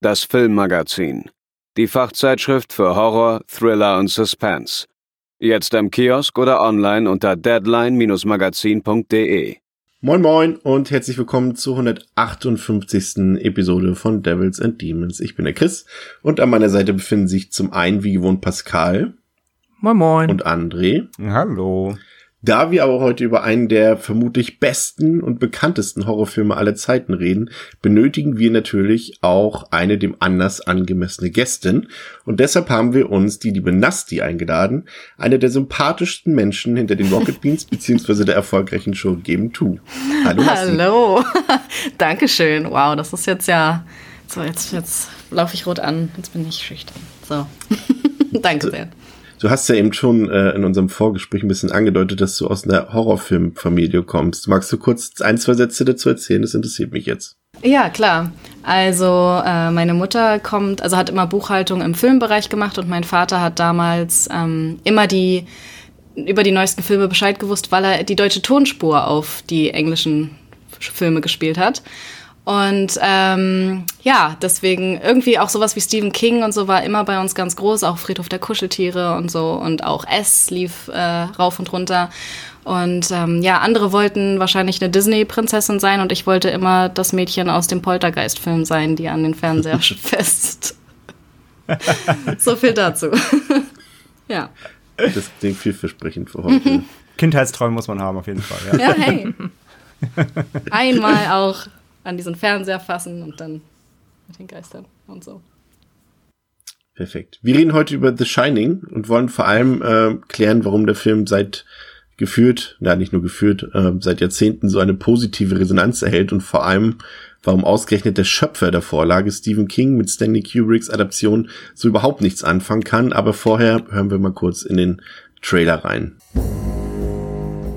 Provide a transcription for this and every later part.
das Filmmagazin. Die Fachzeitschrift für Horror, Thriller und Suspense. Jetzt am Kiosk oder online unter deadline-magazin.de. Moin Moin und herzlich willkommen zur 158. Episode von Devils and Demons. Ich bin der Chris und an meiner Seite befinden sich zum einen wie gewohnt Pascal. Moin Moin. Und André. Hallo. Da wir aber heute über einen der vermutlich besten und bekanntesten Horrorfilme aller Zeiten reden, benötigen wir natürlich auch eine dem Anlass angemessene Gästin. Und deshalb haben wir uns die liebe Nasti eingeladen, eine der sympathischsten Menschen hinter den Rocket Beans beziehungsweise der erfolgreichen Show Game 2. Hallo Nasti. Hallo. Dankeschön. Wow, das ist jetzt ja... So, jetzt, jetzt laufe ich rot an. Jetzt bin ich schüchtern. So. Danke sehr. Du hast ja eben schon äh, in unserem Vorgespräch ein bisschen angedeutet, dass du aus einer Horrorfilmfamilie kommst. Magst du kurz ein, zwei Sätze dazu erzählen? Das interessiert mich jetzt. Ja, klar. Also äh, meine Mutter kommt, also hat immer Buchhaltung im Filmbereich gemacht und mein Vater hat damals ähm, immer die über die neuesten Filme Bescheid gewusst, weil er die deutsche Tonspur auf die englischen Filme gespielt hat. Und ähm, ja, deswegen irgendwie auch sowas wie Stephen King und so war immer bei uns ganz groß, auch Friedhof der Kuscheltiere und so und auch S lief äh, rauf und runter. Und ähm, ja, andere wollten wahrscheinlich eine Disney-Prinzessin sein und ich wollte immer das Mädchen aus dem Poltergeist-Film sein, die an den Fernseher fest. so viel dazu. ja. Das klingt vielversprechend für heute. Kindheitsträume muss man haben, auf jeden Fall. Ja, ja hey. Einmal auch an diesen Fernseher fassen und dann mit den Geistern und so. Perfekt. Wir reden heute über The Shining und wollen vor allem äh, klären, warum der Film seit geführt, na nicht nur geführt, äh, seit Jahrzehnten so eine positive Resonanz erhält und vor allem, warum ausgerechnet der Schöpfer der Vorlage Stephen King mit Stanley Kubricks Adaption so überhaupt nichts anfangen kann. Aber vorher hören wir mal kurz in den Trailer rein.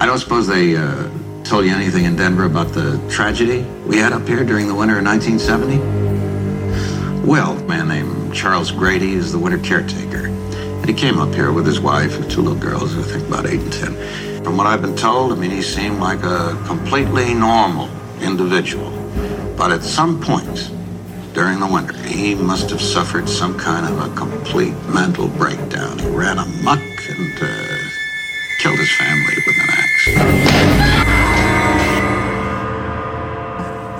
I don't suppose they uh told you anything in Denver about the tragedy we had up here during the winter of 1970? Well, a man named Charles Grady is the winter caretaker. And he came up here with his wife and two little girls, I think about eight and ten. From what I've been told, I mean, he seemed like a completely normal individual. But at some point during the winter, he must have suffered some kind of a complete mental breakdown. He ran amuck and uh, killed his family with an axe.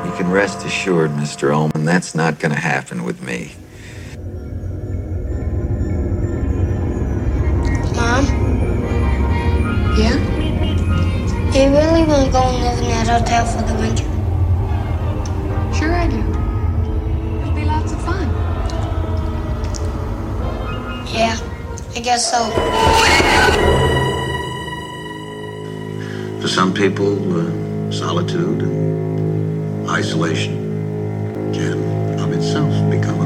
You can rest assured, Mr. Ullman, that's not going to happen with me. Mom? Yeah? You really want to go and live in that hotel for the winter? Sure I do. It'll be lots of fun. Yeah, I guess so. For some people, uh, solitude and isolation can of itself become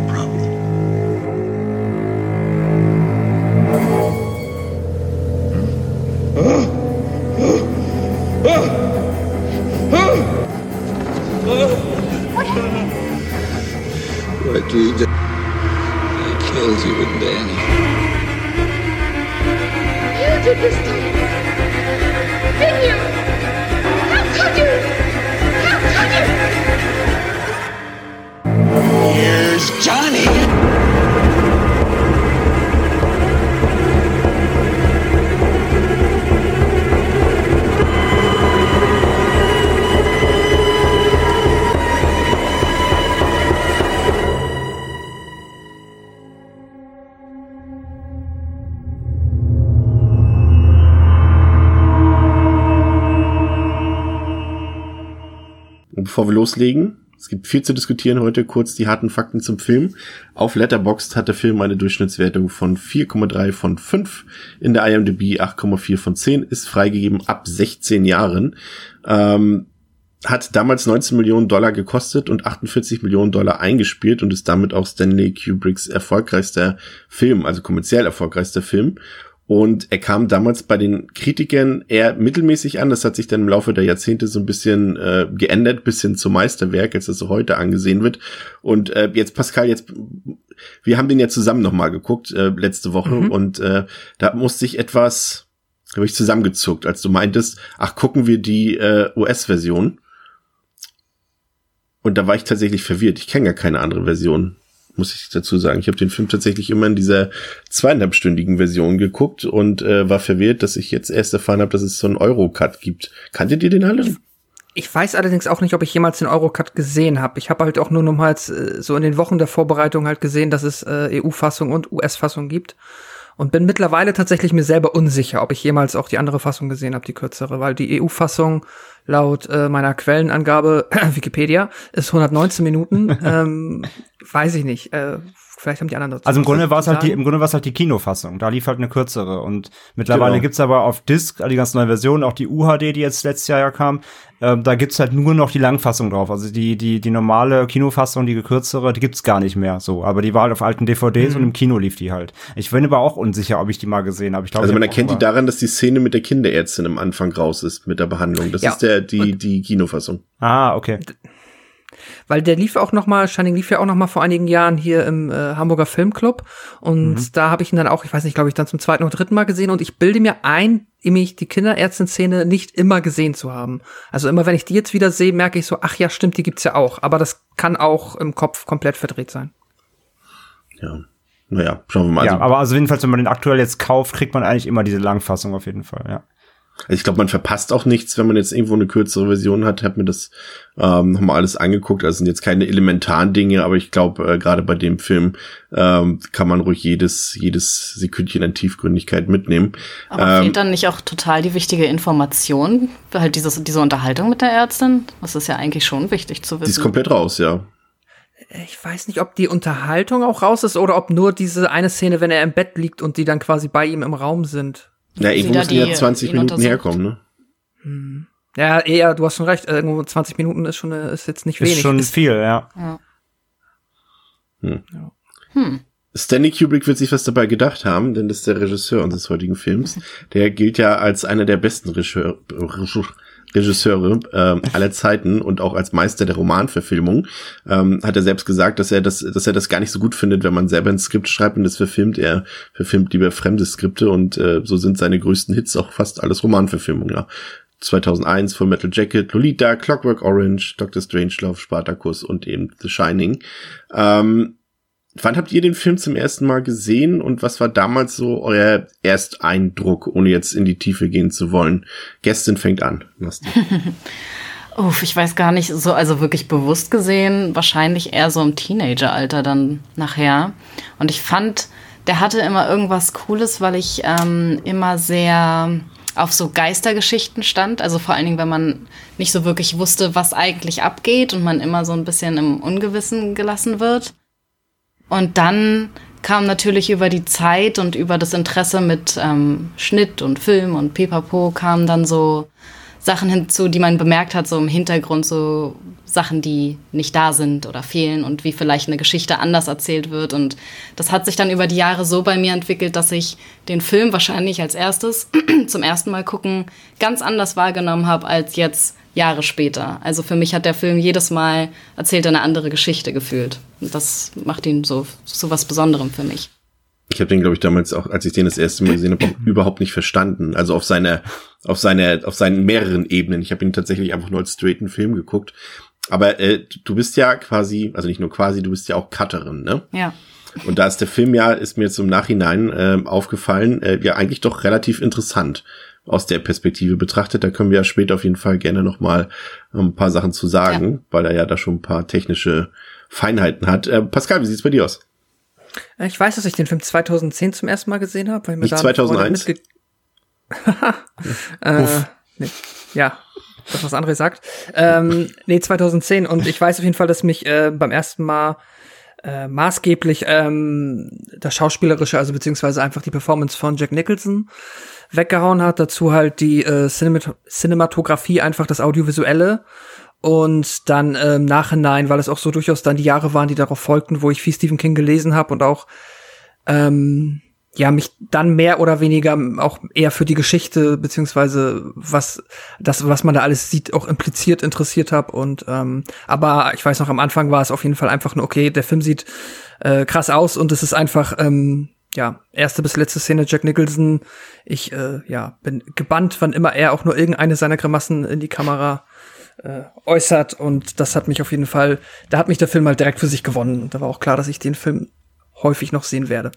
bevor wir loslegen, es gibt viel zu diskutieren heute, kurz die harten Fakten zum Film. Auf Letterboxd hat der Film eine Durchschnittswertung von 4,3 von 5, in der IMDb 8,4 von 10, ist freigegeben ab 16 Jahren. Ähm, hat damals 19 Millionen Dollar gekostet und 48 Millionen Dollar eingespielt und ist damit auch Stanley Kubricks erfolgreichster Film, also kommerziell erfolgreichster Film. Und er kam damals bei den Kritikern eher mittelmäßig an. Das hat sich dann im Laufe der Jahrzehnte so ein bisschen äh, geändert, bis hin zum Meisterwerk, als das so heute angesehen wird. Und äh, jetzt, Pascal, jetzt, wir haben den ja zusammen nochmal geguckt, äh, letzte Woche. Mhm. Und äh, da musste ich etwas, habe ich zusammengezuckt, als du meintest, ach, gucken wir die äh, US-Version. Und da war ich tatsächlich verwirrt. Ich kenne gar keine andere Version muss ich dazu sagen. Ich habe den Film tatsächlich immer in dieser zweieinhalbstündigen Version geguckt und äh, war verwirrt, dass ich jetzt erst erfahren habe, dass es so einen Euro-Cut gibt. Kanntet ihr den alle? Ich weiß allerdings auch nicht, ob ich jemals den Euro-Cut gesehen habe. Ich habe halt auch nur nochmals äh, so in den Wochen der Vorbereitung halt gesehen, dass es äh, EU-Fassung und US-Fassung gibt. Und bin mittlerweile tatsächlich mir selber unsicher, ob ich jemals auch die andere Fassung gesehen habe, die kürzere, weil die EU-Fassung laut äh, meiner Quellenangabe Wikipedia ist 119 Minuten. ähm, weiß ich nicht. Äh, vielleicht haben die anderen dazu. Also im Grunde war es halt die, im Grunde war es halt die Kinofassung. Da lief halt eine kürzere. Und mittlerweile genau. gibt's aber auf Disc die ganz neue Version, auch die UHD, die jetzt letztes Jahr ja kam. Ähm, da gibt's halt nur noch die Langfassung drauf. Also die, die, die normale Kinofassung, die gekürzere, die gibt's gar nicht mehr so. Aber die war halt auf alten DVDs mhm. und im Kino lief die halt. Ich bin aber auch unsicher, ob ich die mal gesehen habe. Ich glaub, also man erkennt die daran, dass die Szene mit der Kinderärztin am Anfang raus ist mit der Behandlung. Das ja. ist der, die, die Kinofassung. Ah, okay. Weil der lief auch noch mal, Shining lief ja auch noch mal vor einigen Jahren hier im äh, Hamburger Filmclub und mhm. da habe ich ihn dann auch, ich weiß nicht, glaube ich, dann zum zweiten oder dritten Mal gesehen und ich bilde mir ein, mich die Kinderärztin-Szene nicht immer gesehen zu haben. Also immer wenn ich die jetzt wieder sehe, merke ich so, ach ja, stimmt, die gibt's ja auch, aber das kann auch im Kopf komplett verdreht sein. Ja. Naja, schauen wir mal. Ja, also, aber also jedenfalls, wenn man den aktuell jetzt kauft, kriegt man eigentlich immer diese Langfassung auf jeden Fall, ja. Also ich glaube, man verpasst auch nichts, wenn man jetzt irgendwo eine kürzere Version hat. Ich habe mir das ähm, nochmal alles angeguckt. Also sind jetzt keine elementaren Dinge, aber ich glaube, äh, gerade bei dem Film ähm, kann man ruhig jedes, jedes Sekündchen an Tiefgründigkeit mitnehmen. Aber ähm, fehlt dann nicht auch total die wichtige Information, halt dieses, diese Unterhaltung mit der Ärztin? Das ist ja eigentlich schon wichtig zu wissen. Die ist komplett raus, ja. Ich weiß nicht, ob die Unterhaltung auch raus ist oder ob nur diese eine Szene, wenn er im Bett liegt und die dann quasi bei ihm im Raum sind. Ja, irgendwo müssen ja 20 Minuten herkommen, ne? Hm. Ja, eher, du hast schon recht, irgendwo 20 Minuten ist schon ist jetzt nicht wenig. Ist schon ist, viel, ja. ja. Hm. Hm. Stanley Kubrick wird sich was dabei gedacht haben, denn das ist der Regisseur unseres heutigen Films. Der gilt ja als einer der besten Regisseur, Regisseure äh, aller Zeiten und auch als Meister der Romanverfilmung, ähm, hat er selbst gesagt, dass er das, dass er das gar nicht so gut findet, wenn man selber ein Skript schreibt und das verfilmt. Er verfilmt lieber fremde Skripte und äh, so sind seine größten Hits auch fast alles Romanverfilmungen. Ja. 2001 Full Metal Jacket, Lolita, Clockwork Orange, Dr. Strangelove, Spartacus und eben The Shining. Ähm, Wann habt ihr den Film zum ersten Mal gesehen und was war damals so euer Ersteindruck, ohne jetzt in die Tiefe gehen zu wollen? Gästin fängt an. Uff, ich weiß gar nicht, so, also wirklich bewusst gesehen, wahrscheinlich eher so im Teenageralter dann nachher. Und ich fand, der hatte immer irgendwas Cooles, weil ich ähm, immer sehr auf so Geistergeschichten stand. Also vor allen Dingen, wenn man nicht so wirklich wusste, was eigentlich abgeht und man immer so ein bisschen im Ungewissen gelassen wird. Und dann kam natürlich über die Zeit und über das Interesse mit ähm, Schnitt und Film und Pipapo kamen dann so Sachen hinzu, die man bemerkt hat, so im Hintergrund, so Sachen, die nicht da sind oder fehlen und wie vielleicht eine Geschichte anders erzählt wird. Und das hat sich dann über die Jahre so bei mir entwickelt, dass ich den Film wahrscheinlich als erstes zum ersten Mal gucken ganz anders wahrgenommen habe als jetzt Jahre später. Also für mich hat der Film jedes Mal erzählt eine andere Geschichte gefühlt. Und das macht ihn so, so was Besonderem für mich. Ich habe den, glaube ich, damals auch, als ich den das erste Mal gesehen habe, überhaupt nicht verstanden. Also auf seine, auf seine, auf seinen mehreren Ebenen. Ich habe ihn tatsächlich einfach nur als straighten Film geguckt. Aber äh, du bist ja quasi, also nicht nur quasi, du bist ja auch Cutterin, ne? Ja. Und da ist der Film ja, ist mir jetzt im Nachhinein äh, aufgefallen, äh, ja eigentlich doch relativ interessant aus der Perspektive betrachtet. Da können wir ja später auf jeden Fall gerne noch mal ein paar Sachen zu sagen, ja. weil er ja da schon ein paar technische Feinheiten hat. Äh, Pascal, wie sieht's bei dir aus? Äh, ich weiß, dass ich den Film 2010 zum ersten Mal gesehen habe. Nicht 2001? äh, nee. Ja, das, was André sagt. Ähm, nee, 2010. Und ich weiß auf jeden Fall, dass mich äh, beim ersten Mal äh, maßgeblich ähm, das Schauspielerische, also beziehungsweise einfach die Performance von Jack Nicholson weggehauen hat. Dazu halt die äh, Cinemat Cinematografie, einfach das Audiovisuelle. Und dann im Nachhinein, weil es auch so durchaus dann die Jahre waren, die darauf folgten, wo ich viel Stephen King gelesen habe und auch ähm, ja mich dann mehr oder weniger auch eher für die Geschichte beziehungsweise was das was man da alles sieht auch impliziert interessiert habe und ähm, aber ich weiß noch am Anfang war es auf jeden Fall einfach nur okay der Film sieht äh, krass aus und es ist einfach ähm, ja erste bis letzte Szene Jack Nicholson. Ich äh, ja bin gebannt wann immer er auch nur irgendeine seiner Grimassen in die Kamera äh, äußert. Und das hat mich auf jeden Fall da hat mich der Film halt direkt für sich gewonnen. Und da war auch klar dass ich den Film häufig noch sehen werde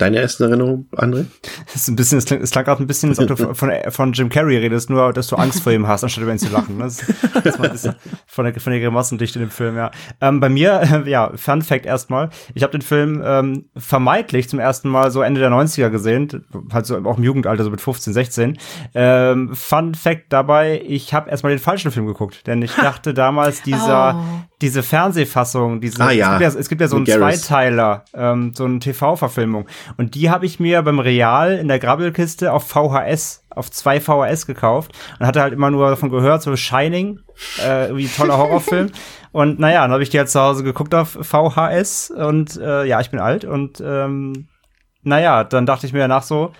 Deine erste Erinnerung, André? Das ist ein bisschen, es klang, es klang gerade ein bisschen, als ob du von, von Jim Carrey redest, nur dass du Angst vor ihm hast, anstatt über ihn zu lachen. Das, das war ein bisschen von der, von der Grimassendichte in dem Film, ja. Ähm, bei mir, äh, ja, Fun Fact erstmal. Ich habe den Film ähm, vermeintlich zum ersten Mal so Ende der 90er gesehen, halt so auch im Jugendalter, so mit 15, 16. Ähm, Fun Fact dabei, ich habe erstmal den falschen Film geguckt, denn ich dachte damals, dieser, oh. Diese Fernsehfassung, diese, ah, ja. es, gibt ja, es gibt ja so einen Zweiteiler, ähm, so eine TV-Verfilmung. Und die habe ich mir beim Real in der Grabbelkiste auf VHS, auf zwei VHS gekauft und hatte halt immer nur davon gehört, so Shining, äh, wie toller Horrorfilm. und naja, dann habe ich die halt zu Hause geguckt auf VHS und äh, ja, ich bin alt und ähm, naja, dann dachte ich mir danach so,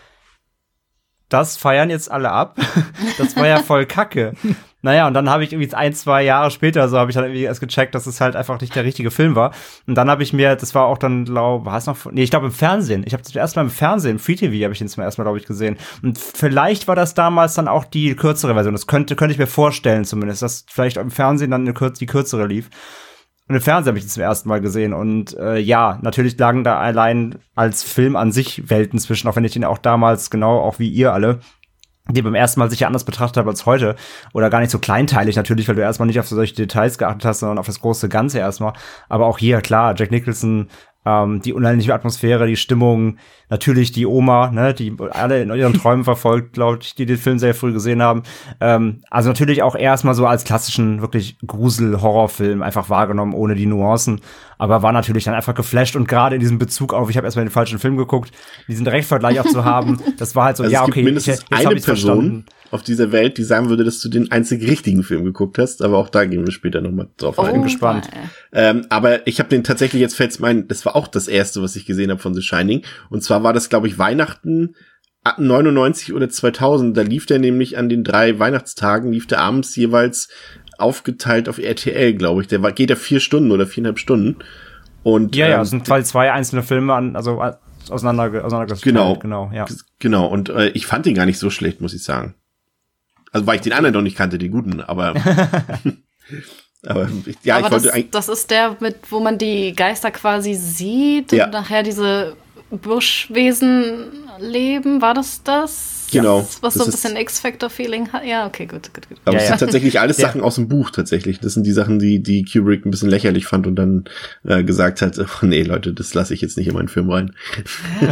das feiern jetzt alle ab. das war ja voll Kacke. Naja, und dann habe ich irgendwie ein, zwei Jahre später, so habe ich dann irgendwie erst gecheckt, dass es halt einfach nicht der richtige Film war. Und dann habe ich mir, das war auch dann, glaube war es noch, nee, ich glaube im Fernsehen. Ich habe zum ersten Mal im Fernsehen, Free TV habe ich den zum ersten Mal, glaube ich, gesehen. Und vielleicht war das damals dann auch die kürzere Version. Das könnte, könnte ich mir vorstellen zumindest, dass vielleicht im Fernsehen dann eine die kürzere lief. Und im Fernsehen habe ich den zum ersten Mal gesehen. Und äh, ja, natürlich lagen da allein als Film an sich Welten zwischen, auch wenn ich den auch damals, genau auch wie ihr alle, die beim ersten Mal sicher anders betrachtet habe als heute. Oder gar nicht so kleinteilig natürlich, weil du erstmal nicht auf solche Details geachtet hast, sondern auf das große Ganze erstmal. Aber auch hier, klar, Jack Nicholson ähm, die unheimliche Atmosphäre, die Stimmung, natürlich die Oma, ne, die alle in ihren Träumen verfolgt, glaube ich, die den Film sehr früh gesehen haben. Ähm, also natürlich auch erstmal so als klassischen, wirklich Grusel-Horrorfilm einfach wahrgenommen, ohne die Nuancen. Aber war natürlich dann einfach geflasht und gerade in diesem Bezug auf, ich habe erstmal den falschen Film geguckt, diesen Direktvergleich auch zu haben, das war halt so, also ja, okay, mindestens jetzt, jetzt eine Person, verstanden auf dieser Welt, die sagen würde, dass du den einzig richtigen Film geguckt hast, aber auch da gehen wir später nochmal drauf oh, ein. Bin gespannt. Ähm, aber ich habe den tatsächlich jetzt fällt mein, das war auch das erste, was ich gesehen habe von The Shining. Und zwar war das, glaube ich, Weihnachten 99 oder 2000. Da lief der nämlich an den drei Weihnachtstagen, lief der abends jeweils aufgeteilt auf RTL, glaube ich. Der war, geht ja vier Stunden oder viereinhalb Stunden. Und, ja, ja, es sind zwei, zwei einzelne Filme an, also auseinander, auseinander genau, genau, ja. Genau, und äh, ich fand den gar nicht so schlecht, muss ich sagen. Also weil ich den anderen noch nicht kannte, den guten, aber. aber ja, aber ich wollte das, das ist der, mit, wo man die Geister quasi sieht ja. und nachher diese Buschwesen leben. War das das? Genau. Was so ein bisschen X-Factor-Feeling hat. Ja, okay, gut, gut, gut. Aber ja, es sind tatsächlich alles Sachen aus dem Buch tatsächlich. Das sind die Sachen, die, die Kubrick ein bisschen lächerlich fand und dann äh, gesagt hat, oh, nee, Leute, das lasse ich jetzt nicht in meinen Film rein.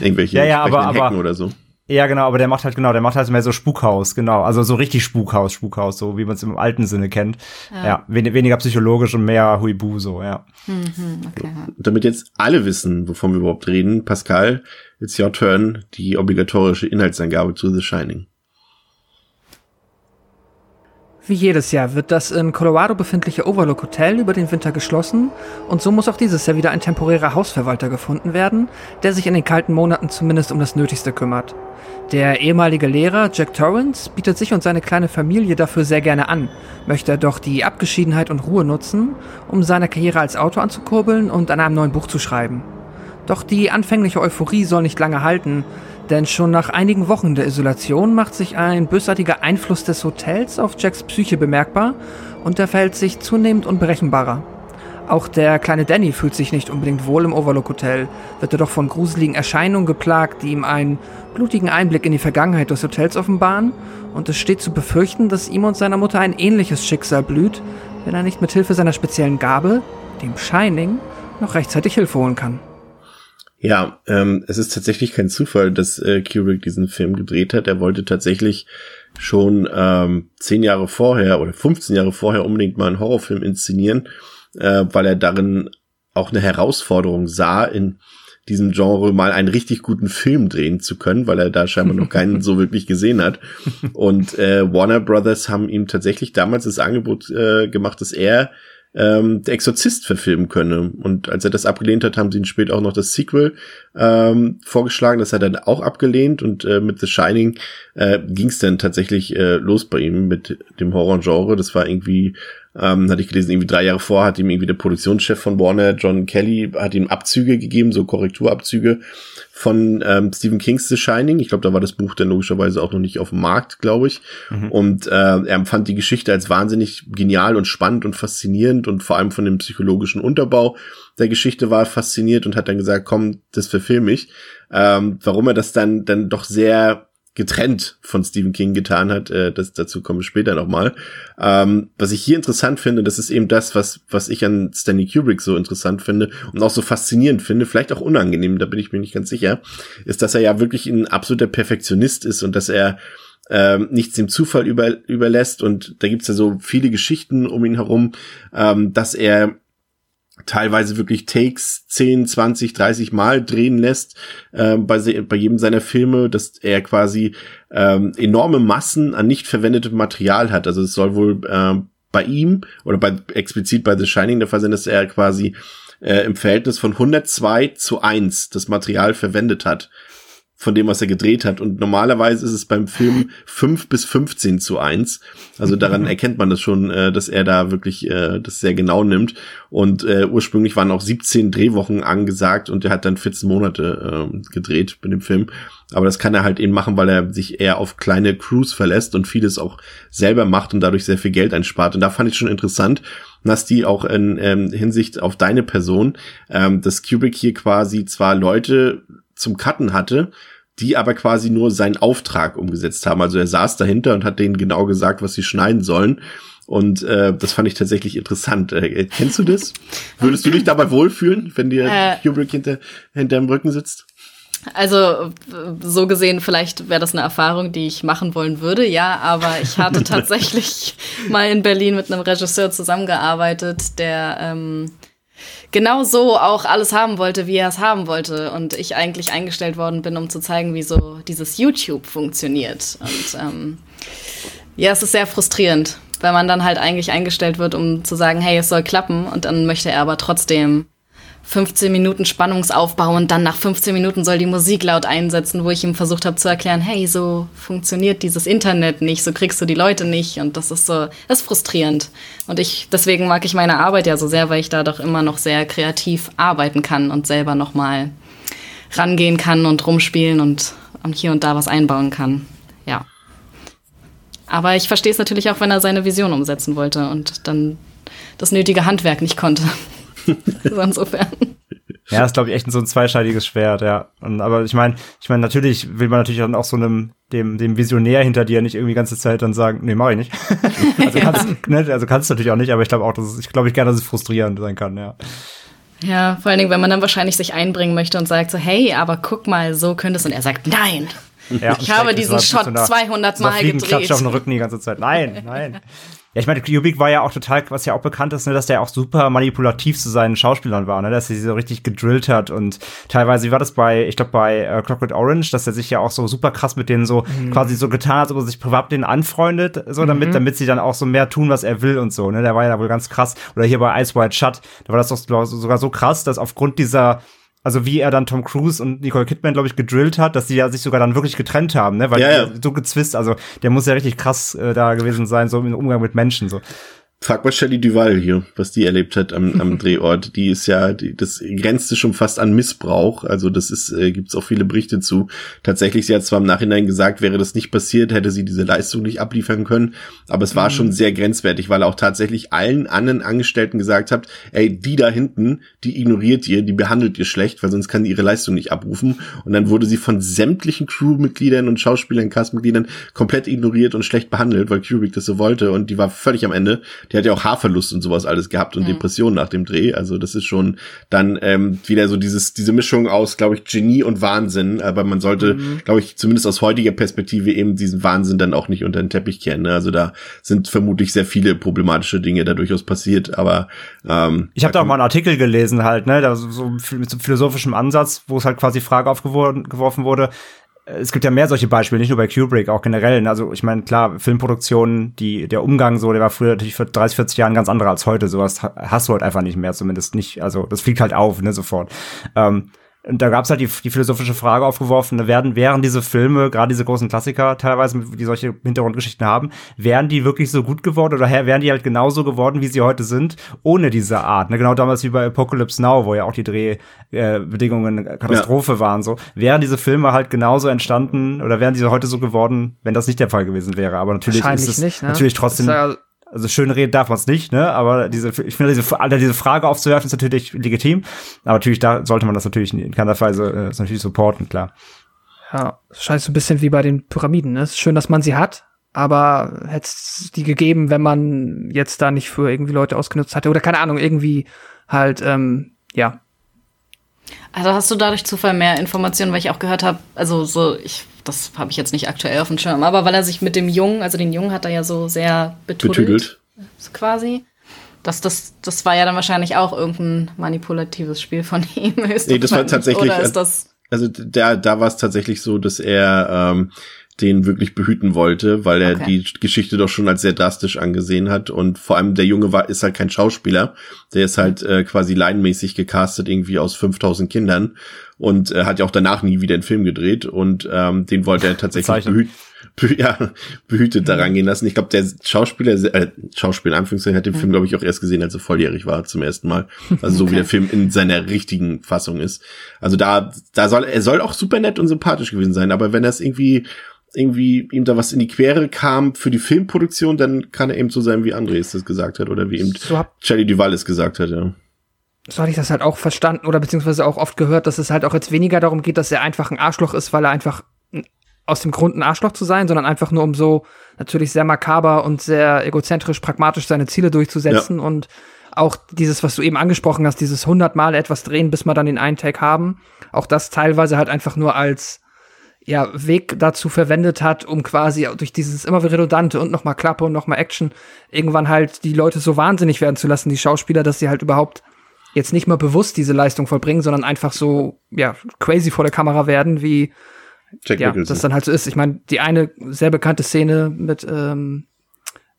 Irgendwelche ja, ja, aber, aber, oder so. Ja, genau, aber der macht halt genau, der macht halt mehr so Spukhaus, genau, also so richtig Spukhaus, Spukhaus, so wie man es im alten Sinne kennt. Ja, ja wen weniger psychologisch und mehr Huibu, so, ja. Mhm, okay. Damit jetzt alle wissen, wovon wir überhaupt reden, Pascal, it's your turn, die obligatorische Inhaltsangabe zu The Shining. Wie jedes Jahr wird das in Colorado befindliche Overlook Hotel über den Winter geschlossen und so muss auch dieses Jahr wieder ein temporärer Hausverwalter gefunden werden, der sich in den kalten Monaten zumindest um das Nötigste kümmert. Der ehemalige Lehrer Jack Torrance bietet sich und seine kleine Familie dafür sehr gerne an, möchte doch die Abgeschiedenheit und Ruhe nutzen, um seine Karriere als Autor anzukurbeln und an einem neuen Buch zu schreiben. Doch die anfängliche Euphorie soll nicht lange halten, denn schon nach einigen Wochen der Isolation macht sich ein bösartiger Einfluss des Hotels auf Jacks Psyche bemerkbar und er verhält sich zunehmend unberechenbarer. Auch der kleine Danny fühlt sich nicht unbedingt wohl im Overlook Hotel, wird er doch von gruseligen Erscheinungen geplagt, die ihm einen blutigen Einblick in die Vergangenheit des Hotels offenbaren, und es steht zu befürchten, dass ihm und seiner Mutter ein ähnliches Schicksal blüht, wenn er nicht mit Hilfe seiner speziellen Gabe, dem Shining, noch rechtzeitig Hilfe holen kann. Ja, ähm, es ist tatsächlich kein Zufall, dass äh, Kubrick diesen Film gedreht hat. Er wollte tatsächlich schon ähm, zehn Jahre vorher oder 15 Jahre vorher unbedingt mal einen Horrorfilm inszenieren, äh, weil er darin auch eine Herausforderung sah in diesem Genre mal einen richtig guten Film drehen zu können, weil er da scheinbar noch keinen so wirklich gesehen hat. Und äh, Warner Brothers haben ihm tatsächlich damals das Angebot äh, gemacht, dass er ähm, der Exorzist verfilmen könne. Und als er das abgelehnt hat, haben sie ihn später auch noch das Sequel ähm, vorgeschlagen. Das hat er dann auch abgelehnt und äh, mit The Shining äh, ging es dann tatsächlich äh, los bei ihm mit dem Horror-Genre. Das war irgendwie ähm, hatte ich gelesen, irgendwie drei Jahre vor hat ihm irgendwie der Produktionschef von Warner, John Kelly, hat ihm Abzüge gegeben, so Korrekturabzüge von ähm, Stephen King's The Shining. Ich glaube, da war das Buch dann logischerweise auch noch nicht auf dem Markt, glaube ich. Mhm. Und äh, er empfand die Geschichte als wahnsinnig genial und spannend und faszinierend und vor allem von dem psychologischen Unterbau der Geschichte war fasziniert und hat dann gesagt, komm, das verfilme ich. Ähm, warum er das dann dann doch sehr getrennt von Stephen King getan hat. Äh, das, dazu komme ich später nochmal. Ähm, was ich hier interessant finde, das ist eben das, was, was ich an Stanley Kubrick so interessant finde und auch so faszinierend finde, vielleicht auch unangenehm, da bin ich mir nicht ganz sicher, ist, dass er ja wirklich ein absoluter Perfektionist ist und dass er ähm, nichts dem Zufall über, überlässt. Und da gibt's ja so viele Geschichten um ihn herum, ähm, dass er teilweise wirklich Takes 10, 20, 30 Mal drehen lässt äh, bei, bei jedem seiner Filme, dass er quasi ähm, enorme Massen an nicht verwendetem Material hat. Also es soll wohl äh, bei ihm oder bei explizit bei The Shining der Fall sein, dass er quasi äh, im Verhältnis von 102 zu 1 das Material verwendet hat von dem, was er gedreht hat. Und normalerweise ist es beim Film fünf bis 15 zu eins. Also daran erkennt man das schon, äh, dass er da wirklich äh, das sehr genau nimmt. Und äh, ursprünglich waren auch 17 Drehwochen angesagt und er hat dann 14 Monate äh, gedreht mit dem Film. Aber das kann er halt eben machen, weil er sich eher auf kleine Crews verlässt und vieles auch selber macht und dadurch sehr viel Geld einspart. Und da fand ich schon interessant, dass die auch in ähm, Hinsicht auf deine Person, ähm, dass Kubrick hier quasi zwar Leute zum Cutten hatte, die aber quasi nur seinen Auftrag umgesetzt haben. Also er saß dahinter und hat denen genau gesagt, was sie schneiden sollen. Und äh, das fand ich tatsächlich interessant. Äh, kennst du das? Würdest du dich dabei wohlfühlen, wenn dir äh, Kubrick hinter, hinterm Rücken sitzt? Also so gesehen, vielleicht wäre das eine Erfahrung, die ich machen wollen würde, ja, aber ich hatte tatsächlich mal in Berlin mit einem Regisseur zusammengearbeitet, der ähm, genau so auch alles haben wollte, wie er es haben wollte. Und ich eigentlich eingestellt worden bin, um zu zeigen, wie so dieses YouTube funktioniert. Und ähm, ja, es ist sehr frustrierend, weil man dann halt eigentlich eingestellt wird, um zu sagen, hey, es soll klappen. Und dann möchte er aber trotzdem 15 Minuten Spannungsaufbau und dann nach 15 Minuten soll die Musik laut einsetzen, wo ich ihm versucht habe zu erklären, hey, so funktioniert dieses Internet nicht, so kriegst du die Leute nicht und das ist so, das ist frustrierend. Und ich, deswegen mag ich meine Arbeit ja so sehr, weil ich da doch immer noch sehr kreativ arbeiten kann und selber nochmal rangehen kann und rumspielen und, hier und da was einbauen kann. Ja. Aber ich verstehe es natürlich auch, wenn er seine Vision umsetzen wollte und dann das nötige Handwerk nicht konnte. also insofern. Ja, ist glaube ich echt so ein zweischneidiges Schwert, ja. Und, aber ich meine, ich meine, natürlich will man natürlich dann auch so einem dem dem Visionär hinter dir nicht irgendwie die ganze Zeit dann sagen, nee, mach ich nicht. also kannst ja. ne, also kannst du natürlich auch nicht, aber ich glaube auch, dass es, ich glaube ich gerne, dass es frustrierend sein kann, ja. Ja, vor allen Dingen, wenn man dann wahrscheinlich sich einbringen möchte und sagt so, hey, aber guck mal, so könnte es und er sagt, nein. Ja, ich habe diesen Shot 200 Mal gedreht. auf den Rücken die ganze Zeit. Nein, nein. Ja, ich meine, Kubik war ja auch total, was ja auch bekannt ist, ne, dass der auch super manipulativ zu seinen Schauspielern war, ne, dass er sie so richtig gedrillt hat und teilweise, wie war das bei, ich glaube bei äh, Clockwork Orange, dass er sich ja auch so super krass mit denen so mhm. quasi so getan hat, ob er sich privat mit denen anfreundet, so damit, mhm. damit sie dann auch so mehr tun, was er will und so, ne, der war ja wohl ganz krass. Oder hier bei Ice White Shut, da war das doch sogar so krass, dass aufgrund dieser also wie er dann Tom Cruise und Nicole Kidman, glaube ich, gedrillt hat, dass sie ja sich sogar dann wirklich getrennt haben, ne? Weil ja, ja. so gezwist, also der muss ja richtig krass äh, da gewesen sein, so im Umgang mit Menschen. so. Frag mal Shelley Duval hier, was die erlebt hat am, am Drehort. Die ist ja, die, das grenzte schon fast an Missbrauch. Also das ist, äh, gibt es auch viele Berichte zu. Tatsächlich, sie hat zwar im Nachhinein gesagt, wäre das nicht passiert, hätte sie diese Leistung nicht abliefern können. Aber es war mhm. schon sehr grenzwertig, weil er auch tatsächlich allen anderen Angestellten gesagt hat, ey, die da hinten, die ignoriert ihr, die behandelt ihr schlecht, weil sonst kann die ihre Leistung nicht abrufen. Und dann wurde sie von sämtlichen Crewmitgliedern und Schauspielern, Castmitgliedern komplett ignoriert und schlecht behandelt, weil Kubrick das so wollte. Und die war völlig am Ende. Die der hat ja auch Haarverlust und sowas alles gehabt und mhm. Depressionen nach dem Dreh. Also das ist schon dann ähm, wieder so dieses diese Mischung aus, glaube ich, Genie und Wahnsinn. Aber man sollte, mhm. glaube ich, zumindest aus heutiger Perspektive eben diesen Wahnsinn dann auch nicht unter den Teppich kehren. Ne? Also da sind vermutlich sehr viele problematische Dinge da durchaus passiert. Aber ähm, ich habe da auch mal einen Artikel gelesen halt, ne, da so mit so philosophischem Ansatz, wo es halt quasi Frage aufgeworfen wurde es gibt ja mehr solche Beispiele, nicht nur bei Kubrick, auch generell. Also ich meine, klar, Filmproduktion, die, der Umgang so, der war früher natürlich vor 30, 40 Jahren ganz anderer als heute. Sowas hast du halt einfach nicht mehr, zumindest nicht. Also das fliegt halt auf, ne, sofort. Ähm, und da gab es halt die, die philosophische Frage aufgeworfen, werden, wären diese Filme, gerade diese großen Klassiker teilweise, die solche Hintergrundgeschichten haben, wären die wirklich so gut geworden oder wären die halt genauso geworden, wie sie heute sind, ohne diese Art? Ne? Genau damals wie bei Apocalypse Now, wo ja auch die Drehbedingungen äh, Katastrophe ja. waren, so. Wären diese Filme halt genauso entstanden oder wären diese heute so geworden, wenn das nicht der Fall gewesen wäre? Aber natürlich ist es nicht, ne? natürlich trotzdem also schön reden darf man es nicht, ne? Aber diese, ich finde, diese, Alter, diese Frage aufzuwerfen ist natürlich legitim. Aber natürlich, da sollte man das natürlich in keiner Weise äh, natürlich supporten, klar. Ja, scheint so ein bisschen wie bei den Pyramiden. Ne? Ist schön, dass man sie hat, aber hätte es die gegeben, wenn man jetzt da nicht für irgendwie Leute ausgenutzt hatte oder keine Ahnung, irgendwie halt, ähm, ja. Also hast du dadurch Zufall mehr Informationen, weil ich auch gehört habe, also so, ich das habe ich jetzt nicht aktuell auf dem Schirm, aber weil er sich mit dem Jungen, also den Jungen hat er ja so sehr betüdelt, betüdelt. quasi. Das, das, das war ja dann wahrscheinlich auch irgendein manipulatives Spiel von ihm. Nee, das war tatsächlich, Oder ist das also da, da war es tatsächlich so, dass er ähm, den wirklich behüten wollte, weil er okay. die Geschichte doch schon als sehr drastisch angesehen hat und vor allem der Junge war ist halt kein Schauspieler, der ist halt äh, quasi laienmäßig gecastet irgendwie aus 5000 Kindern und äh, hat ja auch danach nie wieder einen Film gedreht und ähm, den wollte er tatsächlich behüten beh ja, behütet daran gehen lassen. Ich glaube, der Schauspieler, äh, Schauspieler, Anführungszeichen, hat den Film, glaube ich, auch erst gesehen, als er volljährig war zum ersten Mal. Also so okay. wie der Film in seiner richtigen Fassung ist. Also da, da soll, er soll auch super nett und sympathisch gewesen sein, aber wenn das irgendwie irgendwie ihm da was in die Quere kam für die Filmproduktion, dann kann er eben so sein, wie Andres das gesagt hat oder wie eben so Charlie Duval es gesagt hat, ja. So hatte ich das halt auch verstanden oder beziehungsweise auch oft gehört, dass es halt auch jetzt weniger darum geht, dass er einfach ein Arschloch ist, weil er einfach aus dem Grund ein Arschloch zu sein, sondern einfach nur um so natürlich sehr makaber und sehr egozentrisch pragmatisch seine Ziele durchzusetzen ja. und auch dieses, was du eben angesprochen hast, dieses hundertmal etwas drehen, bis wir dann den einen Tag haben, auch das teilweise halt einfach nur als ja, Weg dazu verwendet hat, um quasi durch dieses immer redundante und nochmal Klappe und nochmal Action irgendwann halt die Leute so wahnsinnig werden zu lassen, die Schauspieler, dass sie halt überhaupt jetzt nicht mehr bewusst diese Leistung vollbringen, sondern einfach so, ja, crazy vor der Kamera werden, wie Jack ja, Nicholson. das dann halt so ist. Ich meine, die eine sehr bekannte Szene mit ähm,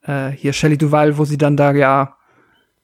äh, hier Shelley Duval, wo sie dann da ja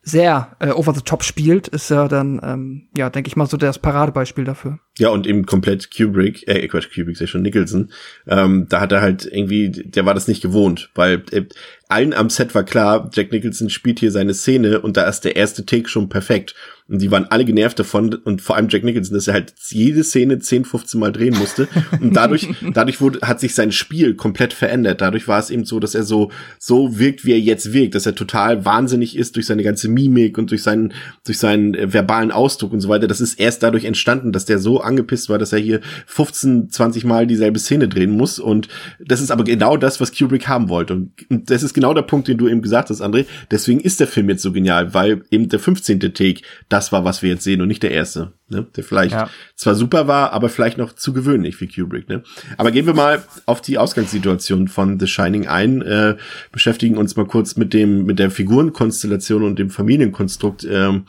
sehr äh, over the top spielt, ist ja dann, ähm, ja, denke ich mal, so das Paradebeispiel dafür. Ja, und eben komplett Kubrick, äh, Quatsch, Kubrick ist ja schon Nicholson, ähm, da hat er halt irgendwie, der war das nicht gewohnt, weil äh, allen am Set war klar, Jack Nicholson spielt hier seine Szene und da ist der erste Take schon perfekt. Und die waren alle genervt davon und vor allem Jack Nicholson, dass er halt jede Szene 10, 15 Mal drehen musste. Und dadurch, dadurch wurde, hat sich sein Spiel komplett verändert. Dadurch war es eben so, dass er so, so wirkt, wie er jetzt wirkt, dass er total wahnsinnig ist durch seine ganze Mimik und durch seinen, durch seinen äh, verbalen Ausdruck und so weiter. Das ist erst dadurch entstanden, dass der so angepisst war, dass er hier 15, 20 Mal dieselbe Szene drehen muss. Und das ist aber genau das, was Kubrick haben wollte. Und das ist genau der Punkt, den du eben gesagt hast, André. Deswegen ist der Film jetzt so genial, weil eben der 15. Take das war, was wir jetzt sehen und nicht der erste, ne? der vielleicht ja. zwar super war, aber vielleicht noch zu gewöhnlich für Kubrick. Ne? Aber gehen wir mal auf die Ausgangssituation von The Shining ein, äh, beschäftigen uns mal kurz mit dem mit der Figurenkonstellation und dem Familienkonstrukt. Ähm,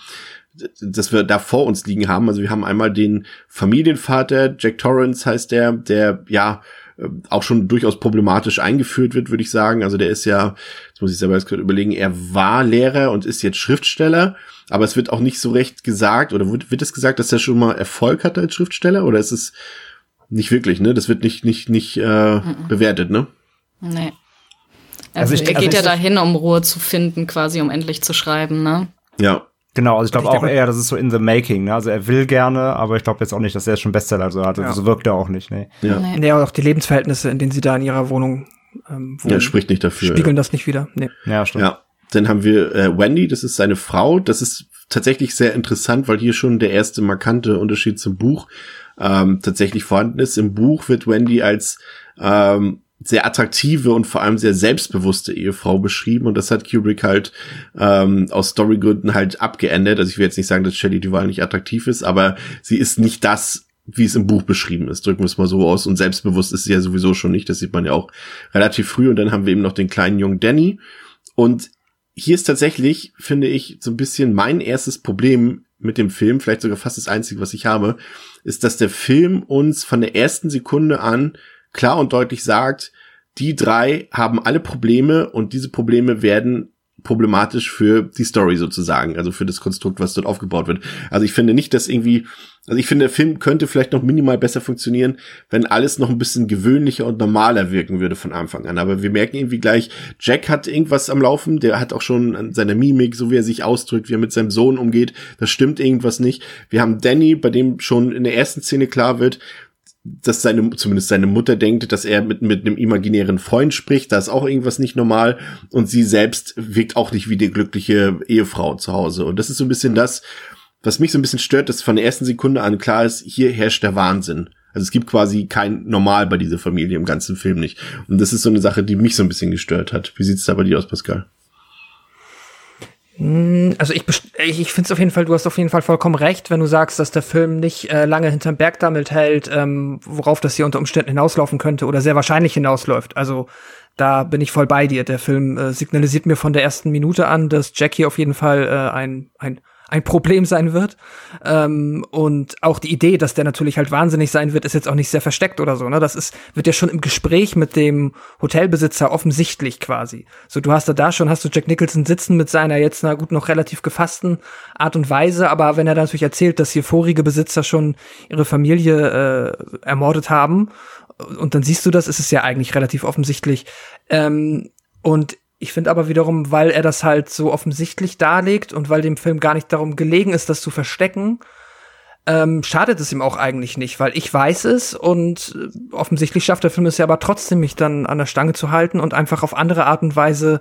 dass wir da vor uns liegen haben. Also wir haben einmal den Familienvater, Jack Torrance heißt der, der ja äh, auch schon durchaus problematisch eingeführt wird, würde ich sagen. Also der ist ja, jetzt muss ich selber jetzt gerade überlegen, er war Lehrer und ist jetzt Schriftsteller, aber es wird auch nicht so recht gesagt, oder wird, wird es gesagt, dass er schon mal Erfolg hatte als Schriftsteller, oder ist es nicht wirklich, ne? Das wird nicht, nicht, nicht äh, mhm. bewertet, ne? Nee. Also, also ich, er geht also ja dahin, um Ruhe zu finden, quasi, um endlich zu schreiben, ne? Ja. Genau, also ich glaube auch eher, das ist so in the making. Ne? Also er will gerne, aber ich glaube jetzt auch nicht, dass er schon Bestseller so hat. Ja. So wirkt er auch nicht. Nee. Ja. Nee, auch die Lebensverhältnisse, in denen sie da in ihrer Wohnung ähm, wohnen, ja, spricht nicht dafür. Spiegeln ja. das nicht wieder. Nee. Ja, stimmt. Ja. Dann haben wir äh, Wendy, das ist seine Frau. Das ist tatsächlich sehr interessant, weil hier schon der erste markante Unterschied zum Buch ähm, tatsächlich vorhanden ist. Im Buch wird Wendy als ähm, sehr attraktive und vor allem sehr selbstbewusste Ehefrau beschrieben und das hat Kubrick halt ähm, aus Storygründen halt abgeändert. Also ich will jetzt nicht sagen, dass Shelley Duval nicht attraktiv ist, aber sie ist nicht das, wie es im Buch beschrieben ist. Drücken wir es mal so aus. Und selbstbewusst ist sie ja sowieso schon nicht. Das sieht man ja auch relativ früh. Und dann haben wir eben noch den kleinen jungen Danny. Und hier ist tatsächlich, finde ich, so ein bisschen mein erstes Problem mit dem Film, vielleicht sogar fast das einzige, was ich habe, ist, dass der Film uns von der ersten Sekunde an klar und deutlich sagt, die drei haben alle Probleme und diese Probleme werden problematisch für die Story sozusagen, also für das Konstrukt, was dort aufgebaut wird. Also ich finde nicht, dass irgendwie, also ich finde, der Film könnte vielleicht noch minimal besser funktionieren, wenn alles noch ein bisschen gewöhnlicher und normaler wirken würde von Anfang an. Aber wir merken irgendwie gleich, Jack hat irgendwas am Laufen, der hat auch schon an seiner Mimik, so wie er sich ausdrückt, wie er mit seinem Sohn umgeht, das stimmt irgendwas nicht. Wir haben Danny, bei dem schon in der ersten Szene klar wird, dass seine, zumindest seine Mutter denkt, dass er mit, mit einem imaginären Freund spricht, da ist auch irgendwas nicht normal und sie selbst wirkt auch nicht wie die glückliche Ehefrau zu Hause. Und das ist so ein bisschen das, was mich so ein bisschen stört, dass von der ersten Sekunde an klar ist, hier herrscht der Wahnsinn. Also es gibt quasi kein Normal bei dieser Familie im ganzen Film nicht. Und das ist so eine Sache, die mich so ein bisschen gestört hat. Wie sieht's da bei dir aus, Pascal? Hm, also ich, ich finde es auf jeden Fall, du hast auf jeden Fall vollkommen recht, wenn du sagst, dass der Film nicht äh, lange hinterm Berg damit hält, ähm, worauf das hier unter Umständen hinauslaufen könnte oder sehr wahrscheinlich hinausläuft. Also da bin ich voll bei dir. Der Film äh, signalisiert mir von der ersten Minute an, dass Jackie auf jeden Fall äh, ein, ein ein Problem sein wird. Ähm, und auch die Idee, dass der natürlich halt wahnsinnig sein wird, ist jetzt auch nicht sehr versteckt oder so. Ne? Das ist, wird ja schon im Gespräch mit dem Hotelbesitzer offensichtlich quasi. So, du hast da da schon, hast du Jack Nicholson sitzen mit seiner jetzt, na gut, noch relativ gefassten Art und Weise, aber wenn er natürlich erzählt, dass hier vorige Besitzer schon ihre Familie äh, ermordet haben, und dann siehst du das, ist es ja eigentlich relativ offensichtlich. Ähm, und ich finde aber wiederum, weil er das halt so offensichtlich darlegt und weil dem Film gar nicht darum gelegen ist, das zu verstecken, ähm, schadet es ihm auch eigentlich nicht, weil ich weiß es und äh, offensichtlich schafft der Film es ja aber trotzdem, mich dann an der Stange zu halten und einfach auf andere Art und Weise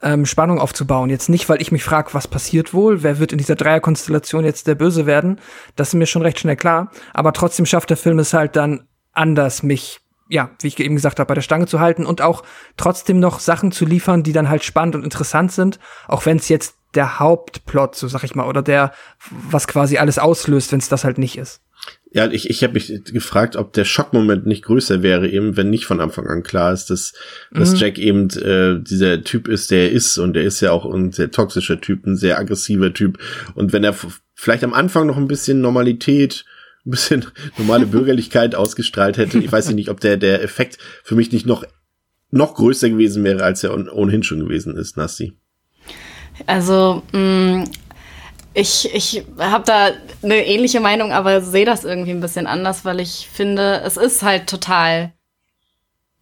ähm, Spannung aufzubauen. Jetzt nicht, weil ich mich frage, was passiert wohl, wer wird in dieser Dreierkonstellation jetzt der Böse werden, das ist mir schon recht schnell klar, aber trotzdem schafft der Film es halt dann anders, mich ja, wie ich eben gesagt habe, bei der Stange zu halten und auch trotzdem noch Sachen zu liefern, die dann halt spannend und interessant sind, auch wenn es jetzt der Hauptplot, so sag ich mal, oder der, was quasi alles auslöst, wenn es das halt nicht ist. Ja, ich, ich habe mich gefragt, ob der Schockmoment nicht größer wäre, eben wenn nicht von Anfang an klar ist, dass, mhm. dass Jack eben äh, dieser Typ ist, der er ist und der ist ja auch ein sehr toxischer Typ, ein sehr aggressiver Typ und wenn er vielleicht am Anfang noch ein bisschen Normalität ein bisschen normale Bürgerlichkeit ausgestrahlt hätte. Ich weiß nicht, ob der, der Effekt für mich nicht noch, noch größer gewesen wäre, als er ohnehin schon gewesen ist, Nasti. Also, mh, mm, ich, ich habe da eine ähnliche Meinung, aber sehe das irgendwie ein bisschen anders, weil ich finde, es ist halt total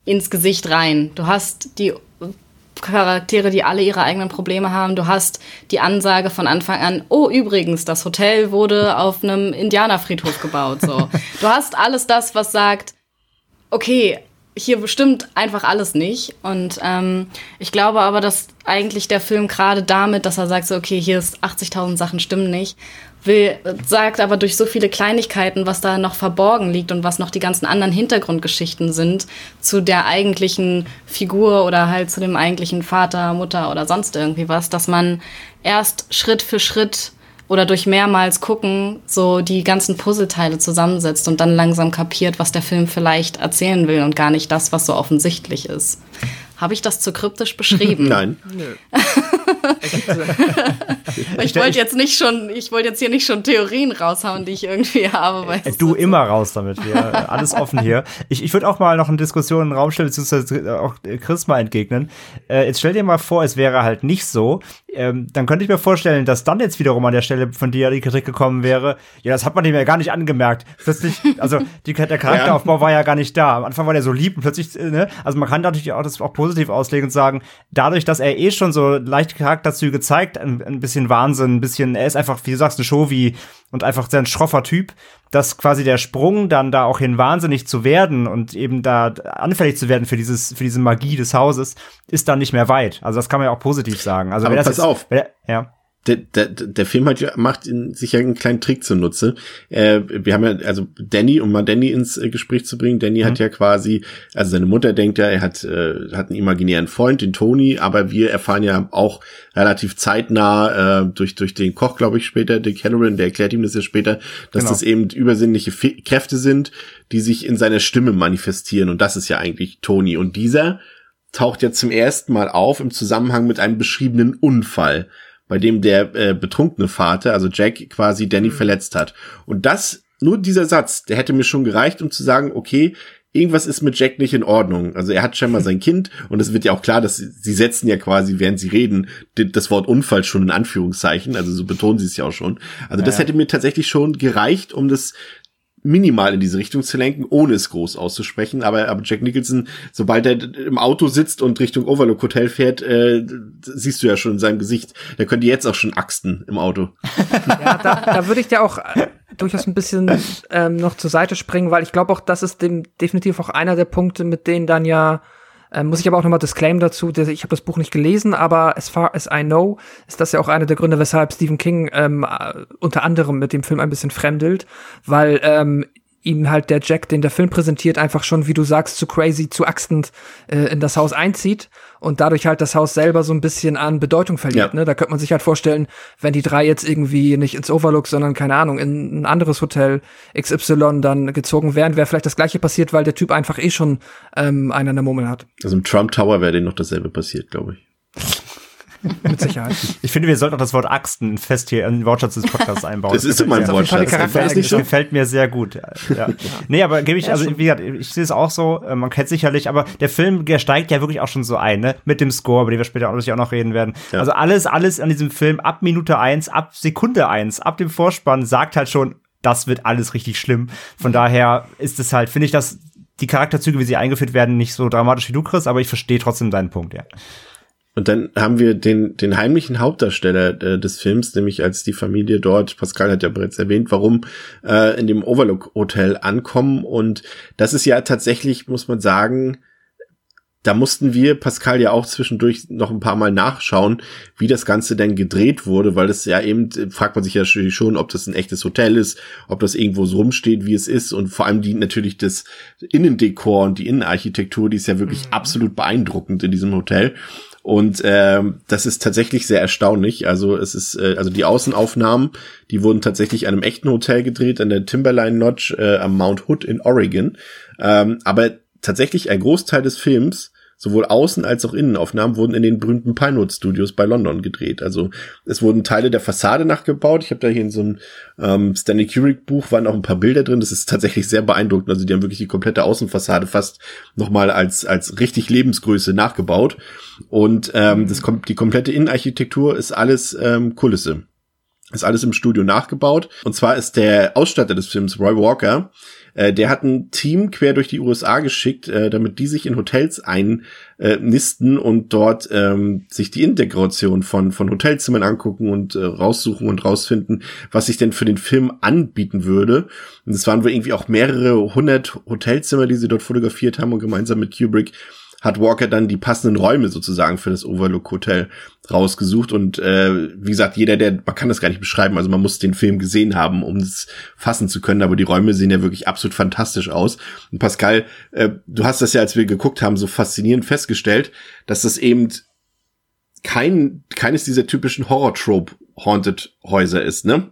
ins Gesicht rein. Du hast die Charaktere, die alle ihre eigenen Probleme haben. Du hast die Ansage von Anfang an, oh übrigens, das Hotel wurde auf einem Indianerfriedhof gebaut. So. du hast alles das, was sagt, okay, hier bestimmt einfach alles nicht. Und ähm, ich glaube aber, dass eigentlich der Film gerade damit, dass er sagt, so, okay, hier ist 80.000 Sachen stimmen nicht, will, sagt aber durch so viele Kleinigkeiten, was da noch verborgen liegt und was noch die ganzen anderen Hintergrundgeschichten sind zu der eigentlichen Figur oder halt zu dem eigentlichen Vater, Mutter oder sonst irgendwie was, dass man erst Schritt für Schritt oder durch mehrmals gucken so die ganzen Puzzleteile zusammensetzt und dann langsam kapiert, was der Film vielleicht erzählen will und gar nicht das, was so offensichtlich ist. Habe ich das zu kryptisch beschrieben? Nein. ich wollte jetzt nicht schon, ich wollte jetzt hier nicht schon Theorien raushauen, die ich irgendwie habe. Weil du immer raus damit, wir, alles offen hier. Ich, ich würde auch mal noch eine Diskussion in den Raum stellen, beziehungsweise auch Chris mal entgegnen. Äh, jetzt stell dir mal vor, es wäre halt nicht so. Ähm, dann könnte ich mir vorstellen, dass dann jetzt wiederum an der Stelle von dir die Kritik gekommen wäre. Ja, das hat man dem ja gar nicht angemerkt. Plötzlich, also die, der Charakteraufbau ja. war ja gar nicht da. Am Anfang war der so lieb und plötzlich, äh, ne? Also man kann natürlich auch das auch positiv auslegen und sagen, dadurch, dass er eh schon so leicht Charakterzüge zeigt, ein, ein bisschen Wahnsinn, ein bisschen, er ist einfach, wie du sagst, ein Show und einfach sehr ein schroffer Typ, dass quasi der Sprung dann da auch hin wahnsinnig zu werden und eben da anfällig zu werden für dieses, für diese Magie des Hauses, ist dann nicht mehr weit. Also das kann man ja auch positiv sagen. Also Aber pass jetzt, auf. Wer, ja. Der, der, der Film hat, macht sich ja einen kleinen Trick zunutze. Äh, wir haben ja, also Danny, um mal Danny ins äh, Gespräch zu bringen, Danny mhm. hat ja quasi, also seine Mutter denkt ja, er hat, äh, hat einen imaginären Freund, den Tony, aber wir erfahren ja auch relativ zeitnah äh, durch, durch den Koch, glaube ich, später, Dick Halloran, der erklärt ihm das ja später, dass genau. das eben übersinnliche Fe Kräfte sind, die sich in seiner Stimme manifestieren. Und das ist ja eigentlich Tony. Und dieser taucht ja zum ersten Mal auf im Zusammenhang mit einem beschriebenen Unfall bei dem der äh, betrunkene Vater, also Jack, quasi Danny mhm. verletzt hat. Und das, nur dieser Satz, der hätte mir schon gereicht, um zu sagen, okay, irgendwas ist mit Jack nicht in Ordnung. Also er hat scheinbar sein Kind und es wird ja auch klar, dass sie, sie setzen ja quasi, während sie reden, das Wort Unfall schon in Anführungszeichen. Also so betonen sie es ja auch schon. Also ja, das hätte mir tatsächlich schon gereicht, um das minimal in diese Richtung zu lenken, ohne es groß auszusprechen. Aber, aber Jack Nicholson, sobald er im Auto sitzt und Richtung Overlook Hotel fährt, äh, siehst du ja schon in seinem Gesicht, der könnte jetzt auch schon axten im Auto. Ja, da, da würde ich dir auch äh, durchaus ein bisschen ähm, noch zur Seite springen, weil ich glaube auch, das ist dem definitiv auch einer der Punkte, mit denen dann ja ähm, muss ich aber auch nochmal Disclaim dazu, ich habe das Buch nicht gelesen, aber as far as I know, ist das ja auch einer der Gründe, weshalb Stephen King ähm, äh, unter anderem mit dem Film ein bisschen fremdelt, weil ähm, ihm halt der Jack, den der Film präsentiert, einfach schon, wie du sagst, zu crazy, zu axtend äh, in das Haus einzieht und dadurch halt das Haus selber so ein bisschen an Bedeutung verliert. Ja. Ne? Da könnte man sich halt vorstellen, wenn die drei jetzt irgendwie nicht ins Overlook, sondern keine Ahnung, in ein anderes Hotel XY dann gezogen wären, wäre vielleicht das gleiche passiert, weil der Typ einfach eh schon ähm, einen an der Murmel hat. Also im Trump Tower wäre denen noch dasselbe passiert, glaube ich. Mit Sicherheit. Ich finde, wir sollten auch das Wort Axten fest hier in den Wortschatz des Podcasts einbauen. Das ist in meinem Wortschatz. Das nicht so? gefällt mir sehr gut. Ja. Nee, aber gebe ich, also wie gesagt, ich sehe es auch so, äh, man kennt sicherlich, aber der Film, der steigt ja wirklich auch schon so ein, ne? Mit dem Score, über den wir später auch noch reden werden. Ja. Also alles, alles an diesem Film ab Minute eins, ab Sekunde eins, ab dem Vorspann sagt halt schon, das wird alles richtig schlimm. Von daher ist es halt, finde ich, dass die Charakterzüge, wie sie eingeführt werden, nicht so dramatisch wie du, Chris, aber ich verstehe trotzdem deinen Punkt, ja. Und dann haben wir den, den heimlichen Hauptdarsteller äh, des Films, nämlich als die Familie dort, Pascal hat ja bereits erwähnt, warum äh, in dem Overlook Hotel ankommen. Und das ist ja tatsächlich, muss man sagen, da mussten wir, Pascal, ja auch zwischendurch noch ein paar Mal nachschauen, wie das Ganze denn gedreht wurde, weil das ja eben, fragt man sich ja schon, ob das ein echtes Hotel ist, ob das irgendwo so rumsteht, wie es ist und vor allem die natürlich das Innendekor und die Innenarchitektur, die ist ja wirklich mhm. absolut beeindruckend in diesem Hotel. Und ähm, das ist tatsächlich sehr erstaunlich. Also es ist, äh, also die Außenaufnahmen, die wurden tatsächlich an einem echten Hotel gedreht, an der Timberline Lodge äh, am Mount Hood in Oregon. Ähm, aber tatsächlich ein Großteil des Films Sowohl Außen- als auch Innenaufnahmen wurden in den berühmten Pinewood Studios bei London gedreht. Also es wurden Teile der Fassade nachgebaut. Ich habe da hier in so einem ähm, Stanley Kubrick Buch waren auch ein paar Bilder drin. Das ist tatsächlich sehr beeindruckend. Also die haben wirklich die komplette Außenfassade fast nochmal als als richtig Lebensgröße nachgebaut. Und ähm, das kommt die komplette Innenarchitektur ist alles ähm, Kulisse. Ist alles im Studio nachgebaut. Und zwar ist der Ausstatter des Films Roy Walker äh, der hat ein Team quer durch die USA geschickt, äh, damit die sich in Hotels einnisten und dort ähm, sich die Integration von, von Hotelzimmern angucken und äh, raussuchen und rausfinden, was sich denn für den Film anbieten würde. Und es waren wohl irgendwie auch mehrere hundert Hotelzimmer, die sie dort fotografiert haben und gemeinsam mit Kubrick hat Walker dann die passenden Räume sozusagen für das Overlook Hotel rausgesucht und äh, wie gesagt, jeder, der, man kann das gar nicht beschreiben, also man muss den Film gesehen haben, um es fassen zu können, aber die Räume sehen ja wirklich absolut fantastisch aus. Und Pascal, äh, du hast das ja, als wir geguckt haben, so faszinierend festgestellt, dass das eben kein, keines dieser typischen Horror-Trope-Haunted-Häuser ist, ne?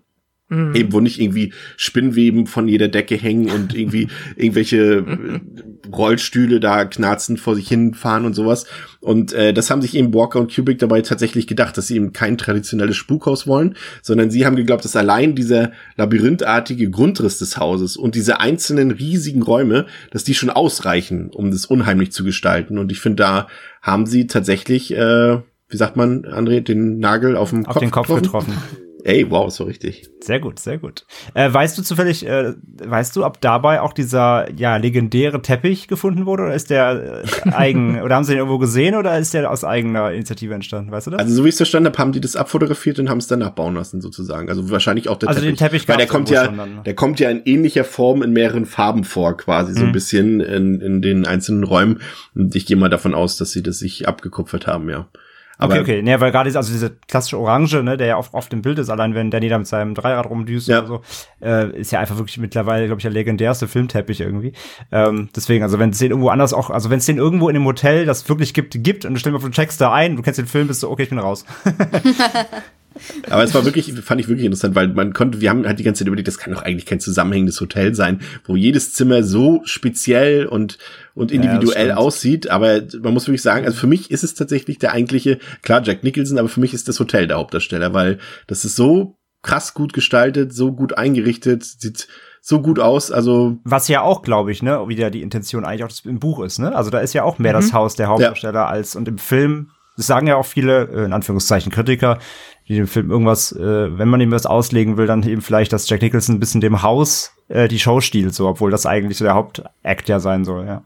Mhm. Eben, wo nicht irgendwie Spinnweben von jeder Decke hängen und irgendwie irgendwelche äh, Rollstühle da knarzen vor sich hinfahren und sowas. Und äh, das haben sich eben Walker und Kubrick dabei tatsächlich gedacht, dass sie eben kein traditionelles Spukhaus wollen, sondern sie haben geglaubt, dass allein dieser labyrinthartige Grundriss des Hauses und diese einzelnen riesigen Räume, dass die schon ausreichen, um das unheimlich zu gestalten. Und ich finde, da haben sie tatsächlich, äh, wie sagt man, André, den Nagel auf den auf Kopf, den Kopf getroffen. getroffen. Ey, wow, so richtig. Sehr gut, sehr gut. Äh, weißt du zufällig, äh, weißt du, ob dabei auch dieser ja legendäre Teppich gefunden wurde oder ist der äh, eigen oder haben sie den irgendwo gesehen oder ist der aus eigener Initiative entstanden? Weißt du das? Also so wie ich es verstanden habe, haben die das abfotografiert und haben es danach bauen lassen sozusagen. Also wahrscheinlich auch der also Teppich. Den Teppich weil der kommt ja, dann, ne? der kommt ja in ähnlicher Form in mehreren Farben vor, quasi mhm. so ein mhm. bisschen in, in den einzelnen Räumen. Und ich gehe mal davon aus, dass sie das sich abgekupfert haben, ja. Okay, okay. Nee, weil gerade also diese klassische Orange, ne, der ja oft auf dem Bild ist, allein wenn Danny da mit seinem Dreirad rumdüst ja. oder so, äh, ist ja einfach wirklich mittlerweile, glaube ich, der legendärste Filmteppich irgendwie. Ähm, deswegen, also wenn es den irgendwo anders auch, also wenn es den irgendwo in dem Hotel, das wirklich gibt, gibt und du stellst mal, du checkst da ein, du kennst den Film, bist du, okay, ich bin raus. Aber es war wirklich, fand ich wirklich interessant, weil man konnte, wir haben halt die ganze Zeit überlegt, das kann doch eigentlich kein zusammenhängendes Hotel sein, wo jedes Zimmer so speziell und, und individuell ja, aussieht. Aber man muss wirklich sagen, also für mich ist es tatsächlich der eigentliche, klar, Jack Nicholson, aber für mich ist das Hotel der Hauptdarsteller, weil das ist so krass gut gestaltet, so gut eingerichtet, sieht so gut aus, also. Was ja auch, glaube ich, ne, wieder die Intention eigentlich auch im Buch ist, ne? Also da ist ja auch mehr mhm. das Haus der Hauptdarsteller ja. als, und im Film, das sagen ja auch viele, äh, in Anführungszeichen Kritiker, die dem Film irgendwas, äh, wenn man ihm was auslegen will, dann eben vielleicht, dass Jack Nicholson ein bisschen dem Haus äh, die Show stiehlt, so, obwohl das eigentlich so der Hauptakt ja sein soll, ja.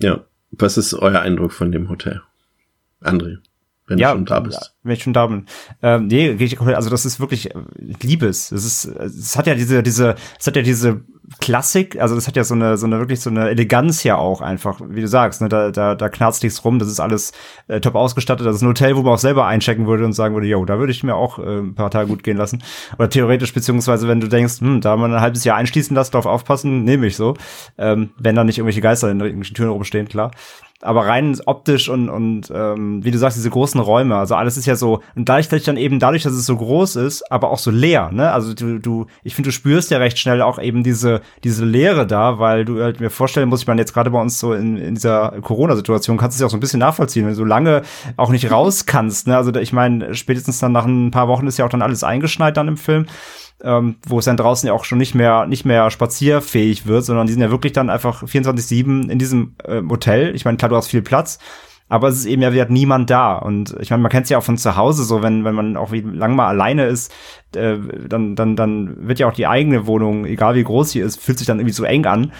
Ja. Was ist euer Eindruck von dem Hotel? André? Wenn ja, du schon da bist. Wenn ich schon da bin. Ähm, nee, also das ist wirklich Liebes. Es ist, es hat ja diese, diese, es hat ja diese Klassik, also das hat ja so eine, so eine wirklich so eine Eleganz ja auch einfach, wie du sagst, ne, da, da, da knarzt nichts rum, das ist alles äh, top ausgestattet, das ist ein Hotel, wo man auch selber einchecken würde und sagen würde, yo, da würde ich mir auch äh, ein paar Tage gut gehen lassen. Oder theoretisch, beziehungsweise wenn du denkst, hm, da man ein halbes Jahr einschließen lassen, drauf aufpassen, nehme ich so. Ähm, wenn da nicht irgendwelche Geister in irgendwelchen Türen rumstehen, klar aber rein optisch und, und ähm, wie du sagst, diese großen Räume, also alles ist ja so, und gleichzeitig dann eben dadurch, dass es so groß ist, aber auch so leer, ne? Also du, du, ich finde, du spürst ja recht schnell auch eben diese, diese Leere da, weil du halt mir vorstellen musst, ich meine, jetzt gerade bei uns so in, in dieser Corona-Situation kannst du es ja auch so ein bisschen nachvollziehen, wenn du so lange auch nicht raus kannst, ne? Also ich meine, spätestens dann nach ein paar Wochen ist ja auch dann alles eingeschneit dann im Film ähm, wo es dann draußen ja auch schon nicht mehr nicht mehr spazierfähig wird, sondern die sind ja wirklich dann einfach 24/7 in diesem äh, Hotel. Ich meine, klar, du hast viel Platz, aber es ist eben ja wieder niemand da und ich meine, man kennt es ja auch von zu Hause so, wenn wenn man auch wie lang mal alleine ist, äh, dann dann dann wird ja auch die eigene Wohnung, egal wie groß sie ist, fühlt sich dann irgendwie so eng an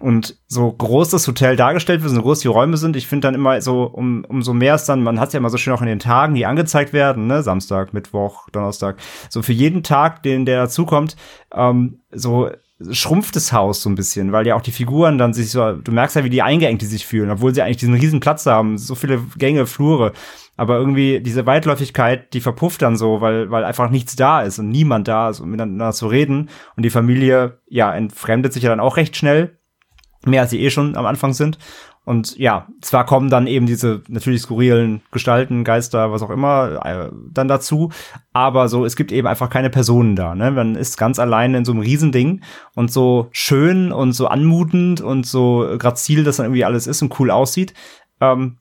und so groß das Hotel dargestellt wird, so groß die Räume sind, ich finde dann immer so, um, umso mehr es dann, man hat ja immer so schön auch in den Tagen, die angezeigt werden, ne, Samstag, Mittwoch, Donnerstag, so für jeden Tag, den der dazukommt, ähm, so schrumpft das Haus so ein bisschen, weil ja auch die Figuren dann sich so, du merkst ja, wie die eingeengt die sich fühlen, obwohl sie eigentlich diesen riesen Platz haben, so viele Gänge, Flure, aber irgendwie diese Weitläufigkeit, die verpufft dann so, weil, weil einfach nichts da ist und niemand da ist, um miteinander zu reden. Und die Familie, ja, entfremdet sich ja dann auch recht schnell mehr als sie eh schon am Anfang sind. Und ja, zwar kommen dann eben diese natürlich skurrilen Gestalten, Geister, was auch immer, äh, dann dazu, aber so, es gibt eben einfach keine Personen da. Ne? Man ist ganz alleine in so einem Riesending und so schön und so anmutend und so grazil, dass dann irgendwie alles ist und cool aussieht. Ähm,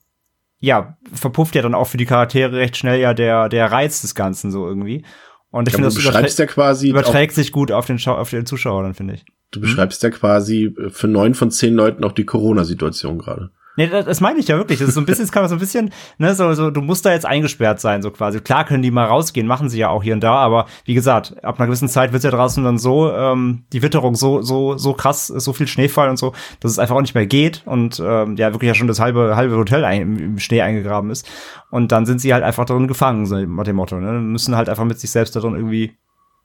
ja, verpufft ja dann auch für die Charaktere recht schnell ja der, der Reiz des Ganzen so irgendwie. Und ich ja, finde, das überträgt, ja quasi überträgt sich gut auf den, Schau auf den Zuschauer dann, finde ich. Du beschreibst hm? ja quasi für neun von zehn Leuten auch die Corona-Situation gerade. Nee, das, das meine ich ja wirklich. Das ist so ein bisschen, das kann man so ein bisschen, ne, so, so, du musst da jetzt eingesperrt sein, so quasi. Klar können die mal rausgehen, machen sie ja auch hier und da, aber wie gesagt, ab einer gewissen Zeit wird ja draußen dann so, ähm, die Witterung so, so, so krass, so viel Schneefall und so, dass es einfach auch nicht mehr geht und ähm, ja, wirklich ja schon das halbe, halbe Hotel ein, im Schnee eingegraben ist. Und dann sind sie halt einfach darin gefangen, so nach dem Motto, ne? Müssen halt einfach mit sich selbst darin irgendwie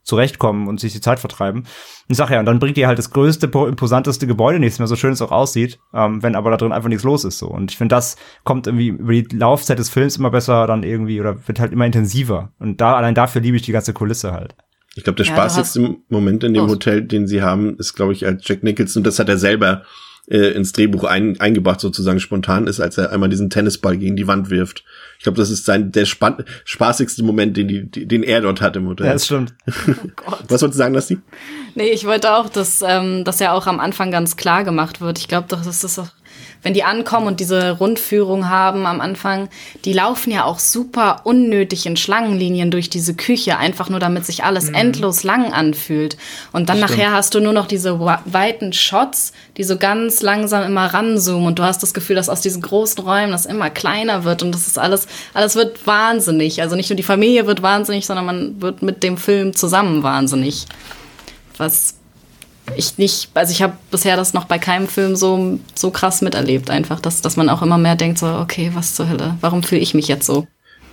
zurechtkommen und sich die Zeit vertreiben. Ich sag ja, und dann bringt ihr halt das größte, imposanteste Gebäude nichts mehr, so schön es auch aussieht, ähm, wenn aber da drin einfach nichts los ist so. Und ich finde, das kommt irgendwie über die Laufzeit des Films immer besser dann irgendwie oder wird halt immer intensiver. Und da allein dafür liebe ich die ganze Kulisse halt. Ich glaube, der ja, spaßigste Moment in dem Hotel, den sie haben, ist, glaube ich, als Jack Nicholson, und das hat er selber äh, ins Drehbuch ein, eingebracht, sozusagen spontan ist, als er einmal diesen Tennisball gegen die Wand wirft. Ich glaube, das ist sein der spann spaßigste Moment, den, die, den er dort hat im Hotel. Ja, das stimmt. Oh Was wolltest du sagen, Lassi? Nee, ich wollte auch, dass ähm, das ja auch am Anfang ganz klar gemacht wird. Ich glaube, das ist auch wenn die ankommen und diese Rundführung haben am Anfang, die laufen ja auch super unnötig in Schlangenlinien durch diese Küche, einfach nur damit sich alles mhm. endlos lang anfühlt. Und dann nachher hast du nur noch diese weiten Shots, die so ganz langsam immer ranzoomen und du hast das Gefühl, dass aus diesen großen Räumen das immer kleiner wird und das ist alles, alles wird wahnsinnig. Also nicht nur die Familie wird wahnsinnig, sondern man wird mit dem Film zusammen wahnsinnig. Was ich nicht, also ich habe bisher das noch bei keinem Film so, so krass miterlebt, einfach, dass, dass man auch immer mehr denkt, so, okay, was zur Hölle, warum fühle ich mich jetzt so?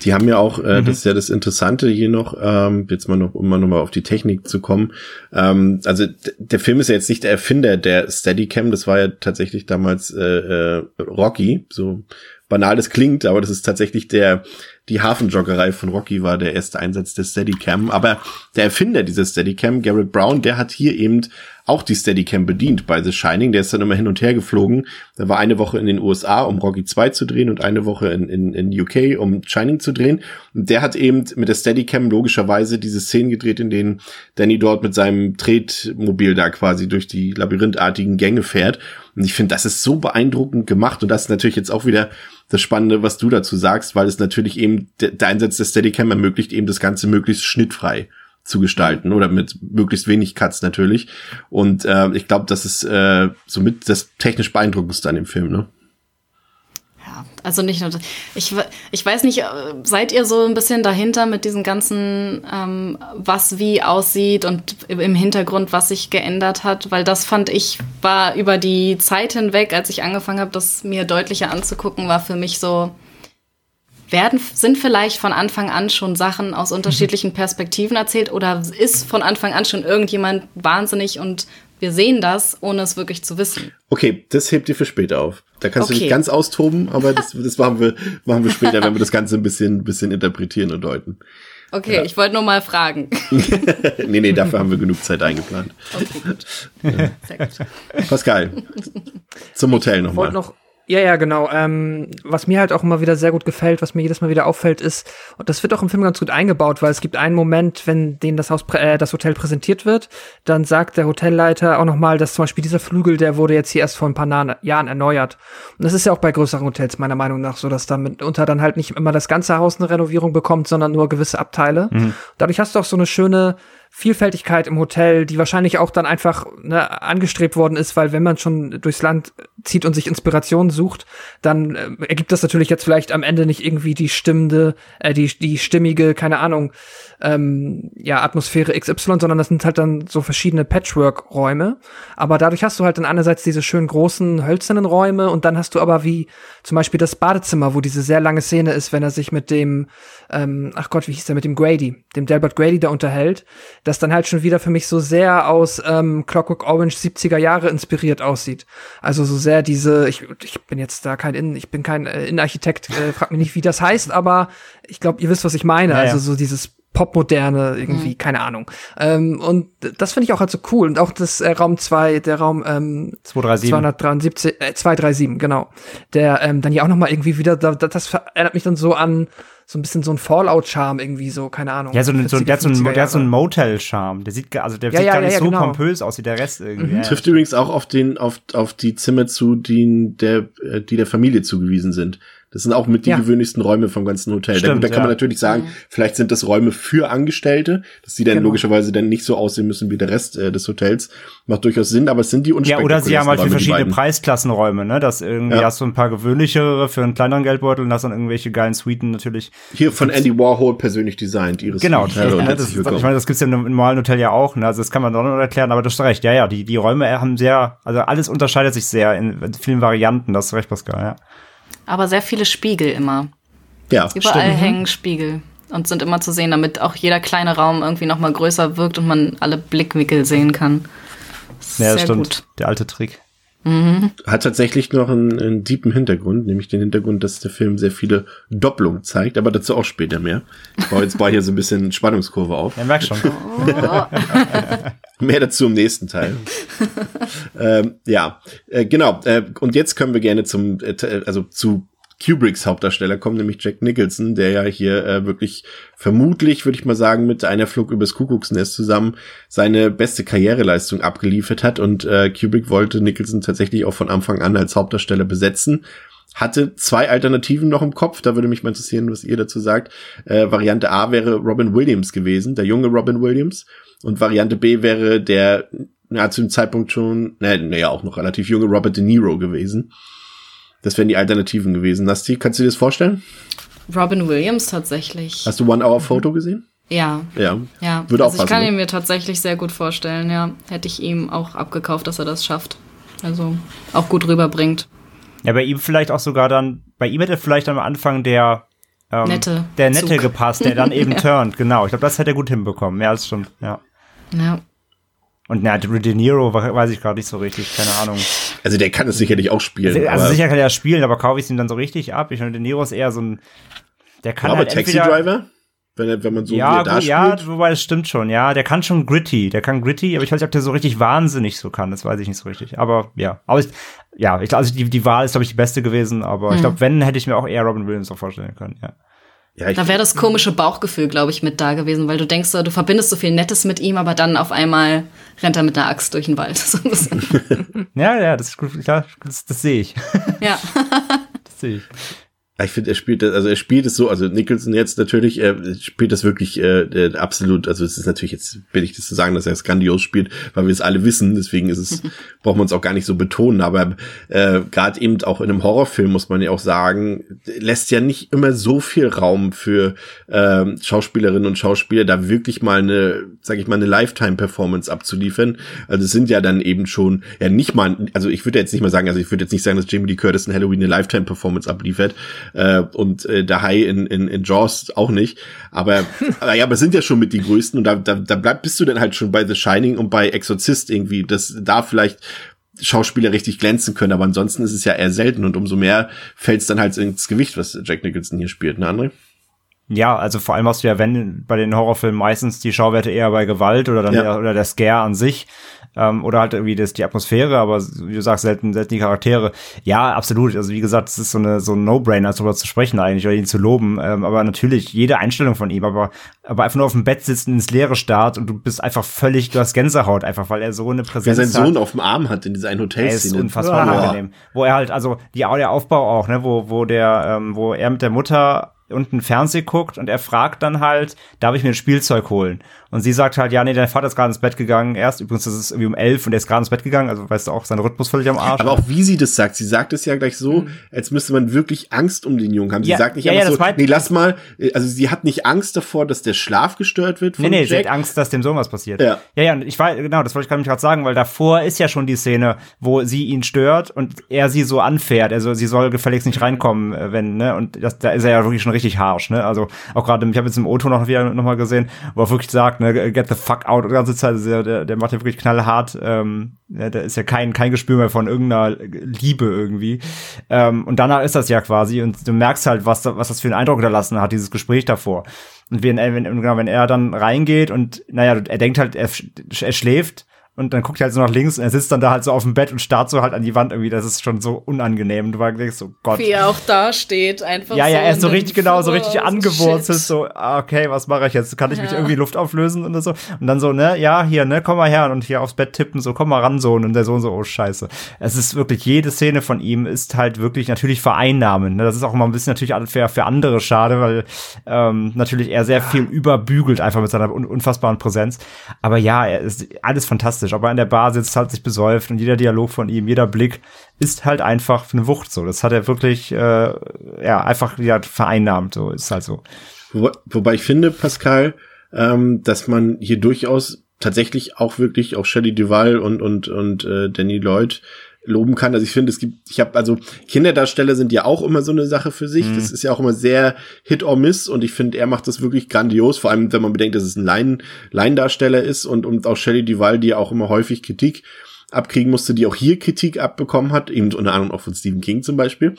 Die haben ja auch, äh, mhm. das ist ja das Interessante hier noch, ähm, jetzt mal noch, um mal nochmal auf die Technik zu kommen. Ähm, also der Film ist ja jetzt nicht der Erfinder der Steadicam, das war ja tatsächlich damals äh, äh, Rocky, so banal das klingt, aber das ist tatsächlich der, die Hafenjoggerei von Rocky war der erste Einsatz des Steadicam. Aber der Erfinder dieses Steadicam, Garrett Brown, der hat hier eben auch die Steadicam bedient bei The Shining. Der ist dann immer hin und her geflogen. Der war eine Woche in den USA, um Rocky 2 zu drehen und eine Woche in, in, in UK, um Shining zu drehen. Und der hat eben mit der Steadicam logischerweise diese Szenen gedreht, in denen Danny dort mit seinem Tretmobil da quasi durch die labyrinthartigen Gänge fährt. Und ich finde, das ist so beeindruckend gemacht. Und das ist natürlich jetzt auch wieder das Spannende, was du dazu sagst, weil es natürlich eben der Einsatz der Steadicam ermöglicht, eben das Ganze möglichst schnittfrei zu gestalten oder mit möglichst wenig Cuts natürlich. Und äh, ich glaube, das ist äh, somit das technisch beeindruckendste an dem Film, ne? Ja, also nicht nur das. Ich, ich weiß nicht, seid ihr so ein bisschen dahinter mit diesem ganzen, ähm, was wie aussieht und im Hintergrund, was sich geändert hat? Weil das fand ich, war über die Zeit hinweg, als ich angefangen habe, das mir deutlicher anzugucken, war für mich so, werden, sind vielleicht von Anfang an schon Sachen aus unterschiedlichen Perspektiven erzählt oder ist von Anfang an schon irgendjemand wahnsinnig und wir sehen das, ohne es wirklich zu wissen. Okay, das hebt dir für später auf. Da kannst okay. du nicht ganz austoben, aber das, das machen, wir, machen wir später, wenn wir das Ganze ein bisschen, bisschen interpretieren und deuten. Okay, ja. ich wollte nur mal fragen. nee, nee, dafür haben wir genug Zeit eingeplant. Okay, gut. Ja. Pascal, zum Hotel nochmal. Noch ja, ja, genau. Ähm, was mir halt auch immer wieder sehr gut gefällt, was mir jedes Mal wieder auffällt, ist, und das wird auch im Film ganz gut eingebaut, weil es gibt einen Moment, wenn denen das Haus, äh, das Hotel präsentiert wird, dann sagt der Hotelleiter auch nochmal, dass zum Beispiel dieser Flügel, der wurde jetzt hier erst vor ein paar Na Jahren erneuert. Und das ist ja auch bei größeren Hotels meiner Meinung nach so, dass da mitunter dann halt nicht immer das ganze Haus eine Renovierung bekommt, sondern nur gewisse Abteile. Mhm. Dadurch hast du auch so eine schöne Vielfältigkeit im Hotel, die wahrscheinlich auch dann einfach ne, angestrebt worden ist, weil wenn man schon durchs Land zieht und sich Inspiration sucht, dann äh, ergibt das natürlich jetzt vielleicht am Ende nicht irgendwie die stimmende, äh, die, die stimmige, keine Ahnung, ähm, ja, Atmosphäre XY, sondern das sind halt dann so verschiedene Patchwork-Räume. Aber dadurch hast du halt dann einerseits diese schönen großen hölzernen Räume und dann hast du aber wie zum Beispiel das Badezimmer, wo diese sehr lange Szene ist, wenn er sich mit dem, ähm, ach Gott, wie hieß der, mit dem Grady, dem Delbert Grady da unterhält, das dann halt schon wieder für mich so sehr aus ähm, Clockwork Orange 70er Jahre inspiriert aussieht. Also so sehr diese, ich, ich bin jetzt da kein Innen, ich bin kein äh, Innenarchitekt, äh, frag mich nicht, wie das heißt, aber ich glaube, ihr wisst, was ich meine. Ja, also so dieses Popmoderne, irgendwie, mhm. keine Ahnung. Ähm, und das finde ich auch halt so cool. Und auch das äh, Raum 2, der Raum ähm, 237. 273, äh, 237, genau. Der ähm, dann ja auch noch mal irgendwie wieder, da, das erinnert mich dann so an so ein bisschen so ein Fallout-Charme irgendwie so, keine Ahnung. Ja, so, ein, so, der, hat so ein, der hat so ein Motel-Charme. Der sieht, also der ja, sieht ja, gar nicht ja, so genau. pompös aus wie der Rest irgendwie. Mhm. Trifft übrigens auch auf den, auf, auf die Zimmer zu, die der, äh, die der Familie zugewiesen sind. Das sind auch mit die ja. gewöhnlichsten Räume vom ganzen Hotel. Stimmt, da, da kann ja. man natürlich sagen, vielleicht sind das Räume für Angestellte, dass die dann genau. logischerweise dann nicht so aussehen müssen wie der Rest äh, des Hotels. Macht durchaus Sinn, aber es sind die Ja, oder sie haben halt für verschiedene Preisklassenräume, ne? Das irgendwie ja. hast du ein paar gewöhnlichere für einen kleineren Geldbeutel und hast dann irgendwelche geilen Suiten natürlich. Hier von Andy Warhol persönlich designt, ihres Genau, Hotel ja, das, ich meine, das gibt's ja im normalen Hotel ja auch, ne? Also das kann man doch noch erklären, aber du hast recht, ja, ja, die, die Räume haben sehr, also alles unterscheidet sich sehr in vielen Varianten, das ist recht, Pascal, ja. Aber sehr viele Spiegel immer. Ja, Überall stimmt. hängen Spiegel und sind immer zu sehen, damit auch jeder kleine Raum irgendwie noch mal größer wirkt und man alle Blickwinkel sehen kann. Ja, das stimmt. Gut. Der alte Trick. Mhm. Hat tatsächlich noch einen, einen deepen Hintergrund, nämlich den Hintergrund, dass der Film sehr viele Doppelungen zeigt, aber dazu auch später mehr. Ich baue jetzt mal hier so ein bisschen Spannungskurve auf. Ja, merk schon. Oh. mehr dazu im nächsten Teil. ähm, ja, äh, genau. Äh, und jetzt können wir gerne zum, äh, also zu Kubricks Hauptdarsteller kommen, nämlich Jack Nicholson, der ja hier äh, wirklich vermutlich, würde ich mal sagen, mit einer Flug übers Kuckucksnest zusammen seine beste Karriereleistung abgeliefert hat. Und äh, Kubrick wollte Nicholson tatsächlich auch von Anfang an als Hauptdarsteller besetzen. Hatte zwei Alternativen noch im Kopf, da würde mich mal interessieren, was ihr dazu sagt. Äh, Variante A wäre Robin Williams gewesen, der junge Robin Williams. Und Variante B wäre der, ja, zu dem Zeitpunkt schon, naja, naja, auch noch relativ junge Robert De Niro gewesen. Das wären die Alternativen gewesen. Nasti, kannst du dir das vorstellen? Robin Williams tatsächlich. Hast du One Hour Photo gesehen? Ja. Ja. Ja. Würde also auch passen, ich kann ihn mir tatsächlich sehr gut vorstellen, ja. Hätte ich ihm auch abgekauft, dass er das schafft. Also auch gut rüberbringt. Ja, bei ihm vielleicht auch sogar dann, bei ihm hätte vielleicht am Anfang der ähm, Nette der Nette Zug. gepasst, der dann eben ja. turnt, genau. Ich glaube, das hätte er gut hinbekommen. Mehr als stimmt, ja. Ja. Und na, De Niro weiß ich gerade nicht so richtig, keine Ahnung. Also der kann es sicherlich auch spielen. Also, also sicher kann er spielen, aber kaufe ich es ihm dann so richtig ab. Ich meine, De Niro ist eher so ein, der kann aber halt Taxi Driver? Wenn, wenn man so ja, wie er da gut, ja, wobei es stimmt schon, ja, der kann schon gritty, der kann gritty, aber ich weiß nicht, ob der so richtig wahnsinnig so kann, das weiß ich nicht so richtig. Aber ja, aber ich, ja, ich, also die, die Wahl ist, glaube ich, die beste gewesen, aber Mhm. ich glaube, wenn, hätte ich mir auch eher Robin Williams auch vorstellen können, ja. Ja, ich, Da wäre das komische Bauchgefühl, glaube ich, mit da gewesen, weil du denkst, so, du verbindest so viel Nettes mit ihm, aber dann auf einmal rennt er mit einer Axt durch den Wald. So. Ja, ja, das ist gut, ja, das, das sehe ich. ja. Das sehe ich. Ich finde, er spielt das, also er spielt es so, also Nicholson jetzt natürlich, er spielt das wirklich äh, äh, absolut, also es ist natürlich jetzt, bin ich das zu sagen, dass er es grandios spielt, weil wir es alle wissen, deswegen ist es, braucht man es auch gar nicht so betonen, aber äh, gerade eben auch in einem Horrorfilm muss man ja auch sagen, lässt ja nicht immer so viel Raum für ähm, Schauspielerinnen und Schauspieler, da wirklich mal eine, sag ich mal, eine Lifetime-Performance abzuliefern. Also es sind ja dann eben schon, ja nicht mal, also ich würde jetzt nicht mal sagen, also ich würde jetzt nicht sagen, dass Jamie Lee Curtis in Halloween eine Lifetime-Performance abliefert, äh, und äh, der Hai in, in, in Jaws auch nicht. Aber, aber ja, aber sind ja schon mit die größten und da, da, da bleib, bist du dann halt schon bei The Shining und bei Exorzist irgendwie, dass da vielleicht Schauspieler richtig glänzen können, aber ansonsten ist es ja eher selten und umso mehr fällt es dann halt ins Gewicht, was Jack Nicholson hier spielt, ne André? Ja, also vor allem hast du ja, wenn bei den Horrorfilmen meistens die Schauwerte eher bei Gewalt oder dann Ja. eher, oder der Scare an sich ähm, oder halt irgendwie das, die Atmosphäre, aber wie du sagst, selten, selten die Charaktere. Ja, absolut. Also wie gesagt, es ist so eine so ein No-Brainer, darüber zu sprechen eigentlich oder ihn zu loben. Ähm, aber natürlich jede Einstellung von ihm, aber aber einfach nur auf dem Bett sitzen, ins Leere starrt und du bist einfach völlig, du hast Gänsehaut einfach, weil er so eine Wer Präsenz seinen hat. Sohn auf dem Arm hat in dieser einen Er ist Hotelszene. unfassbar Boah. unangenehm. Wo er halt, also die, der Aufbau auch, ne, wo, wo der, ähm, wo er mit der Mutter unten Fernseh guckt und er fragt dann halt, darf ich mir ein Spielzeug holen? Und sie sagt halt, ja, nee, dein Vater ist gerade ins Bett gegangen. Erst übrigens, das ist irgendwie um elf und er ist gerade ins Bett gegangen, also weißt du auch, sein Rhythmus völlig am Arsch. Aber auch wie sie das sagt, sie sagt es ja gleich so, als müsste man wirklich Angst um den Jungen haben. Sie Ja, sagt nicht ja, ja, einfach das so, nee, lass mal, äh, also sie hat nicht Angst davor, dass der Schlaf gestört wird von Nee, nee, sie Jack. hat Angst, dass dem Sohn was passiert. Ja. ja, ja, und ich weiß, genau, das wollte ich gerade sagen, weil davor ist ja schon die Szene, wo sie ihn stört und er sie so anfährt. Also sie soll gefälligst nicht reinkommen, äh, wenn, ne, und das, da ist er ja wirklich schon richtig harsh, ne? Also auch gerade, ich habe jetzt im O-Ton noch wieder noch mal gesehen, wo er wirklich sagt, ne, get the fuck out die ganze Zeit. Also der, der, macht ja wirklich knallhart, ähm, ja, da ist ja kein, kein Gespür mehr von irgendeiner Liebe irgendwie. Ähm, und danach ist das ja quasi, und du merkst halt, was, was das für einen Eindruck hinterlassen hat, dieses Gespräch davor. Und wenn, er- wenn, genau, wenn er dann reingeht und, naja, er denkt halt, er, er schläft und dann guckt er halt so nach links und er sitzt dann da halt so auf dem Bett und starrt so halt an die Wand irgendwie. Das ist schon so unangenehm. Und du denkst so, Gott. Wie er auch da steht, einfach Ja, so. ja, er ist so richtig genau, so richtig so angewurzelt, shit. so, ah, okay, was mache ich jetzt? Kann ich mich Ja. irgendwie Luft auflösen oder so? Und dann so, ne, ja, hier, ne, komm mal her und hier aufs Bett tippen, so, komm mal ran, Sohn. Und der Sohn so, oh, scheiße. Es ist wirklich, jede Szene von ihm ist halt wirklich natürlich vereinnahmend. Ne? Das ist auch immer ein bisschen natürlich für, für andere schade, weil ähm, natürlich er sehr viel überbügelt, einfach mit seiner un unfassbaren Präsenz. Aber ja, er ist alles fantastisch. Ob er in der Bar sitzt, halt sich besäuft und jeder Dialog von ihm, jeder Blick ist halt einfach eine Wucht so. Das hat er wirklich, äh, ja, einfach ja, vereinnahmt. So ist halt so. Wo, wobei ich finde, Pascal, ähm, dass man hier durchaus tatsächlich auch wirklich auch Shelley Duval und und und äh, Danny Lloyd loben kann. Also ich finde, es gibt, ich habe also Kinderdarsteller sind ja auch immer so eine Sache für sich. Das ist ja auch immer sehr Hit or Miss und ich finde, er macht das wirklich grandios. Vor allem, wenn man bedenkt, dass es ein Laien, Laiendarsteller ist und und auch Shelley Duval, die ja auch immer häufig Kritik abkriegen musste, die auch hier Kritik abbekommen hat, eben unter anderem auch von Stephen King zum Beispiel,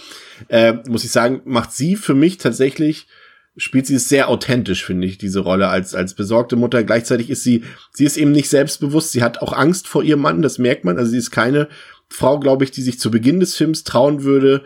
äh, muss ich sagen, macht sie für mich tatsächlich spielt sie es sehr authentisch, finde ich, diese Rolle als, als besorgte Mutter. Gleichzeitig ist sie, sie ist eben nicht selbstbewusst. Sie hat auch Angst vor ihrem Mann, das merkt man. Also sie ist keine Frau, glaube ich, die sich zu Beginn des Films trauen würde,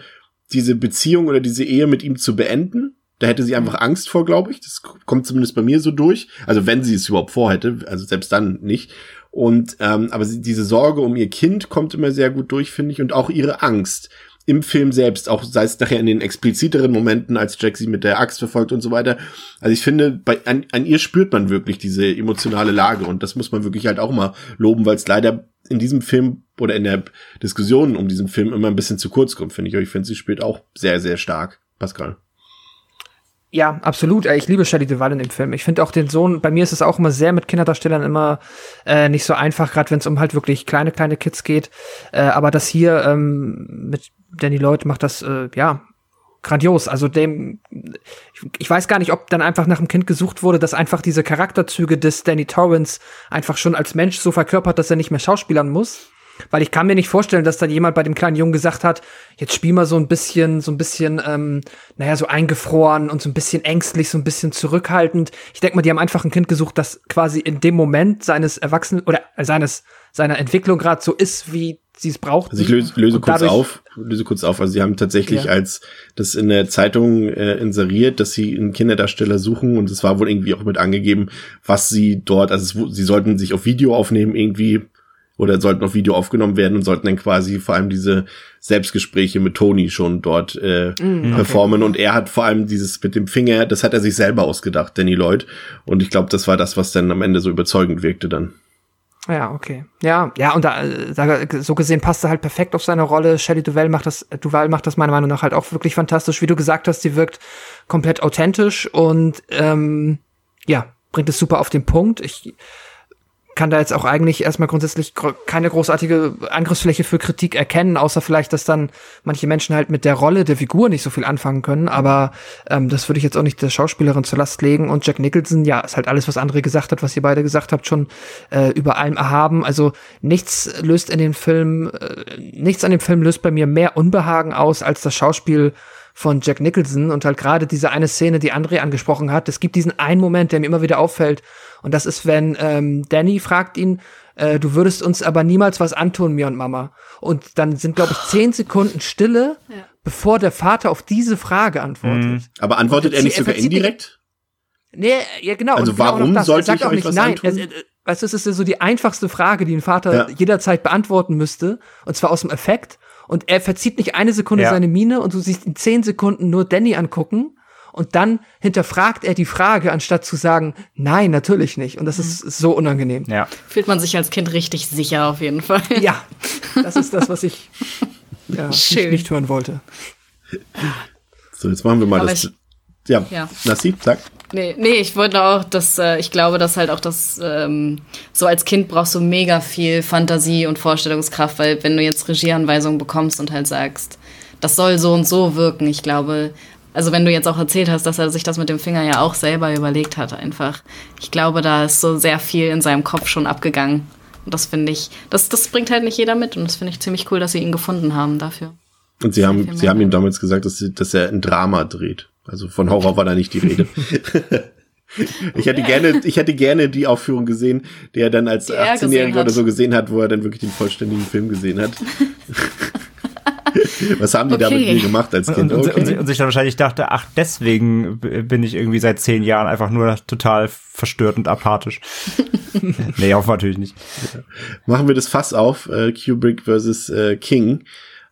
diese Beziehung oder diese Ehe mit ihm zu beenden. Da hätte sie einfach Angst vor, glaube ich. Das kommt zumindest bei mir so durch. Also wenn sie es überhaupt vorhätte, also selbst dann nicht. Und ähm, aber sie, diese Sorge um ihr Kind kommt immer sehr gut durch, finde ich, und auch ihre Angst im Film selbst, auch sei es nachher in den expliziteren Momenten, als Jack sie mit der Axt verfolgt und so weiter. Also ich finde, bei, an, an ihr spürt man wirklich diese emotionale Lage und das muss man wirklich halt auch mal loben, weil es leider in diesem Film oder in der Diskussion um diesen Film immer ein bisschen zu kurz kommt, finde ich. Aber ich finde, sie spielt auch sehr, sehr stark. Pascal. Ja, absolut. Ich liebe Shelley Duvall in dem Film. Ich finde auch den Sohn, bei mir ist es auch immer sehr mit Kinderdarstellern immer äh, nicht so einfach, gerade wenn es um halt wirklich kleine, kleine Kids geht. Äh, aber das hier ähm, mit Danny Lloyd macht das, äh, ja, grandios. Also dem, ich weiß gar nicht, ob dann einfach nach einem Kind gesucht wurde, das einfach diese Charakterzüge des Danny Torrance einfach schon als Mensch so verkörpert, dass er nicht mehr schauspielern muss. Weil ich kann mir nicht vorstellen, dass dann jemand bei dem kleinen Jungen gesagt hat, jetzt spiel mal so ein bisschen, so ein bisschen, ähm, naja, so eingefroren und so ein bisschen ängstlich, so ein bisschen zurückhaltend. Ich denke mal, die haben einfach ein Kind gesucht, das quasi in dem Moment seines Erwachsenen oder seines seiner Entwicklung gerade so ist, wie sie es braucht. Also ich löse, löse kurz auf, löse kurz auf. Also sie haben tatsächlich ja. als das in der Zeitung äh, inseriert, dass sie einen Kinderdarsteller suchen und es war wohl irgendwie auch mit angegeben, was sie dort, also es, sie sollten sich auf Video aufnehmen irgendwie oder sollten auf Video aufgenommen werden und sollten dann quasi vor allem diese Selbstgespräche mit Tony schon dort äh, mm, okay. performen und er hat vor allem dieses mit dem Finger, das hat er sich selber ausgedacht, Danny Lloyd und ich glaube, das war das, was dann am Ende so überzeugend wirkte dann. Ja, okay. Ja, ja, und da, da so gesehen passt er halt perfekt auf seine Rolle. Shelley Duval macht das, Duval macht das meiner Meinung nach halt auch wirklich fantastisch. Wie du gesagt hast, die wirkt komplett authentisch und ähm, ja, bringt es super auf den Punkt. Ich kann da jetzt auch eigentlich erstmal grundsätzlich keine großartige Angriffsfläche für Kritik erkennen, außer vielleicht, dass dann manche Menschen halt mit der Rolle der Figur nicht so viel anfangen können. Aber ähm, das würde ich jetzt auch nicht der Schauspielerin zur Last legen. Und Jack Nicholson, ja, ist halt alles, was André gesagt hat, was ihr beide gesagt habt, schon äh, über allem erhaben. Also nichts löst in den Film, äh, nichts an dem Film löst bei mir mehr Unbehagen aus als das Schauspiel von Jack Nicholson und halt gerade diese eine Szene, die André angesprochen hat. Es gibt diesen einen Moment, der mir immer wieder auffällt, und das ist, wenn ähm, Danny fragt ihn, äh, du würdest uns aber niemals was antun, mir und Mama. Und dann sind, glaube ich, zehn Sekunden Stille, ja. bevor der Vater auf diese Frage antwortet. Mhm. Aber antwortet er nicht sogar indirekt? Nee, ja, genau. Also genau warum genau sollte ich euch nicht, was nein, antun? Es, weißt du, es ist ja so die einfachste Frage, die ein Vater ja. jederzeit beantworten müsste. Und zwar aus dem Effekt. Und er verzieht nicht eine Sekunde ja. seine Miene und du siehst in zehn Sekunden nur Danny angucken und dann hinterfragt er die Frage, anstatt zu sagen, nein, natürlich nicht. Und das ist so unangenehm. Ja. Fühlt man sich als Kind richtig sicher auf jeden Fall. Ja, das ist das, was ich ja, nicht, nicht, hören wollte. So, jetzt machen wir mal Aber das. Ich, ja, ja. Nassi, sag. Nee, nee, ich wollte auch, dass äh, ich glaube, dass halt auch das, ähm, so als Kind brauchst du mega viel Fantasie und Vorstellungskraft, weil wenn du jetzt Regieanweisungen bekommst und halt sagst, das soll so und so wirken, ich glaube, also wenn du jetzt auch erzählt hast, dass er sich das mit dem Finger ja auch selber überlegt hat, einfach. Ich glaube, da ist so sehr viel in seinem Kopf schon abgegangen. Und das finde ich, das, das bringt halt nicht jeder mit. Und das finde ich ziemlich cool, dass sie ihn gefunden haben dafür. Und sie haben, sie haben ihm damals gesagt, dass, sie, dass er ein Drama dreht. Also von Horror war da nicht die Rede. ich hätte gerne, ich hätte gerne die Aufführung gesehen, die er dann als 18-Jähriger oder so gesehen hat, wo er dann wirklich den vollständigen Film gesehen hat. Was haben die okay. da mit mir gemacht als Kind? Und, okay. und, und, sich dann wahrscheinlich dachte, ach, deswegen bin ich irgendwie seit zehn Jahren einfach nur total verstört und apathisch. nee, hoffen natürlich nicht. Ja. Machen wir das Fass auf, äh, Kubrick versus äh, King.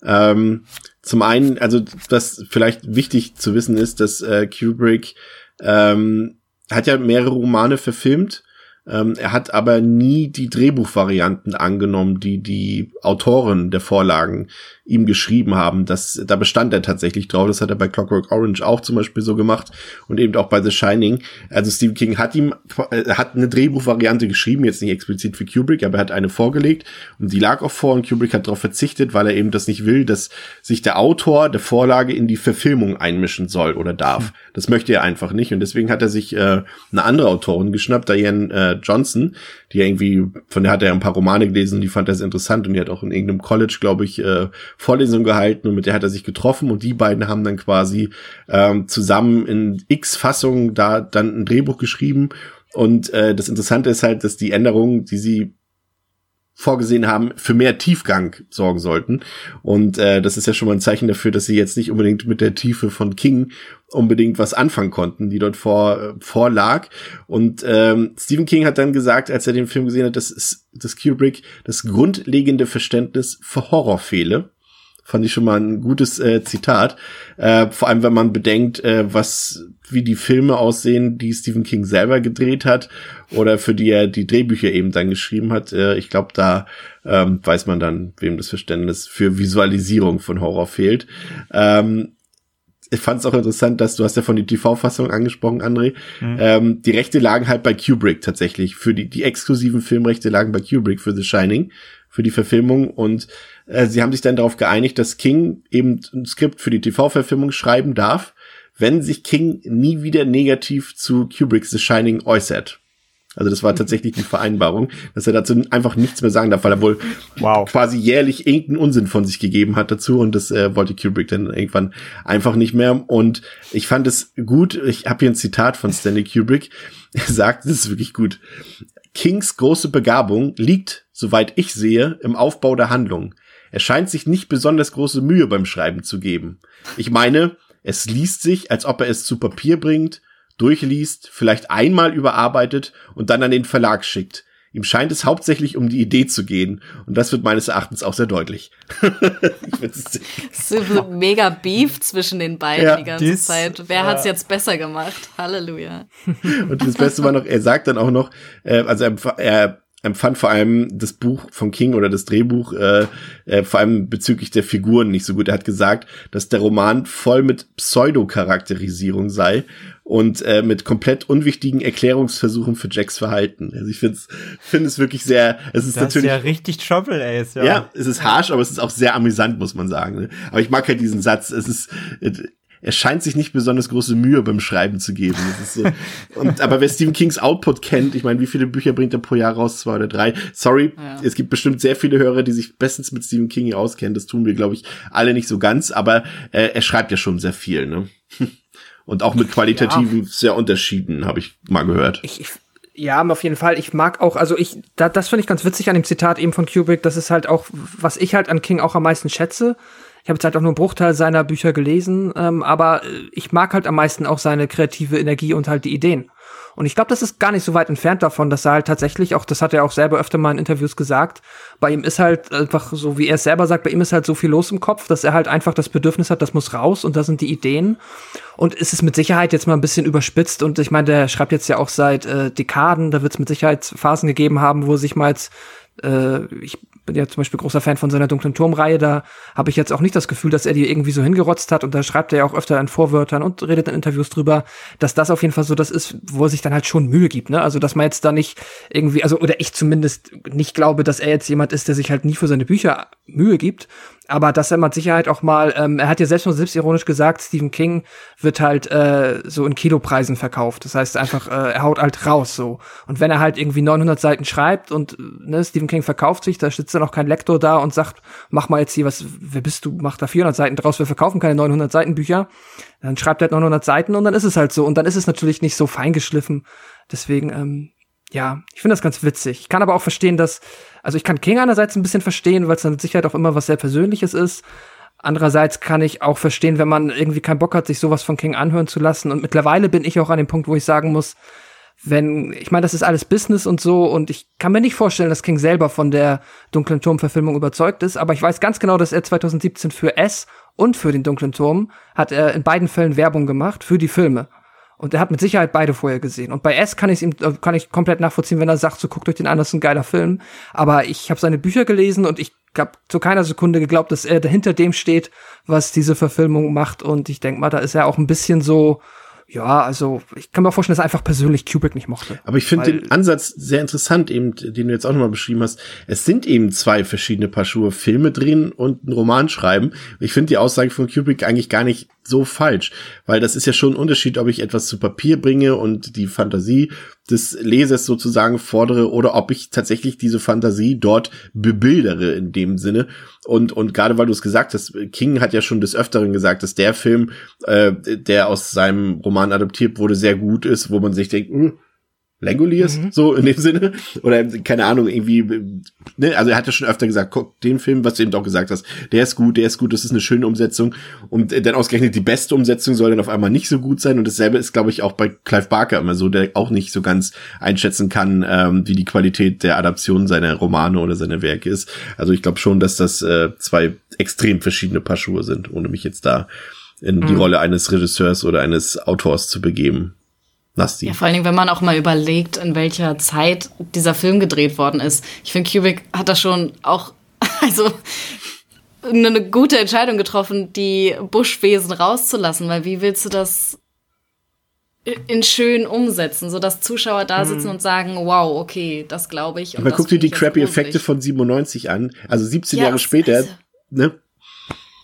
Ähm, zum einen, also was vielleicht wichtig zu wissen ist, dass äh, Kubrick ähm, hat ja mehrere Romane verfilmt ähm, er hat aber nie die Drehbuchvarianten angenommen, die die Autoren der Vorlagen ihm geschrieben haben. Das, da bestand er tatsächlich drauf. Das hat er bei Clockwork Orange auch zum Beispiel so gemacht und eben auch bei The Shining. Also Stephen King hat ihm, äh, hat eine Drehbuchvariante geschrieben, jetzt nicht explizit für Kubrick, aber er hat eine vorgelegt und die lag auch vor und Kubrick hat darauf verzichtet, weil er eben das nicht will, dass sich der Autor der Vorlage in die Verfilmung einmischen soll oder darf. Hm. Das möchte er einfach nicht und deswegen hat er sich äh, eine andere Autorin geschnappt, Diane äh, Johnson, die irgendwie, von der hat er ein paar Romane gelesen, die fand er sehr interessant und die hat auch in irgendeinem College, glaube ich, äh, Vorlesungen gehalten und mit der hat er sich getroffen und die beiden haben dann quasi ähm, zusammen in X-Fassungen da dann ein Drehbuch geschrieben und äh, das Interessante ist halt, dass die Änderungen, die sie vorgesehen haben, für mehr Tiefgang sorgen sollten. Und äh, das ist ja schon mal ein Zeichen dafür, dass sie jetzt nicht unbedingt mit der Tiefe von King unbedingt was anfangen konnten, die dort vor äh, vorlag. Und ähm, Stephen King hat dann gesagt, als er den Film gesehen hat, dass, dass Kubrick das grundlegende Verständnis für Horror fehle. Fand ich schon mal ein gutes äh, Zitat. Äh, vor allem, wenn man bedenkt, äh, was, wie die Filme aussehen, die Stephen King selber gedreht hat oder für die er die Drehbücher eben dann geschrieben hat. Äh, ich glaube, da ähm, weiß man dann, wem das Verständnis für Visualisierung von Horror fehlt. Ähm, ich fand es auch interessant, dass du hast ja von die TV-Fassung angesprochen, André. Mhm. Ähm, die Rechte lagen halt bei Kubrick tatsächlich. Für die, die exklusiven Filmrechte lagen bei Kubrick für The Shining für die Verfilmung und äh, sie haben sich dann darauf geeinigt, dass King eben ein Skript für die TV-Verfilmung schreiben darf, wenn sich King nie wieder negativ zu Kubricks The Shining äußert. Also das war tatsächlich die Vereinbarung, dass er dazu einfach nichts mehr sagen darf, weil er wohl wow. quasi jährlich irgendeinen Unsinn von sich gegeben hat dazu und das äh, wollte Kubrick dann irgendwann einfach nicht mehr. Und ich fand es gut, ich habe hier ein Zitat von Stanley Kubrick, er sagt, das ist wirklich gut. Kings große Begabung liegt, soweit ich sehe, im Aufbau der Handlung. Er scheint sich nicht besonders große Mühe beim Schreiben zu geben. Ich meine, es liest sich, als ob er es zu Papier bringt durchliest, vielleicht einmal überarbeitet und dann an den Verlag schickt. Ihm scheint es hauptsächlich um die Idee zu gehen. Und das wird meines Erachtens auch sehr deutlich. es ist mega Beef zwischen den beiden ja, die ganze dies, Zeit. Wer ja. hat's jetzt besser gemacht? Halleluja. Und das Beste war noch, er sagt dann auch noch, äh, also er, er empfand vor allem das Buch von King oder das Drehbuch äh, äh, vor allem bezüglich der Figuren nicht so gut. Er hat gesagt, dass der Roman voll mit Pseudo-Charakterisierung sei und äh, mit komplett unwichtigen Erklärungsversuchen für Jacks Verhalten. Also ich finde es finde es wirklich sehr, es ist das natürlich ist ja richtig Trouble Ace, ja. Ja, es ist harsh, aber es ist auch sehr amüsant, muss man sagen. Ne? Aber ich mag halt diesen Satz. Es ist er scheint sich nicht besonders große Mühe beim Schreiben zu geben. So. Und, aber wer Stephen Kings Output kennt, ich meine, wie viele Bücher bringt er pro Jahr raus? Zwei oder drei? Sorry, ja. es gibt bestimmt sehr viele Hörer, die sich bestens mit Stephen King auskennen. Das tun wir, glaube ich, alle nicht so ganz, aber äh, er schreibt ja schon sehr viel, ne? Und auch mit qualitativen ja. sehr Unterschieden, habe ich mal gehört. Ich, ich ja, auf jeden Fall. Ich mag auch, also ich, da, das finde ich ganz witzig an dem Zitat eben von Kubrick. Das ist halt auch, was ich halt an King auch am meisten schätze. Ich habe jetzt halt auch nur einen Bruchteil seiner Bücher gelesen, ähm, aber äh, ich mag halt am meisten auch seine kreative Energie und halt die Ideen. Und ich glaube, das ist gar nicht so weit entfernt davon, dass er halt tatsächlich, auch das hat er auch selber öfter mal in Interviews gesagt, bei ihm ist halt einfach, so wie er es selber sagt, bei ihm ist halt so viel los im Kopf, dass er halt einfach das Bedürfnis hat, das muss raus und da sind die Ideen. Und es ist mit Sicherheit jetzt mal ein bisschen überspitzt und ich meine, der schreibt jetzt ja auch seit äh, Dekaden, da wird es mit Sicherheit Phasen gegeben haben, wo sich mal jetzt äh, ich bin ja zum Beispiel großer Fan von seiner dunklen Turmreihe, da habe ich jetzt auch nicht das Gefühl, dass er die irgendwie so hingerotzt hat und da schreibt er ja auch öfter in Vorwörtern und redet in Interviews drüber, dass das auf jeden Fall so das ist, wo er sich dann halt schon Mühe gibt, ne? Also, dass man jetzt da nicht irgendwie, also, oder ich zumindest nicht glaube, dass er jetzt jemand ist, der sich halt nie für seine Bücher Mühe gibt, aber dass er mit Sicherheit auch mal, ähm, er hat ja selbst nur selbstironisch gesagt, Stephen King wird halt äh, so in Kilopreisen verkauft. Das heißt einfach, äh, er haut halt raus so. Und wenn er halt irgendwie 900 Seiten schreibt und ne, Stephen King verkauft sich, da sitzt dann auch kein Lektor da und sagt, mach mal jetzt hier was, wer bist du, mach da 400 Seiten draus, wir verkaufen keine 900 Seiten Bücher. Dann schreibt er halt 900 Seiten und dann ist es halt so. Und dann ist es natürlich nicht so feingeschliffen. Deswegen, ähm, ja, ich finde das ganz witzig. Ich kann aber auch verstehen, dass also ich kann King einerseits ein bisschen verstehen, weil es dann mit Sicherheit auch immer was sehr Persönliches ist. Andererseits kann ich auch verstehen, wenn man irgendwie keinen Bock hat, sich sowas von King anhören zu lassen. Und mittlerweile bin ich auch an dem Punkt, wo ich sagen muss, wenn, ich meine, das ist alles Business und so, und ich kann mir nicht vorstellen, dass King selber von der Dunklen Turm-Verfilmung überzeugt ist, aber ich weiß ganz genau, dass er 2017 für S und für den Dunklen Turm hat er in beiden Fällen Werbung gemacht für die Filme. Und er hat mit Sicherheit beide vorher gesehen. Und bei S kann ich ihm äh, kann ich komplett nachvollziehen, wenn er sagt, so guckt euch den an, das ist ein geiler Film. Aber ich habe seine Bücher gelesen und ich habe zu keiner Sekunde geglaubt, dass er dahinter dem steht, was diese Verfilmung macht. Und ich denk mal, da ist er auch ein bisschen so ja, also ich kann mir vorstellen, dass er einfach persönlich Kubrick nicht mochte. Aber ich finde den Ansatz sehr interessant, eben, den du jetzt auch nochmal beschrieben hast. Es sind eben zwei verschiedene Paar Schuhe, Filme drehen und einen Roman schreiben. Ich finde die Aussage von Kubrick eigentlich gar nicht so falsch, weil das ist ja schon ein Unterschied, ob ich etwas zu Papier bringe und die Fantasie des Lesers sozusagen fordere oder ob ich tatsächlich diese Fantasie dort bebildere in dem Sinne. Und, und gerade weil du es gesagt hast, King hat ja schon des Öfteren gesagt, dass der Film, äh, der aus seinem Roman adoptiert wurde, sehr gut ist, wo man sich denkt, mh, hm, Langoliers, mhm. so in dem Sinne. Oder keine Ahnung, irgendwie, ne, also er hat ja schon öfter gesagt, guck den Film, was du eben auch gesagt hast, der ist gut, der ist gut, das ist eine schöne Umsetzung. Und dann ausgerechnet die beste Umsetzung soll dann auf einmal nicht so gut sein. Und dasselbe ist, glaube ich, auch bei Clive Barker immer so, der auch nicht so ganz einschätzen kann, ähm, wie die Qualität der Adaption seiner Romane oder seiner Werke ist. Also ich glaube schon, dass das äh, zwei extrem verschiedene Paar Schuhe sind, ohne mich jetzt da in die mhm. Rolle eines Regisseurs oder eines Autors zu begeben. Nasti. Ja, vor allen Dingen, wenn man auch mal überlegt, in welcher Zeit dieser Film gedreht worden ist. Ich finde, Kubrick hat da schon auch, also eine gute Entscheidung getroffen, die Buschwesen rauszulassen, weil wie willst du das in schön umsetzen, so dass Zuschauer da sitzen Mhm. und sagen, wow, okay, das glaube ich. und Aber guck dir die crappy. Effekte von 97 an. Also 17 Ja, Jahre später, also- ne?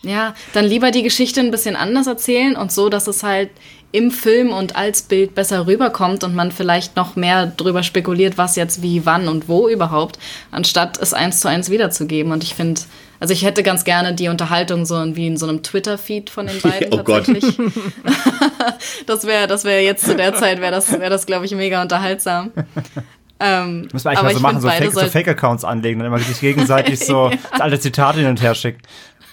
Ja, dann lieber die Geschichte ein bisschen anders erzählen und so, dass es halt im Film und als Bild besser rüberkommt und man vielleicht noch mehr drüber spekuliert, was jetzt wie, wann und wo überhaupt, anstatt es eins zu eins wiederzugeben. Und ich finde, also ich hätte ganz gerne die Unterhaltung so wie in so einem Twitter-Feed von den beiden Oh Gott. tatsächlich. das wäre, das wäre jetzt zu der Zeit, wäre das, wäre das, glaube ich, mega unterhaltsam. Ähm, Müssen wir eigentlich aber mal so machen, so beide Fake- so Fake-Accounts anlegen, dann immer sich gegenseitig so das alte Zitate hin und her schicken.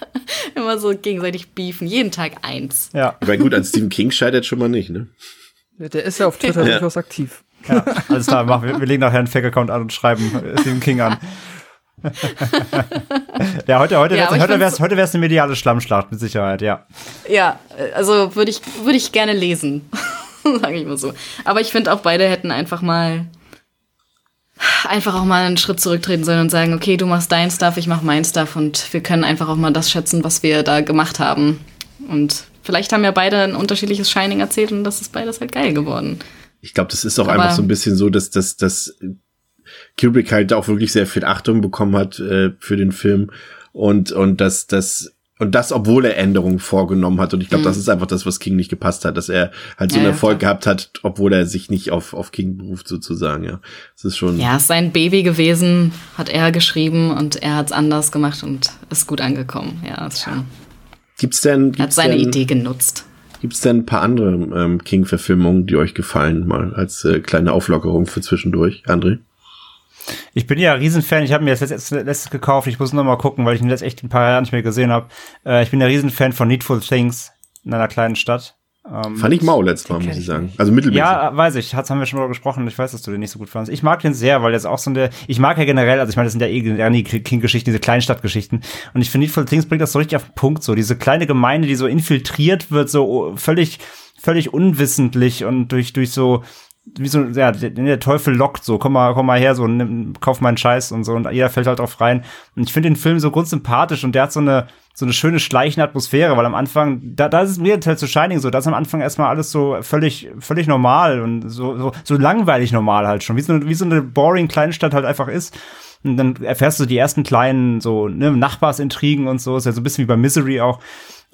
immer so gegenseitig beefen, jeden Tag eins. Ja. Aber gut, an Stephen King scheitert schon mal nicht, ne? Der ist ja auf Twitter Ja. durchaus aktiv. Ja, alles klar, machen wir, wir legen nachher einen Fake-Account an und schreiben Stephen King an. ja, heute, heute Ja, wär's, aber ich heute find's- wär's, heute wär's eine mediale Schlammschlacht, mit Sicherheit, ja. Ja, also würde ich, würde ich gerne lesen. Sage ich mal so. Aber ich finde auch beide hätten einfach mal einfach auch mal einen Schritt zurücktreten sollen und sagen, okay, du machst dein Stuff, ich mach mein Stuff und wir können einfach auch mal das schätzen, was wir da gemacht haben. Und vielleicht haben ja beide ein unterschiedliches Shining erzählt und das ist beides halt geil geworden. Ich glaube, das ist auch Aber- einfach so ein bisschen so, dass, dass, dass Kubrick halt auch wirklich sehr viel Achtung bekommen hat äh, für den Film und, und dass das und das, obwohl er Änderungen vorgenommen hat. Und ich glaube, Mhm. das ist einfach das, was King nicht gepasst hat, dass er halt so Ja, einen Erfolg gehabt hat, obwohl er sich nicht auf, auf King beruft, sozusagen, ja. Das ist schon. Ja, ist sein Baby gewesen, hat er geschrieben und er hat's anders gemacht und ist gut angekommen. Ja, ist schon. Gibt's denn, Er hat gibt's seine denn, Idee genutzt. Gibt's denn ein paar andere ähm, King-Verfilmungen, die euch gefallen, mal als äh, kleine Auflockerung für zwischendurch, André? Ich bin ja ein Riesenfan, ich habe mir das letztes, letztes gekauft, ich muss noch mal gucken, weil ich ihn jetzt echt ein paar Jahre nicht mehr gesehen habe. Äh, ich bin ja Riesenfan von Needful Things in einer kleinen Stadt. Ähm, Fand ich mau letztes Mal, muss ich sagen. Also mittelmäßig. Ja, weiß ich. Hat's haben wir schon drüber gesprochen. Ich weiß, dass du den nicht so gut fandest. Ich mag den sehr, weil jetzt auch so eine, ich mag ja generell, also ich meine, das sind ja eh gerne die King-Geschichten, diese Kleinstadtgeschichten. Und ich finde, Needful Things bringt das so richtig auf den Punkt, so diese kleine Gemeinde, die so infiltriert wird, so völlig, völlig unwissentlich und durch, durch so, wie so, ja, der, der Teufel lockt so, komm mal, komm mal her, so, nimm, kauf meinen Scheiß und so, und jeder fällt halt drauf rein. Und ich finde den Film so grundsympathisch und der hat so eine, so eine schöne schleichende Atmosphäre, weil am Anfang, da, da ist es mir halt zu Shining so, da ist am Anfang erstmal alles so völlig, völlig normal und so, so, so langweilig normal halt schon, wie so, eine, wie so eine boring Kleinstadt halt einfach ist. Und dann erfährst du die ersten kleinen, so, ne, Nachbarsintrigen und so, ist ja so ein bisschen wie bei Misery auch.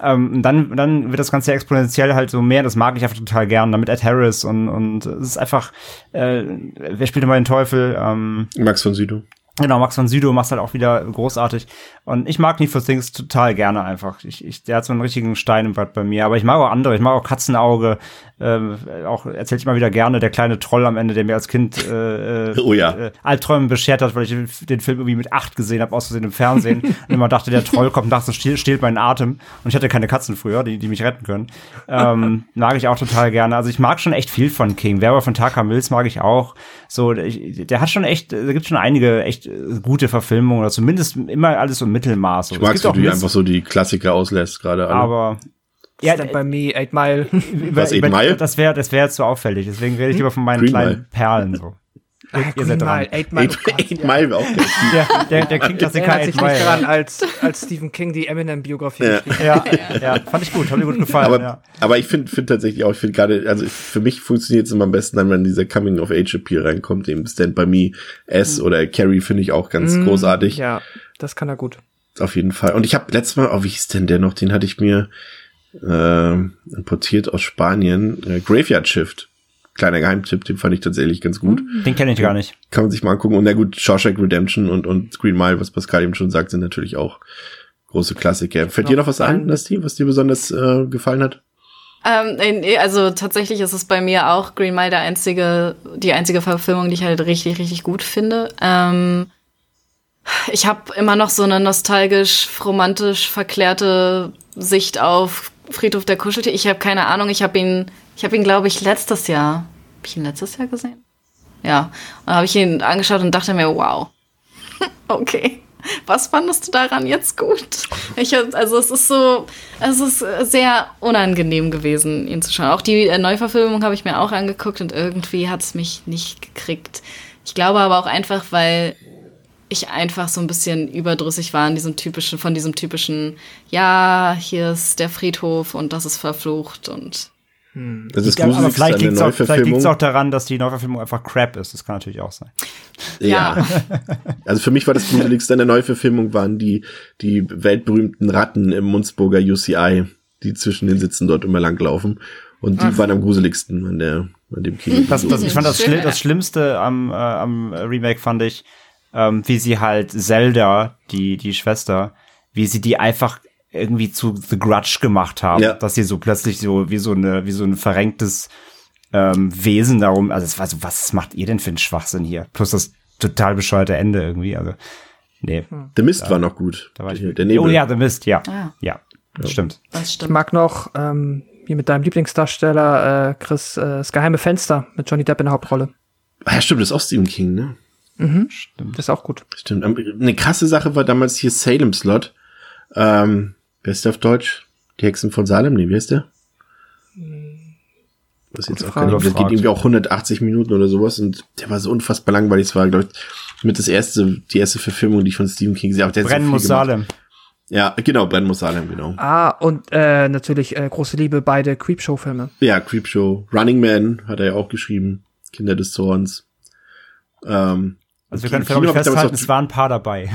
Ähm, dann, dann wird das Ganze exponentiell halt so mehr, das mag ich einfach total gern, damit Ed Harris und, und es ist einfach, äh, wer spielt immer den Teufel? Ähm, Max von Südow. Genau, Max von Südow macht halt auch wieder großartig. Und ich mag Need for Things total gerne einfach. Ich, ich, der hat so einen richtigen Stein im Brett bei mir. Aber ich mag auch andere. Ich mag auch Katzenauge. Ähm, auch erzähle ich mal wieder gerne. Der kleine Troll am Ende, der mir als Kind äh, äh, Oh ja. äh, Albträume beschert hat, weil ich den, den Film irgendwie mit acht gesehen habe, aus Versehen im Fernsehen. und immer dachte, der Troll kommt nachts und stiehlt, stiehlt meinen Atem. Und ich hatte keine Katzen früher, die, die mich retten können. Ähm, mag ich auch total gerne. Also ich mag schon echt viel von King. Werber von Taka Mills mag ich auch. So, ich, der hat schon echt, da gibt schon einige echt äh, gute Verfilmungen oder zumindest immer alles so im Mittelmaß. So. Ich gibt wie auch du einfach so die Klassiker auslässt, gerade aber ja, Stand by me, Eight Mile. über, Was, Eight Mile? das wäre das wäre jetzt so auffällig. Deswegen rede ich lieber von meinen Green kleinen Mile. Perlen so. Ihr, ihr seid dran. Eight Mile. Eight, oh Eight ja. Mile war auch. Der, der, der King-Klassiker Eight sich nicht daran, als, als Stephen King die Eminem-Biografie Ja. geschrieben Ja, ja, fand ich gut, hat mir gut gefallen. Aber, ja. aber ich finde find tatsächlich auch, ich finde gerade, also für mich funktioniert es immer am besten, dann, wenn dieser Coming-of-Age-Appeal reinkommt, eben Stand By Me, S oder Carrie finde ich auch ganz hat. großartig. Ja, das kann er gut. Auf jeden Fall. Und ich habe letztes Mal, oh, wie hieß denn der noch? Den hatte ich mir äh, importiert aus Spanien. Äh, Graveyard Shift. Kleiner Geheimtipp, den fand ich tatsächlich ganz gut. Den kenne ich gar nicht. Kann man sich mal angucken. Und na gut, Shawshank Redemption und, und Green Mile, was Pascal eben schon sagt, sind natürlich auch große Klassiker. Fällt dir noch was ein, Nasti, was dir besonders äh, gefallen hat? Ähm, nee, also tatsächlich ist es bei mir auch Green Mile der einzige, die einzige Verfilmung, die ich halt richtig, richtig gut finde. Ähm, ich habe immer noch so eine nostalgisch, romantisch verklärte Sicht auf Friedhof der Kuscheltier. Ich habe keine Ahnung. Ich habe ihn, ich habe ihn, glaube ich, letztes Jahr. Habe ich ihn letztes Jahr gesehen? Ja. Und da habe ich ihn angeschaut und dachte mir, wow. okay. Was fandest du daran jetzt gut? Ich, also es ist so, es ist sehr unangenehm gewesen, ihn zu schauen. Auch die äh, Neuverfilmung habe ich mir auch angeguckt und irgendwie hat es mich nicht gekriegt. Ich glaube aber auch einfach, weil ich einfach so ein bisschen überdrüssig war in diesem typischen, von diesem typischen, ja, hier ist der Friedhof und das ist verflucht und Hm. Das ist gruselig, aber vielleicht liegt es auch, auch, daran, dass die Neuverfilmung einfach crap ist. Das kann natürlich auch sein. Ja. also für mich war das Gruseligste an der Neuverfilmung waren die, die weltberühmten Ratten im Munzburger UCI, die zwischen den Sitzen dort immer langlaufen. Und die Ach. waren am gruseligsten an der, an dem Kino. Das, das, ich fand das, Schli das Schlimmste am, äh, am Remake fand ich, ähm, wie sie halt Zelda, die, die Schwester, wie sie die einfach irgendwie zu The Grudge gemacht haben, ja. dass sie so plötzlich so wie so eine wie so ein verrenktes ähm, Wesen darum, also es war so, was macht ihr denn für einen Schwachsinn hier? Plus das total bescheuerte Ende irgendwie, also nee. The Mist da, war noch gut. Da war ich, der Nebel. Oh ja, The Mist, ja. Ah. Ja, das ja. stimmt. Das stimmt. Ich mag noch ähm, hier mit deinem Lieblingsdarsteller äh, Chris äh, das geheime Fenster mit Johnny Depp in der Hauptrolle. Ah, ja, stimmt, das ist auch Stephen King, ne? Mhm, stimmt. Das ist auch gut. Stimmt. Eine krasse Sache war damals hier Salem Slot. Ähm, Wer ist der auf Deutsch? Die Hexen von Salem? Nee, wie heißt der? Was jetzt auch gar nicht. Das geht irgendwie auch 180 Minuten oder sowas und der war so unfassbar langweilig. Das war, glaube ich, mit das erste, die erste Verfilmung, die ich von Stephen King sehe. Brennen muss Salem. Ja, genau, Brennen muss Salem, genau. Ah, und äh, natürlich äh, große Liebe, beide Creepshow-Filme. Ja, Creepshow. Running Man hat er ja auch geschrieben. Kinder des Zorns. Ähm, also wir können Kino festhalten, es waren ein paar dabei.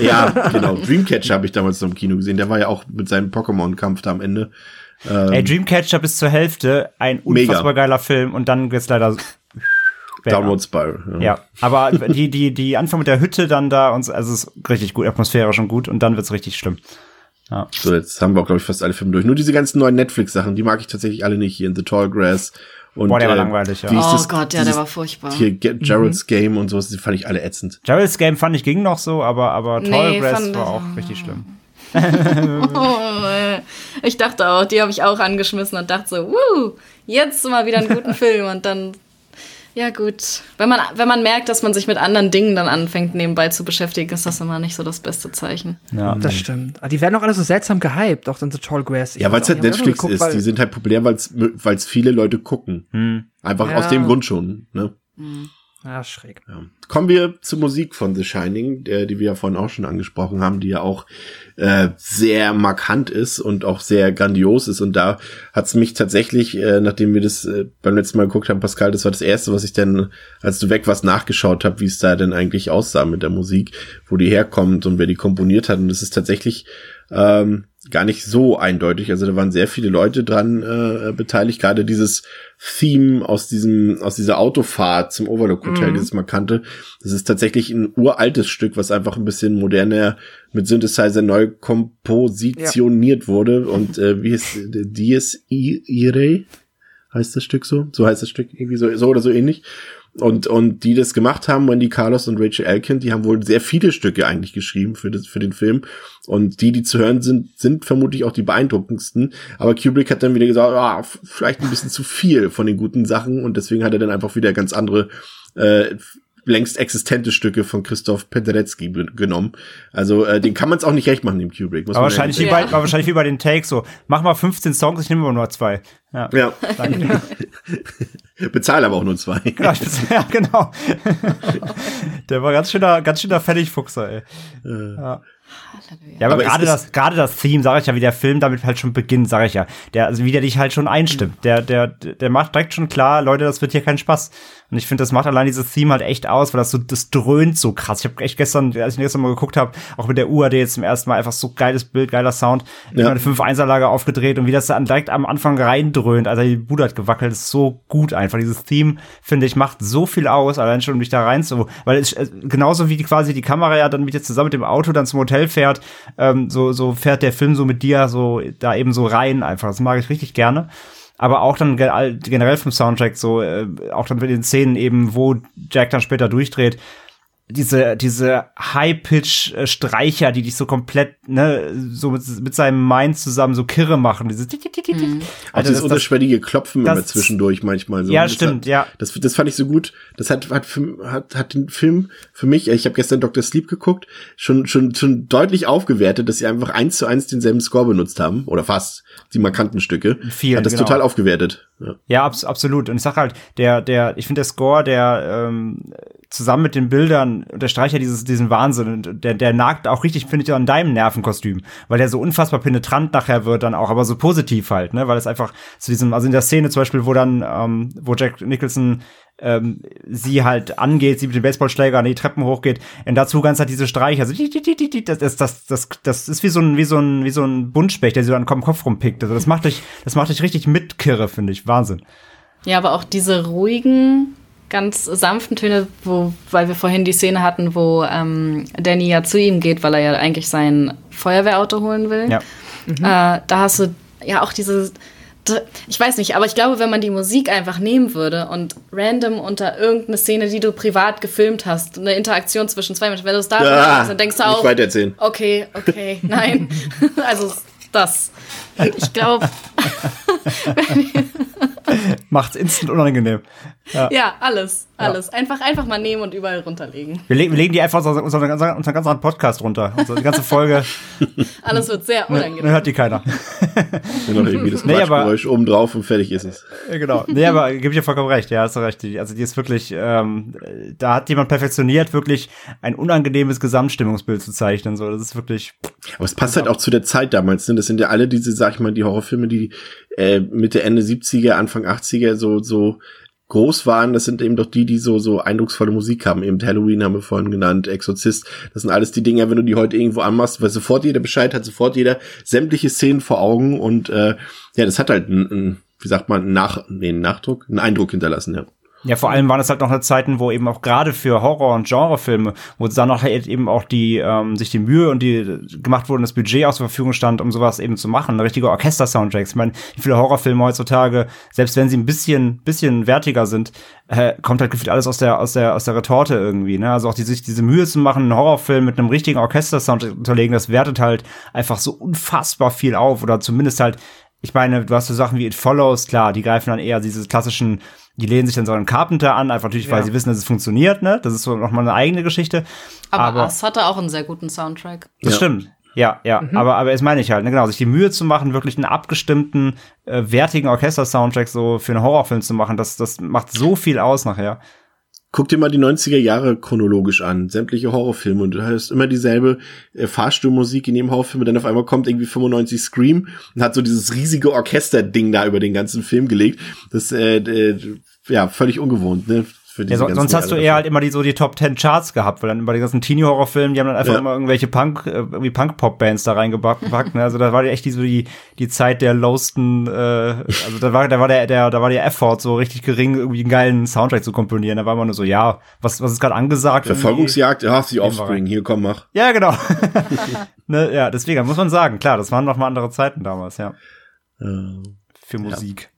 Ja, genau. Dreamcatcher habe ich damals noch im Kino gesehen. Der war ja auch mit seinem Pokémon-Kampf da am Ende. Ähm, Ey, Dreamcatcher bis zur Hälfte, ein unfassbar mega. geiler Film und dann wird's leider Downward Spiral. Ja. ja, aber die, die, die Anfang mit der Hütte dann da und also es ist richtig gut, atmosphärisch und gut und dann wird's richtig schlimm. Ja. So, jetzt haben wir auch, glaube ich, fast alle Filme durch. Nur diese ganzen neuen Netflix-Sachen, die mag ich tatsächlich alle nicht. Hier in The Tall Grass und, Boah, der war äh, langweilig, ja. Oh das, Gott, ja, der war furchtbar. Hier Gerald's mhm. Game und sowas, die fand ich alle ätzend. Gerald's Game fand ich ging noch so, aber, aber nee, Tall Grass war auch richtig schlimm. oh, ich dachte auch, die habe ich auch angeschmissen und dachte so, wuh, jetzt mal wieder einen guten Film und dann ja, gut. Wenn man, wenn man merkt, dass man sich mit anderen Dingen dann anfängt, nebenbei zu beschäftigen, ist das immer nicht so das beste Zeichen. Ja, das stimmt. Aber die werden auch alle so seltsam gehypt, auch dann so Tall Grass. Ja, weil es halt Netflix geguckt, ist. Die sind halt populär, weil es viele Leute gucken. Hm. Einfach ja. aus dem Grund schon, ne? Hm. Ja, schräg. Ja. Kommen wir zur Musik von The Shining, der, die wir ja vorhin auch schon angesprochen haben, die ja auch äh, sehr markant ist und auch sehr grandios ist. Und da hat's mich tatsächlich, äh, nachdem wir das äh, beim letzten Mal geguckt haben, Pascal, das war das erste, was ich dann, als du weg warst, nachgeschaut habe, wie es da denn eigentlich aussah mit der Musik, wo die herkommt und wer die komponiert hat. Und das ist tatsächlich ähm, gar nicht so eindeutig. Also da waren sehr viele Leute dran äh, beteiligt. Gerade dieses Theme aus diesem aus dieser Autofahrt zum Overlook Hotel, mhm. dieses markante. Das ist tatsächlich ein uraltes Stück, was einfach ein bisschen moderner mit Synthesizer neu kompositioniert ja. wurde. Und äh, wie ist Dies Irae? Heißt das Stück so? So heißt das Stück irgendwie so, so oder so ähnlich. Und, und die das gemacht haben, Wendy Carlos und Rachel Elkind, die haben wohl sehr viele Stücke eigentlich geschrieben für, das, für den Film. Und die, die zu hören sind, sind vermutlich auch die beeindruckendsten. Aber Kubrick hat dann wieder gesagt, ah, vielleicht ein bisschen zu viel von den guten Sachen. Und deswegen hat er dann einfach wieder ganz andere äh, längst existente Stücke von Christoph Penderecki genommen. Also äh, den kann man es auch nicht recht machen, dem Kubrick. War, wahrscheinlich wie bei, war wahrscheinlich wie bei den Takes so, mach mal 15 Songs, ich nehme aber nur zwei. Ja. ja. Bezahle aber auch nur zwei. Genau, bezahle, ja, genau. Der war ganz schöner, ganz schöner Fertigfuchser, ey. Äh. Ja. Ja, aber, aber gerade das, gerade das Theme, sage ich ja, wie der Film damit halt schon beginnt, sage ich ja. Der, also wie der dich halt schon einstimmt. Der, der, der macht direkt schon klar, Leute, das wird hier kein Spaß. Und ich finde, das macht allein dieses Theme halt echt aus, weil das so, das dröhnt so krass. Ich habe echt gestern, als ich gestern mal geguckt habe, auch mit der UAD jetzt zum ersten Mal einfach so geiles Bild, geiler Sound. Ja. eine 5 1 Lager aufgedreht und wie das dann direkt am Anfang reindröhnt, also die Bude hat gewackelt, ist so gut einfach. Dieses Theme, finde ich, macht so viel aus, allein schon, um dich da rein zu, weil es, genauso wie quasi die Kamera ja dann mit dir zusammen mit dem Auto dann zum Hotel fährt, ähm, so, so fährt der Film so mit dir so da eben so rein einfach. Das mag ich richtig gerne aber auch dann generell vom Soundtrack so, äh, auch dann mit den Szenen eben, wo Jack dann später durchdreht, diese, diese High-Pitch-Streicher, die dich so komplett, ne, so mit, mit seinem Mind zusammen so kirre machen. Dieses mhm. Also dieses unterschwellige Klopfen das, immer zwischendurch manchmal. So. Ja, das stimmt, hat, ja. Das, das fand ich so gut. Das hat, hat, hat, hat den Film für mich, ich habe gestern Dr. Sleep geguckt, schon, schon, schon deutlich aufgewertet, dass sie einfach eins zu eins denselben Score benutzt haben. Oder fast. Die markanten Stücke. Vielen, hat das genau. total aufgewertet. Ja, ja abs absolut. Und ich sag halt, der, der, ich finde der Score, der, ähm, zusammen mit den Bildern unterstreicht ja dieses, diesen Wahnsinn. Und der, der nagt auch richtig, finde ich, an deinem Nervenkostüm, weil der so unfassbar penetrant nachher wird dann auch, aber so positiv halt, ne? Weil es einfach zu diesem, also in der Szene zum Beispiel, wo dann, ähm, wo Jack Nicholson ähm, sie halt angeht, sie mit dem Baseballschläger an die Treppen hochgeht und dazu ganz halt diese Streiche, also das, das, das, das, das ist wie so ein, wie so ein, wie so ein Buntspecht, der sie dann am Kopf rumpickt. Also das macht dich, das macht dich richtig mitkirre, finde ich. Wahnsinn. Ja, aber auch diese ruhigen, ganz sanften Töne, wo, weil wir vorhin die Szene hatten, wo ähm, Danny ja zu ihm geht, weil er ja eigentlich sein Feuerwehrauto holen will. Ja. Mhm. Äh, da hast du ja auch diese ich weiß nicht, aber ich glaube, wenn man die Musik einfach nehmen würde und random unter irgendeine Szene, die du privat gefilmt hast, eine Interaktion zwischen zwei Menschen, wenn du es da ah, hast, dann denkst du auch, okay, okay, nein, also das. Ich glaube, macht's instant unangenehm. Ja, ja alles, alles. Ja. Einfach, einfach mal nehmen und überall runterlegen. Wir, le wir legen die einfach unseren, unseren, unseren ganzen Podcast runter. Also die ganze Folge. alles wird sehr unangenehm. Dann hört die keiner. Nur noch irgendwie das nee, Geräusch oben drauf und fertig ist es. Genau. Nee, aber gebe ich dir vollkommen recht. Ja, hast du recht. Also die ist wirklich, ähm, da hat jemand perfektioniert, wirklich ein unangenehmes Gesamtstimmungsbild zu zeichnen. So, das ist wirklich. Aber es passt halt auch zu der Zeit damals. Ne? Das sind ja alle diese, sag ich mal, die Horrorfilme, die äh, Mitte, Ende 70er, Anfang 80er so, so groß waren, das sind eben doch die, die so, so eindrucksvolle Musik haben. Eben Halloween haben wir vorhin genannt, Exorzist. Das sind alles die Dinge, wenn du die heute irgendwo anmachst, weil sofort jeder Bescheid hat, sofort jeder sämtliche Szenen vor Augen und äh, ja, das hat halt ein, wie sagt man, Nach, nee, Nachdruck, einen Eindruck hinterlassen, ja. Ja, vor allem waren es halt noch eine Zeiten, wo eben auch gerade für Horror- und Genrefilme, wo dann noch halt eben auch die, ähm, sich die Mühe und die gemacht wurden, das Budget auch zur Verfügung stand, um sowas eben zu machen. Richtige Orchester-Soundtracks. Ich meine, viele Horrorfilme heutzutage, selbst wenn sie ein bisschen, bisschen wertiger sind, äh, kommt halt gefühlt alles aus der, aus der, aus der Retorte irgendwie, ne? Also auch die, sich diese Mühe zu machen, einen Horrorfilm mit einem richtigen Orchester-Sound zu unterlegen, das wertet halt einfach so unfassbar viel auf. Oder zumindest halt, ich meine, du hast so Sachen wie It Follows, klar, die greifen dann eher diese klassischen die lehnen sich dann so einen Carpenter an, einfach natürlich, weil ja. sie wissen, dass es funktioniert, ne? Das ist so nochmal eine eigene Geschichte. Aber, aber Ass hatte auch einen sehr guten Soundtrack. Das ja. stimmt. Ja, ja, mhm. aber, aber es meine ich halt, ne, genau, sich die Mühe zu machen, wirklich einen abgestimmten, äh, wertigen Orchester-Soundtrack so für einen Horrorfilm zu machen, das, das macht so viel aus nachher. Guck dir mal die 90er Jahre chronologisch an, sämtliche Horrorfilme und du hast immer dieselbe äh, Fahrstuhlmusik in jedem Horrorfilm und dann auf einmal kommt irgendwie 95 Scream und hat so dieses riesige Orchester-Ding da über den ganzen Film gelegt. Das äh, äh, ja völlig ungewohnt, ne? Ja, so, sonst hast du eher halt immer die so die Top 10 Charts gehabt, weil dann bei den ganzen Teenie-Horrorfilmen, die haben dann einfach ja. immer irgendwelche Punk, äh, irgendwie Punk-Pop-Bands da reingepackt. ne? Also da war echt die, so die, die Zeit der lowsten, äh, also da war, da war der, der, da war der Effort so richtig gering, irgendwie einen geilen Soundtrack zu komponieren. Da war man nur so, ja, was, was ist gerade angesagt? Verfolgungsjagd, ja, die Offspring, hier komm, mach. Ja, genau. ne, ja, deswegen muss man sagen, klar, das waren noch mal andere Zeiten damals, ja. Für Musik. Ja.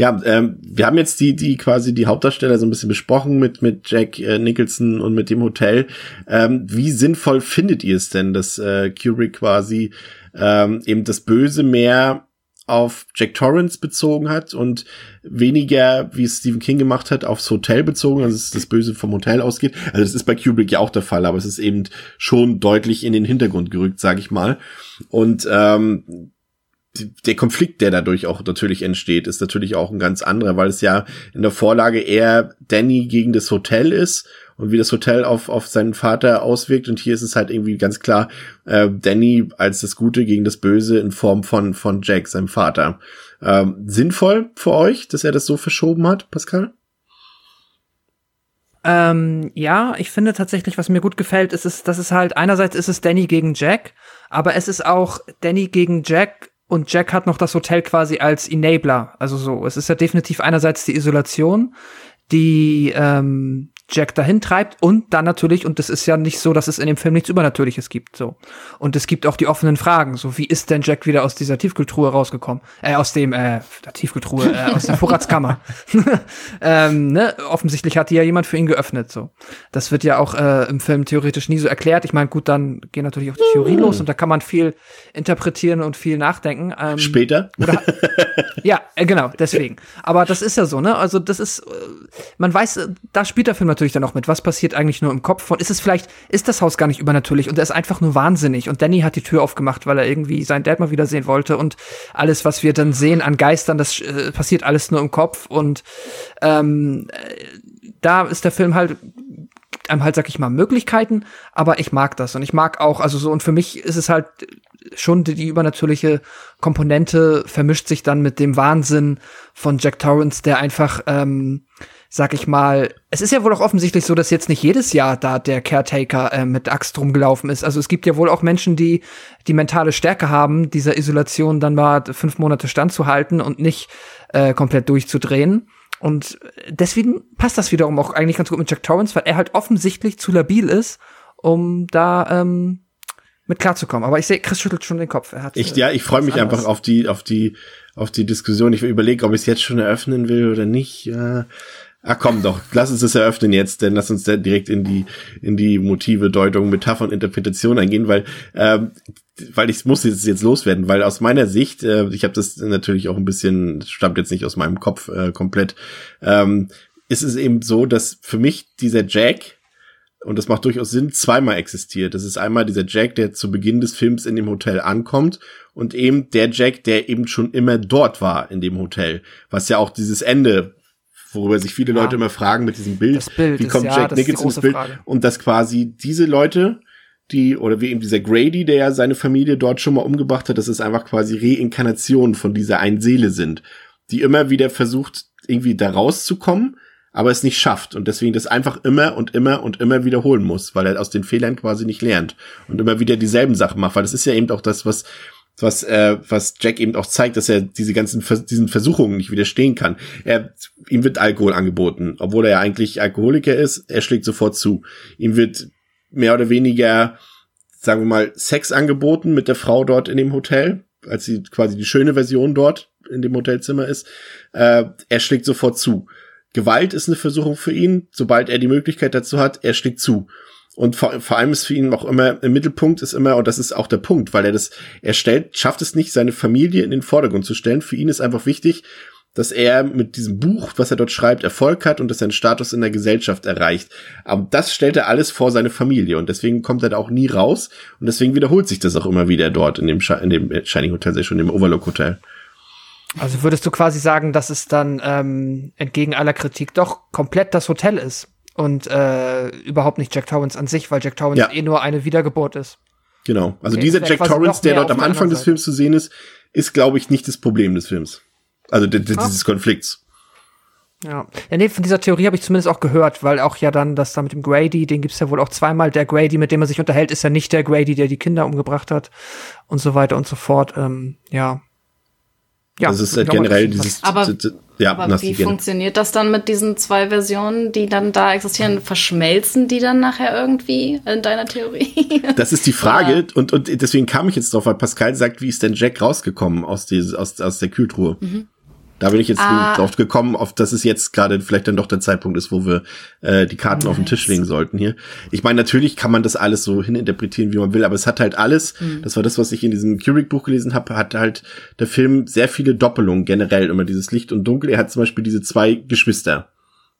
Ja, ähm, wir haben jetzt die, die quasi die Hauptdarsteller so ein bisschen besprochen mit, mit Jack äh, Nicholson und mit dem Hotel. Ähm, wie sinnvoll findet ihr es denn, dass äh, Kubrick quasi ähm, eben das Böse mehr auf Jack Torrance bezogen hat und weniger, wie es Stephen King gemacht hat, aufs Hotel bezogen, also dass das Böse vom Hotel ausgeht. Also das ist bei Kubrick ja auch der Fall, aber es ist eben schon deutlich in den Hintergrund gerückt, sage ich mal. Und ähm, der Konflikt, der dadurch auch natürlich entsteht, ist natürlich auch ein ganz anderer, weil es ja in der Vorlage eher Danny gegen das Hotel ist und wie das Hotel auf, auf seinen Vater auswirkt. Und hier ist es halt irgendwie ganz klar äh, Danny als das Gute gegen das Böse in Form von, von Jack, seinem Vater. Ähm, sinnvoll für euch, dass er das so verschoben hat, Pascal? Ähm, ja, ich finde tatsächlich, was mir gut gefällt, ist es, dass es halt einerseits ist es Danny gegen Jack, aber es ist auch Danny gegen Jack und Jack hat noch das Hotel quasi als Enabler. Also so, es ist ja definitiv einerseits die Isolation, die ähm, Jack dahin treibt und dann natürlich, und das ist ja nicht so, dass es in dem Film nichts Übernatürliches gibt, so. Und es gibt auch die offenen Fragen, so wie ist denn Jack wieder aus dieser Tiefkühltruhe rausgekommen? Äh, aus dem, äh, der Tiefkühltruhe, äh, aus der Vorratskammer. ähm, ne? Offensichtlich hat die ja jemand für ihn geöffnet, so. Das wird ja auch äh, im Film theoretisch nie so erklärt. Ich meine, gut, dann gehen natürlich auch die Theorien mm. los und da kann man viel interpretieren und viel nachdenken. Ähm, Später? Oder, ja, äh, genau, deswegen. Aber das ist ja so, ne? Also das ist, äh, man weiß, äh, da spielt der Film natürlich natürlich dann auch mit, was passiert eigentlich nur im Kopf von, ist es vielleicht, ist das Haus gar nicht übernatürlich und er ist einfach nur wahnsinnig und Danny hat die Tür aufgemacht, weil er irgendwie seinen Dad mal wiedersehen wollte und alles, was wir dann sehen an Geistern, das äh, passiert alles nur im Kopf und ähm, äh, da ist der Film halt gibt einem halt, sag ich mal, Möglichkeiten, aber ich mag das und ich mag auch, also so, und für mich ist es halt schon die, die übernatürliche Komponente vermischt sich dann mit dem Wahnsinn von Jack Torrance, der einfach, ähm, sag ich mal, es ist ja wohl auch offensichtlich so, dass jetzt nicht jedes Jahr da der Caretaker äh, mit Axt rumgelaufen ist. Also es gibt ja wohl auch Menschen, die die mentale Stärke haben, dieser Isolation dann mal fünf Monate standzuhalten und nicht äh, komplett durchzudrehen. Und deswegen passt das wiederum auch eigentlich ganz gut mit Jack Torrance, weil er halt offensichtlich zu labil ist, um da ähm, mit klarzukommen. Aber ich sehe, Chris schüttelt schon den Kopf. Er hat, ich, ja, ich freue mich einfach auf die, auf die, auf die Diskussion. Ich überlege, ob ich es jetzt schon eröffnen will oder nicht. Ja. Ach komm doch, lass uns das eröffnen jetzt, denn lass uns direkt in die in die Motive, Deutung, Metaphern, Interpretation eingehen, weil ähm, weil ich muss jetzt jetzt loswerden, weil aus meiner Sicht, äh, ich habe das natürlich auch ein bisschen, stammt jetzt nicht aus meinem Kopf äh, komplett, ähm, ist es eben so, dass für mich dieser Jack und das macht durchaus Sinn, zweimal existiert. Das ist einmal dieser Jack, der zu Beginn des Films in dem Hotel ankommt und eben der Jack, der eben schon immer dort war in dem Hotel, was ja auch dieses Ende worüber sich viele ja. Leute immer fragen mit diesem Bild, Bild wie kommt ist, Jack ja, Nichols ins Bild Frage. und dass quasi diese Leute, die oder wie eben dieser Grady, der ja seine Familie dort schon mal umgebracht hat, dass es einfach quasi Reinkarnationen von dieser einen Seele sind, die immer wieder versucht irgendwie da rauszukommen, aber es nicht schafft und deswegen das einfach immer und immer und immer wiederholen muss, weil er aus den Fehlern quasi nicht lernt und immer wieder dieselben Sachen macht, weil das ist ja eben auch das, was was, äh, was Jack eben auch zeigt, dass er diese ganzen diesen Versuchungen nicht widerstehen kann. Er, ihm wird Alkohol angeboten, obwohl er ja eigentlich Alkoholiker ist, er schlägt sofort zu. Ihm wird mehr oder weniger, sagen wir mal, Sex angeboten mit der Frau dort in dem Hotel, als sie quasi die schöne Version dort in dem Hotelzimmer ist. Äh, er schlägt sofort zu. Gewalt ist eine Versuchung für ihn, sobald er die Möglichkeit dazu hat, er schlägt zu. Und vor, vor allem ist für ihn auch immer im Mittelpunkt ist immer, und das ist auch der Punkt, weil er das, er stellt, schafft es nicht, seine Familie in den Vordergrund zu stellen. Für ihn ist einfach wichtig, dass er mit diesem Buch, was er dort schreibt, Erfolg hat und dass er einen Status in der Gesellschaft erreicht. Aber das stellt er alles vor seine Familie und deswegen kommt er da auch nie raus und deswegen wiederholt sich das auch immer wieder dort in dem, in dem Shining Hotel, sehr schon im Overlook Hotel. Also würdest du quasi sagen, dass es dann ähm, entgegen aller Kritik doch komplett das Hotel ist? Und äh, überhaupt nicht Jack Torrance an sich, weil Jack Torrance ja. eh nur eine Wiedergeburt ist. Genau. Also okay, dieser Jack Torrance, der dort am Anfang des Films zu sehen ist, ist, glaube ich, nicht das Problem des Films. Also dieses Konflikts. Ja. ja, nee, von dieser Theorie habe ich zumindest auch gehört, weil auch ja dann das da mit dem Grady, den gibt's ja wohl auch zweimal. Der Grady, mit dem er sich unterhält, ist ja nicht der Grady, der die Kinder umgebracht hat und so weiter und so fort. Ähm, ja, ja, das ist halt generell dieses. Aber, ja, aber wie funktioniert das dann mit diesen zwei Versionen, die dann da existieren? Verschmelzen die dann nachher irgendwie in deiner Theorie? Das ist die Frage und, und deswegen kam ich jetzt drauf, weil Pascal sagt, wie ist denn Jack rausgekommen aus, dieses, aus, aus der Kühltruhe? Mhm. Da bin ich jetzt ah. drauf gekommen, auf dass es jetzt gerade vielleicht dann doch der Zeitpunkt ist, wo wir äh, die Karten nice. auf den Tisch legen sollten hier. Ich meine, natürlich kann man das alles so hininterpretieren, wie man will, aber es hat halt alles, mhm. das war das, was ich in diesem Kubrick-Buch gelesen habe, hat halt der Film sehr viele Doppelungen generell, immer dieses Licht und Dunkel. Er hat zum Beispiel diese zwei Geschwister,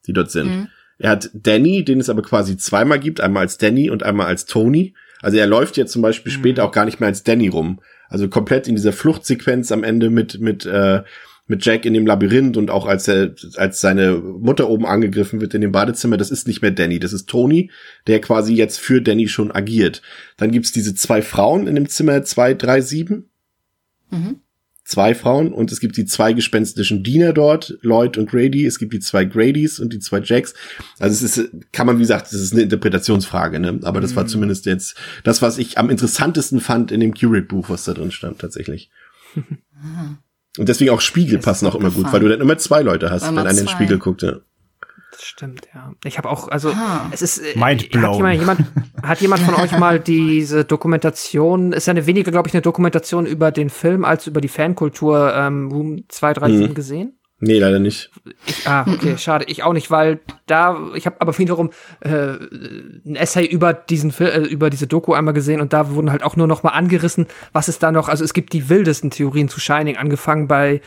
die dort sind. Mhm. Er hat Danny, den es aber quasi zweimal gibt, einmal als Danny und einmal als Tony. Also er läuft jetzt zum Beispiel mhm. später auch gar nicht mehr als Danny rum. Also komplett in dieser Fluchtsequenz am Ende mit, mit äh, mit Jack in dem Labyrinth und auch als er, als seine Mutter oben angegriffen wird in dem Badezimmer, das ist nicht mehr Danny, das ist Tony, der quasi jetzt für Danny schon agiert. Dann gibt's diese zwei Frauen in dem Zimmer 237. Mhm. Zwei Frauen und es gibt die zwei gespenstischen Diener dort, Lloyd und Grady. Es gibt die zwei Gradys und die zwei Jacks. Also es ist, kann man, wie gesagt, das ist eine Interpretationsfrage, ne? Aber das mhm. war zumindest jetzt das, was ich am interessantesten fand in dem Curate-Buch, was da drin stand, tatsächlich. Und deswegen auch Spiegel das passen auch immer gut, weil du dann immer zwei Leute hast, wenn einer in den Spiegel guckt, ja. Das stimmt, ja. Ich habe auch, also ah. es ist. Äh, Mind blown. Hat jemand, hat jemand von euch mal diese Dokumentation, ist ja eine weniger, glaube ich, eine Dokumentation über den Film als über die Fankultur ähm, Room 237 mhm. gesehen? Nee, leider nicht. Ich, ah, okay, schade. Ich auch nicht, weil da, ich habe aber wiederum äh, ein Essay über diesen äh, über diese Doku einmal gesehen und da wurden halt auch nur noch mal angerissen, was ist da noch, also es gibt die wildesten Theorien zu Shining, angefangen bei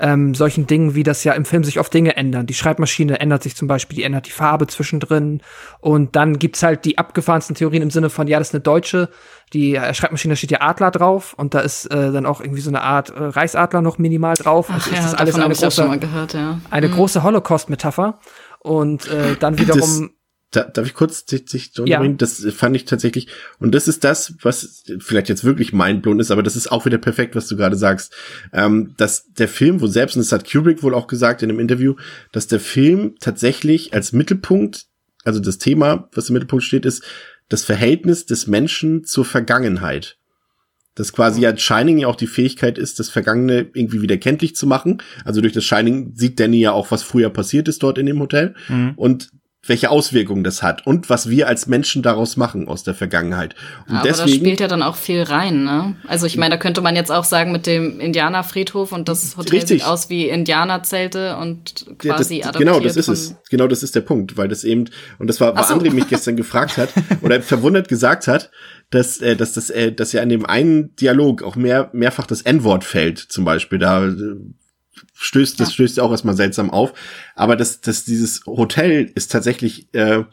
ähm, solchen Dingen, wie das ja im Film sich oft Dinge ändern. Die Schreibmaschine ändert sich zum Beispiel, die ändert die Farbe zwischendrin. Und dann gibt's halt die abgefahrensten Theorien im Sinne von, ja, das ist eine deutsche, die äh, Schreibmaschine steht ja Adler drauf und da ist äh, dann auch irgendwie so eine Art äh, Reichsadler noch minimal drauf. Ach, also ja, ist das alles eine große, gehört, ja. eine mhm. große Holocaust-Metapher. Und äh, dann wiederum da, darf ich kurz sich ja. Das fand ich tatsächlich, und das ist das, was vielleicht jetzt wirklich mindblown ist, aber das ist auch wieder perfekt, was du gerade sagst. Ähm, dass der Film, wo selbst, und das hat Kubrick wohl auch gesagt in einem Interview, dass der Film tatsächlich als Mittelpunkt, also das Thema, was im Mittelpunkt steht, ist das Verhältnis des Menschen zur Vergangenheit. Dass quasi ja Shining ja auch die Fähigkeit ist, das Vergangene irgendwie wieder kenntlich zu machen. Also durch das Shining sieht Danny ja auch, was früher passiert ist dort in dem Hotel. Mhm. Und welche Auswirkungen das hat und was wir als Menschen daraus machen aus der Vergangenheit. Und Aber deswegen, da spielt ja dann auch viel rein, ne? Also ich meine, da könnte man jetzt auch sagen mit dem Indianerfriedhof und das Hotel richtig. sieht aus wie Indianerzelte und quasi ja, das, Genau, das ist es. Genau, das ist der Punkt, weil das eben und das war, was so. André mich gestern gefragt hat oder verwundert gesagt hat, dass, äh, dass das, äh, dass ja an dem einen Dialog auch mehr mehrfach das N-Wort fällt, zum Beispiel da äh, stößt, das ja. stößt ja auch erstmal seltsam auf. Aber dass, dass dieses Hotel ist tatsächlich äh,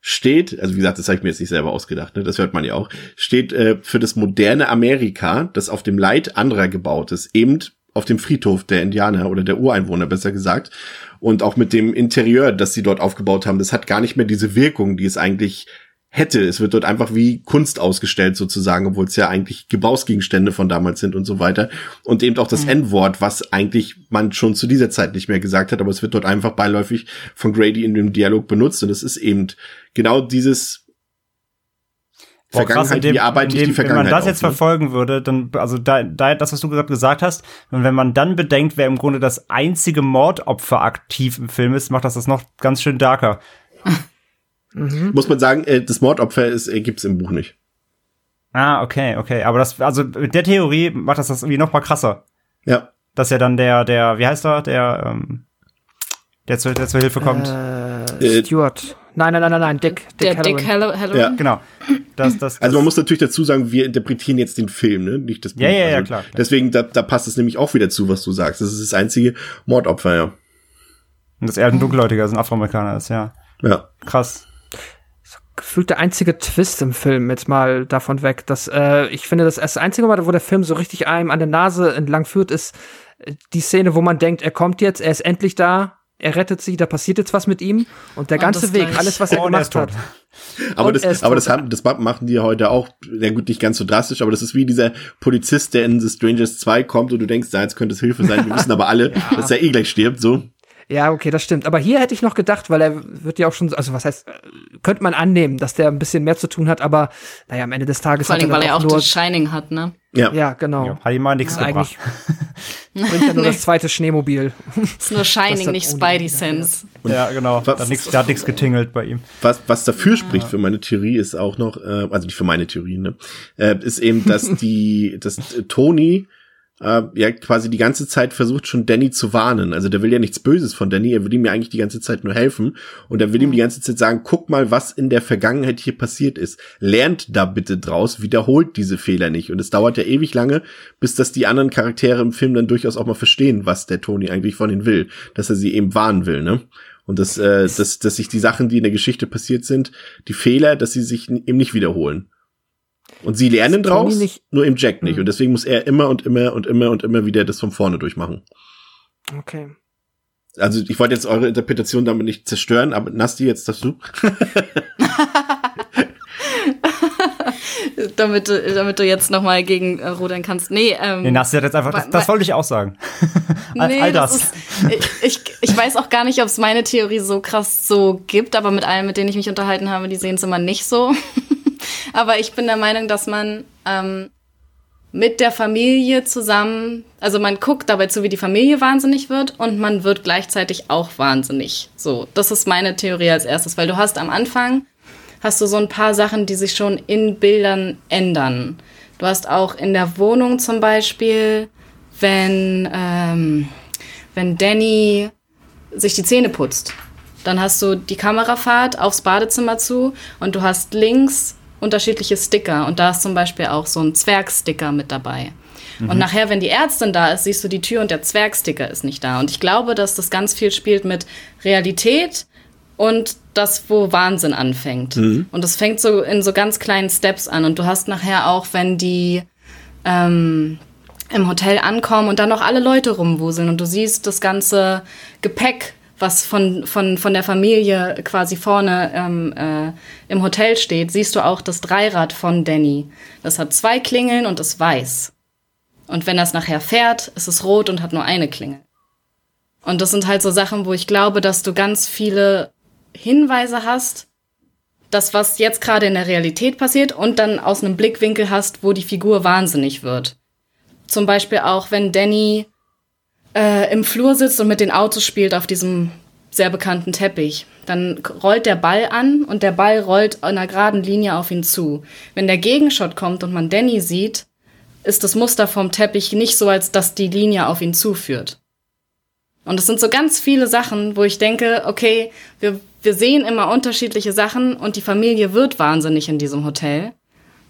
steht, also wie gesagt, das habe ich mir jetzt nicht selber ausgedacht, ne, das hört man ja auch, steht äh, für das moderne Amerika, das auf dem Leid anderer gebaut ist, eben auf dem Friedhof der Indianer oder der Ureinwohner, besser gesagt. Und auch mit dem Interieur, das sie dort aufgebaut haben, das hat gar nicht mehr diese Wirkung, die es eigentlich hätte. Es wird dort einfach wie Kunst ausgestellt sozusagen, obwohl es ja eigentlich Gebrauchsgegenstände von damals sind und so weiter. Und eben auch das mhm. N-Wort, was eigentlich man schon zu dieser Zeit nicht mehr gesagt hat, aber es wird dort einfach beiläufig von Grady in dem Dialog benutzt und es ist eben genau dieses Boah, Vergangenheit, krass, dem, wie arbeite dem, ich die Vergangenheit Wenn man das jetzt auf, ne? verfolgen würde, dann, also da, da, das, was du gerade gesagt hast, und wenn man dann bedenkt, wer im Grunde das einzige Mordopfer aktiv im Film ist, macht das das noch ganz schön darker. Mhm. Muss man sagen, äh, das Mordopfer ist, äh, gibt's im Buch nicht. Ah, okay, okay. Aber das, also mit der Theorie macht das das irgendwie noch mal krasser. Ja. Dass ja dann der, der, wie heißt er, der, ähm, der, zu, der zur Hilfe kommt. Äh, äh Stuart. Nein, nein, nein, nein, nein, Dick. Dick der Dick Halloran. Ja. Genau. Das, das, das, also man muss natürlich dazu sagen, wir interpretieren jetzt den Film, ne? Nicht das Buch. Ja, ja, ja, also klar, klar. Deswegen, da, da passt es nämlich auch wieder zu, was du sagst. Das ist das einzige Mordopfer, ja. Und das er ein Dunkelhäutiger, also ein Afroamerikaner ist, ja. Ja. Krass gefühlt der einzige Twist im Film, jetzt mal davon weg. Dass, äh, ich finde, das, das einzige Mal, wo der Film so richtig einem an der Nase entlang führt, ist äh, die Szene, wo man denkt, er kommt jetzt, er ist endlich da, er rettet sie, da passiert jetzt was mit ihm und der und ganze Weg, alles, was er oh, gemacht hat. Aber das, aber das, haben, das machen die heute auch, ja gut, nicht ganz so drastisch, aber das ist wie dieser Polizist, der in The Strangers 2 kommt und du denkst, da jetzt könnte es Hilfe sein. Wir wissen aber alle, ja. dass er eh gleich stirbt, so. Ja, okay, das stimmt. Aber hier hätte ich noch gedacht, weil er wird ja auch schon, also was heißt, könnte man annehmen, dass der ein bisschen mehr zu tun hat, aber naja, am Ende des Tages Vor allem, weil er auch nur, das Shining hat, ne? Ja, ja genau. Ja, hat ihm mal nichts gebracht. Bringt ja nur das zweite Schneemobil. ist nur Shining, nicht Spidey Sense. ja, genau. Was, da hat nichts getingelt bei ihm. Was, was dafür spricht für meine Theorie ist auch noch, äh, also nicht für meine Theorie, ne, äh, ist eben, dass die, dass Tony äh, ja quasi die ganze Zeit versucht schon Danny zu warnen. Also der will ja nichts Böses von Danny, er will ihm ja eigentlich die ganze Zeit nur helfen und er will ihm die ganze Zeit sagen, guck mal, was in der Vergangenheit hier passiert ist. Lernt da bitte draus, wiederholt diese Fehler nicht. Und es dauert ja ewig lange, bis das die anderen Charaktere im Film dann durchaus auch mal verstehen, was der Tony eigentlich von ihnen will, dass er sie eben warnen will, ne? Und dass, äh, dass, dass sich die Sachen, die in der Geschichte passiert sind, die Fehler, dass sie sich eben nicht wiederholen. Und sie lernen draus, nicht, nur im Jack nicht. Mhm. Und deswegen muss er immer und immer und immer und immer wieder das von vorne durchmachen. Okay. Also ich wollte jetzt eure Interpretation damit nicht zerstören, aber Nasti, jetzt das du. damit, du, damit du jetzt noch mal gegen äh, rudern kannst. Nee, ähm, nee, Nasti hat jetzt einfach, das, das wollte ich auch sagen. nee, all das. das ist, ich, ich weiß auch gar nicht, ob es meine Theorie so krass so gibt, aber mit allen, mit denen ich mich unterhalten habe, die sehen es immer nicht so. Aber ich bin der Meinung, dass man ähm, mit der Familie zusammen, also man guckt dabei zu, wie die Familie wahnsinnig wird und man wird gleichzeitig auch wahnsinnig. So, das ist meine Theorie als erstes, weil du hast am Anfang hast du so ein paar Sachen, die sich schon in Bildern ändern. Du hast auch in der Wohnung zum Beispiel, wenn ähm, wenn Danny sich die Zähne putzt, dann hast du die Kamerafahrt aufs Badezimmer zu und du hast links unterschiedliche Sticker und da ist zum Beispiel auch so ein Zwergsticker mit dabei. Mhm. Und nachher, wenn die Ärztin da ist, siehst du die Tür und der Zwergsticker ist nicht da. Und ich glaube, dass das ganz viel spielt mit Realität und das, wo Wahnsinn anfängt. Mhm. Und das fängt so in so ganz kleinen Steps an. Und du hast nachher auch, wenn die ähm, im Hotel ankommen und dann noch alle Leute rumwuseln und du siehst das ganze Gepäck was von, von, von der Familie quasi vorne ähm, äh, im Hotel steht, siehst du auch das Dreirad von Danny. Das hat zwei Klingeln und ist weiß. Und wenn das nachher fährt, ist es rot und hat nur eine Klingel. Und das sind halt so Sachen, wo ich glaube, dass du ganz viele Hinweise hast, das, was jetzt gerade in der Realität passiert und dann aus einem Blickwinkel hast, wo die Figur wahnsinnig wird. Zum Beispiel auch, wenn Danny äh, im Flur sitzt und mit den Autos spielt auf diesem sehr bekannten Teppich. Dann rollt der Ball an und der Ball rollt in einer geraden Linie auf ihn zu. Wenn der Gegenshot kommt und man Danny sieht, ist das Muster vom Teppich nicht so, als dass die Linie auf ihn zuführt. Und es sind so ganz viele Sachen, wo ich denke, okay, wir, wir sehen immer unterschiedliche Sachen und die Familie wird wahnsinnig in diesem Hotel.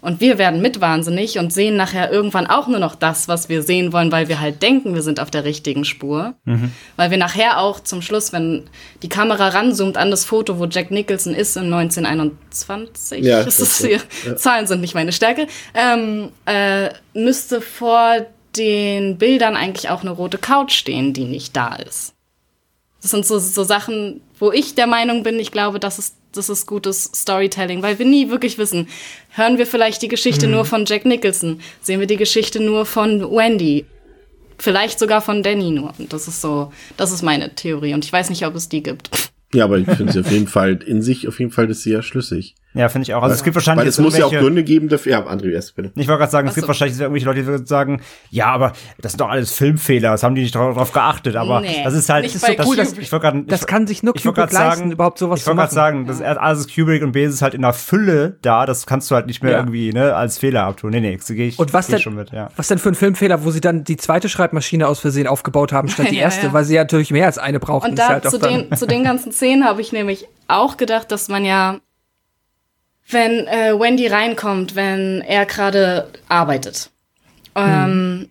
Und wir werden mit wahnsinnig und sehen nachher irgendwann auch nur noch das, was wir sehen wollen, weil wir halt denken, wir sind auf der richtigen Spur. Mhm. Weil wir nachher auch zum Schluss, wenn die Kamera ranzoomt an das Foto, wo Jack Nicholson ist in 1921, ja, das ist hier, ja. Zahlen sind nicht meine Stärke, ähm, äh, müsste vor den Bildern eigentlich auch eine rote Couch stehen, die nicht da ist. Das sind so, so Sachen, wo ich der Meinung bin, ich glaube, das ist das ist gutes Storytelling, weil wir nie wirklich wissen, hören wir vielleicht die Geschichte mhm. nur von Jack Nicholson, sehen wir die Geschichte nur von Wendy, vielleicht sogar von Danny nur. Und das ist so, das ist meine Theorie und ich weiß nicht, ob es die gibt. Ja, aber ich finde sie auf jeden Fall in sich auf jeden Fall ist sie ja schlüssig. Ja, finde ich auch. Also weil, es gibt wahrscheinlich. Weil es muss ja auch Gründe geben dafür. Ja, André, erst bitte. Ich wollte gerade sagen, es gibt wahrscheinlich irgendwelche Leute, die würden sagen, ja, aber das sind doch alles Filmfehler, das haben die nicht darauf geachtet. Aber nee, das ist halt, das ist so cool, das, ich grad, das kann sich nur Kubrick leisten, überhaupt sowas ich zu machen. Ich wollte gerade sagen, das ist alles Kubrick und Bezos halt in der Fülle da, das kannst du halt nicht mehr ja. irgendwie ne, als Fehler abtun. Nee, nee, das gehe ich, und was geh denn, schon mit, ja. Was denn für ein Filmfehler, wo sie dann die zweite Schreibmaschine aus Versehen aufgebaut haben, statt die erste, ja, weil sie ja natürlich mehr als eine brauchten. Und da halt zu, den, zu den ganzen Szenen habe ich nämlich auch gedacht, dass man ja wenn äh, Wendy reinkommt, wenn er gerade arbeitet. Ähm,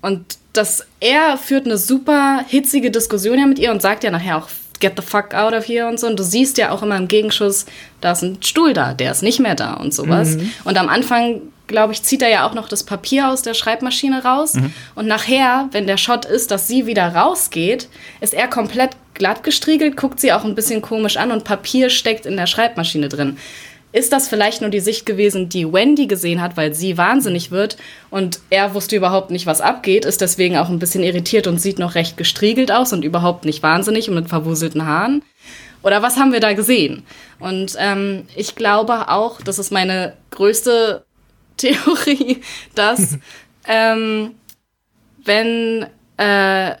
Und dass er führt eine super hitzige Diskussion ja mit ihr und sagt ja nachher auch, get the fuck out of here und so. Und du siehst ja auch immer im Gegenschuss, da ist ein Stuhl da, der ist nicht mehr da und sowas. Mhm. Und am Anfang, glaube ich, zieht er ja auch noch das Papier aus der Schreibmaschine raus. Mhm. Und nachher, wenn der Shot ist, dass sie wieder rausgeht, ist er komplett glatt gestriegelt, guckt sie auch ein bisschen komisch an und Papier steckt in der Schreibmaschine drin ist das vielleicht nur die Sicht gewesen, die Wendy gesehen hat, weil sie wahnsinnig wird und er wusste überhaupt nicht, was abgeht, ist deswegen auch ein bisschen irritiert und sieht noch recht gestriegelt aus und überhaupt nicht wahnsinnig und mit verwuselten Haaren? Oder was haben wir da gesehen? Und ähm, ich glaube auch, das ist meine größte Theorie, dass ähm, wenn äh,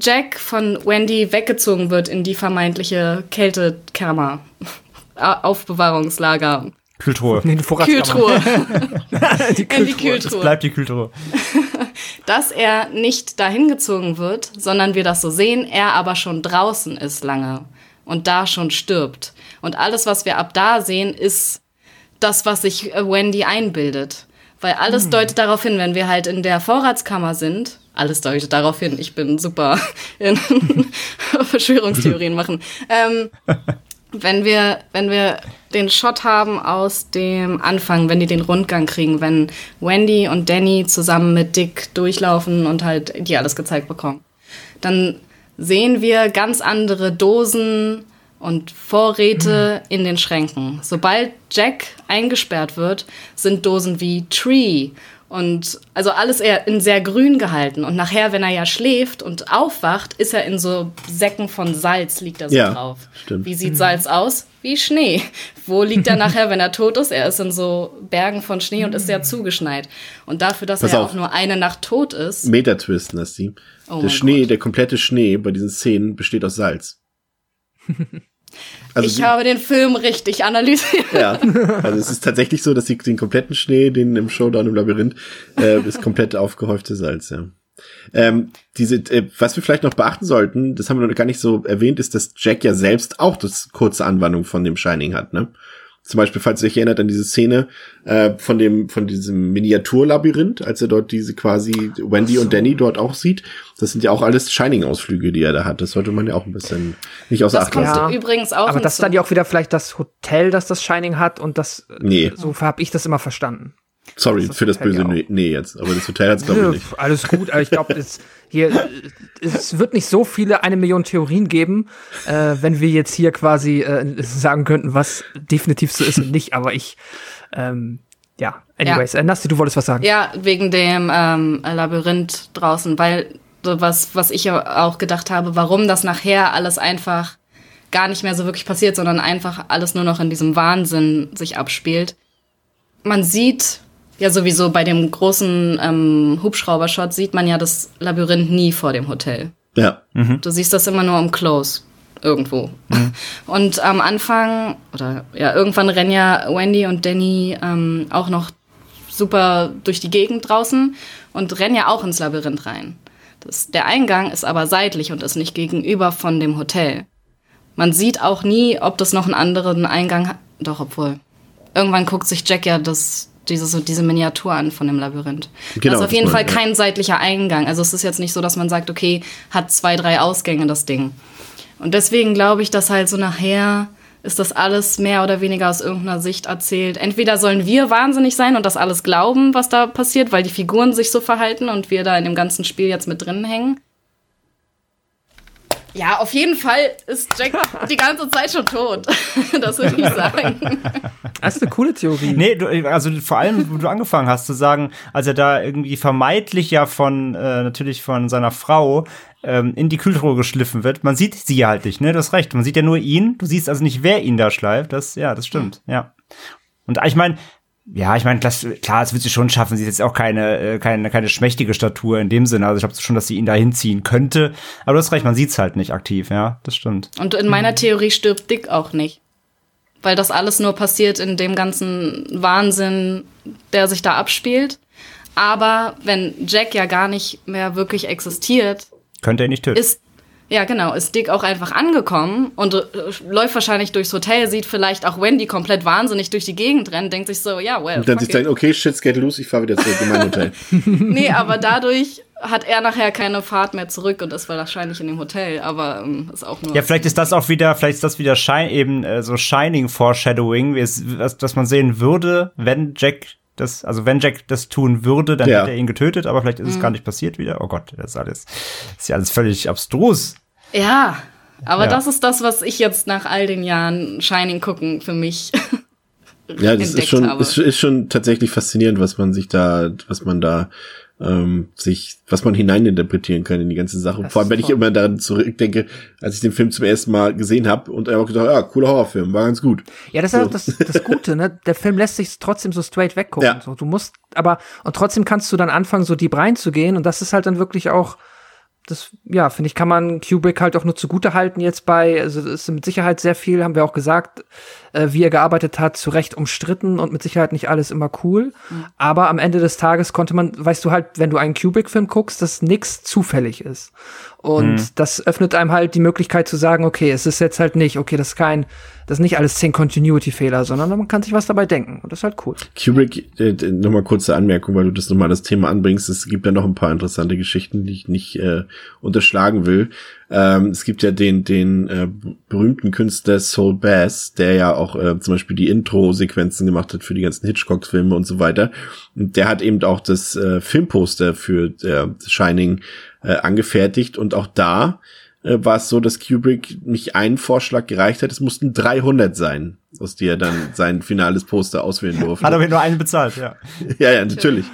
Jack von Wendy weggezogen wird in die vermeintliche Kältekammer, Aufbewahrungslager. Kühltruhe. Nee, die Kühltruhe. die Kühltruhe. In die Kühltruhe. Das bleibt die Kühltruhe. Dass er nicht dahin gezogen wird, sondern wir das so sehen, er aber schon draußen ist lange und da schon stirbt. Und alles, was wir ab da sehen, ist das, was sich äh, Wendy einbildet. Weil alles hm. deutet darauf hin, wenn wir halt in der Vorratskammer sind, alles deutet darauf hin, ich bin super in Verschwörungstheorien machen. Ähm, wenn wir, wenn wir den Shot haben aus dem Anfang, wenn die den Rundgang kriegen, wenn Wendy und Danny zusammen mit Dick durchlaufen und halt die alles gezeigt bekommen, dann sehen wir ganz andere Dosen und Vorräte mhm. in den Schränken. Sobald Jack eingesperrt wird, sind Dosen wie Tree und also alles eher in sehr grün gehalten. Und nachher, wenn er ja schläft und aufwacht, ist er in so Säcken von Salz, liegt er so ja, drauf. Stimmt. Wie sieht Salz aus? Wie Schnee. Wo liegt er nachher, wenn er tot ist? Er ist in so Bergen von Schnee und ist sehr zugeschneit. Und dafür, dass Pass er auf. auch nur eine Nacht tot ist. Metatwist, Nassim. Oh der Schnee, Gott. der komplette Schnee bei diesen Szenen besteht aus Salz. Also ich die, habe den Film richtig analysiert. Ja, also es ist tatsächlich so, dass sie den kompletten Schnee, den im Showdown im Labyrinth, äh, ist komplett aufgehäufte Salz, ja. Ähm, diese, äh, was wir vielleicht noch beachten sollten, das haben wir noch gar nicht so erwähnt, ist, dass Jack ja selbst auch das kurze Anwandlung von dem Shining hat, ne? Zum Beispiel, falls ihr euch erinnert an diese Szene äh, von dem von diesem Miniaturlabyrinth, als er dort diese quasi Wendy so. und Danny dort auch sieht. Das sind ja auch alles Shining-Ausflüge, die er da hat. Das sollte man ja auch ein bisschen nicht außer Acht lassen. Ja. übrigens auch. Aber das ist dann ja auch wieder vielleicht das Hotel, das das Shining hat und das. Nee. So habe ich das immer verstanden. Sorry für das böse nee, nee jetzt, aber das Hotel hat's glaube ich nicht. Alles gut, aber ich glaube, es hier es wird nicht so viele eine Million Theorien geben, äh, wenn wir jetzt hier quasi äh, sagen könnten, was definitiv so ist und nicht. Aber ich ähm, ja, anyways, ja. Äh, Nasti, du wolltest was sagen. Ja, wegen dem ähm, Labyrinth draußen, weil so was, was ich auch gedacht habe, warum das nachher alles einfach gar nicht mehr so wirklich passiert, sondern einfach alles nur noch in diesem Wahnsinn sich abspielt. Man sieht ja sowieso bei dem großen ähm, Hubschrauber-Shot sieht man ja das Labyrinth nie vor dem Hotel. Ja. Mhm. Du siehst das immer nur im Close irgendwo. Mhm. Und am Anfang, oder ja, irgendwann rennen ja Wendy und Danny ähm, auch noch super durch die Gegend draußen und rennen ja auch ins Labyrinth rein. Das, der Eingang ist aber seitlich und ist nicht gegenüber von dem Hotel. Man sieht auch nie, ob das noch einen anderen Eingang hat. Doch, obwohl. Irgendwann guckt sich Jack ja das, diese, so diese Miniatur an von dem Labyrinth. Genau, das ist auf jeden Fall kein seitlicher Eingang. Also es ist jetzt nicht so, dass man sagt, okay, hat zwei, drei Ausgänge das Ding. Und deswegen glaube ich, dass halt so nachher ist das alles mehr oder weniger aus irgendeiner Sicht erzählt. Entweder sollen wir wahnsinnig sein und das alles glauben, was da passiert, weil die Figuren sich so verhalten und wir da in dem ganzen Spiel jetzt mit drin hängen. Ja, auf jeden Fall ist Jack die ganze Zeit schon tot. das würde ich sagen. Das ist eine coole Theorie. Nee, du, also vor allem, wo du angefangen hast zu sagen, als er da irgendwie vermeintlich ja von, äh, natürlich von seiner Frau ähm, in die Kühltruhe geschliffen wird. Man sieht sie ja halt nicht, ne? Du hast recht. Man sieht ja nur ihn. Du siehst also nicht, wer ihn da schleift. Das, ja, das stimmt, ja. Und ich meine, ja, ich meine, klar, es wird sie schon schaffen. Sie ist jetzt auch keine, äh, keine, keine schmächtige Statur in dem Sinne. Also ich glaube schon, dass sie ihn da hinziehen könnte. Aber du hast recht, man sieht es halt nicht aktiv, ja, das stimmt. Und in meiner Theorie stirbt Dick auch nicht. Weil das alles nur passiert in dem ganzen Wahnsinn, der sich da abspielt. Aber wenn Jack ja gar nicht mehr wirklich existiert, könnte er nicht töten. Ist ja, genau. Ist Dick auch einfach angekommen und äh, läuft wahrscheinlich durchs Hotel, sieht vielleicht auch Wendy komplett wahrsinnig durch die Gegend rennen, denkt sich so, ja, well. Und dann sich denkt, okay, shit's get loose, ich fahre wieder zurück in mein Hotel. nee, aber dadurch hat er nachher keine Fahrt mehr zurück und ist wahrscheinlich in dem Hotel, aber ähm, ist auch nur. Ja, vielleicht ist das auch wieder, vielleicht ist das wieder Shine, eben äh, so Shining Foreshadowing, was man sehen würde, wenn Jack das, also wenn Jack das tun würde, dann ja. hätte er ihn getötet, aber vielleicht ist es mhm. gar nicht passiert wieder. Oh Gott, das ist alles, das ist ja alles völlig abstrus. Ja, aber ja. das ist das, was ich jetzt nach all den Jahren Shining gucken für mich. ja, das ist schon, ist, ist schon tatsächlich faszinierend, was man sich da, was man da ähm, sich, was man hineininterpretieren kann in die ganze Sache. Das Vor allem, wenn ich immer daran zurückdenke, als ich den Film zum ersten Mal gesehen habe und einfach gedacht, ja, cooler Horrorfilm, war ganz gut. Ja, das ist so. auch das, das Gute, ne? Der Film lässt sich trotzdem so straight weggucken. Ja. So, du musst, aber, und trotzdem kannst du dann anfangen, so deep reinzugehen und das ist halt dann wirklich auch, das, ja, finde ich, kann man Kubrick halt auch nur zugute halten jetzt bei, also ist mit Sicherheit sehr viel, haben wir auch gesagt, äh, wie er gearbeitet hat, zu Recht umstritten und mit Sicherheit nicht alles immer cool. Mhm. Aber am Ende des Tages konnte man, weißt du halt, wenn du einen Kubrick-Film guckst, dass nichts zufällig ist. Und mhm. das öffnet einem halt die Möglichkeit zu sagen, okay, es ist jetzt halt nicht, okay, das ist kein, das ist nicht alles zehn Continuity-Fehler, sondern man kann sich was dabei denken. Und das ist halt cool. Kubrick, äh, nochmal kurze Anmerkung, weil du das nochmal das Thema anbringst. Es gibt ja noch ein paar interessante Geschichten, die ich nicht äh, unterschlagen will. Ähm, es gibt ja den, den äh, berühmten Künstler Soul Bass, der ja auch äh, zum Beispiel die Intro-Sequenzen gemacht hat für die ganzen Hitchcock-Filme und so weiter. Und der hat eben auch das äh, Filmposter für äh, Shining äh, angefertigt und auch da äh, war es so, dass Kubrick nicht einen Vorschlag gereicht hat, es mussten 300 sein, aus die er dann sein finales Poster auswählen durfte. Hat aber nur einen bezahlt, ja. ja, ja, natürlich.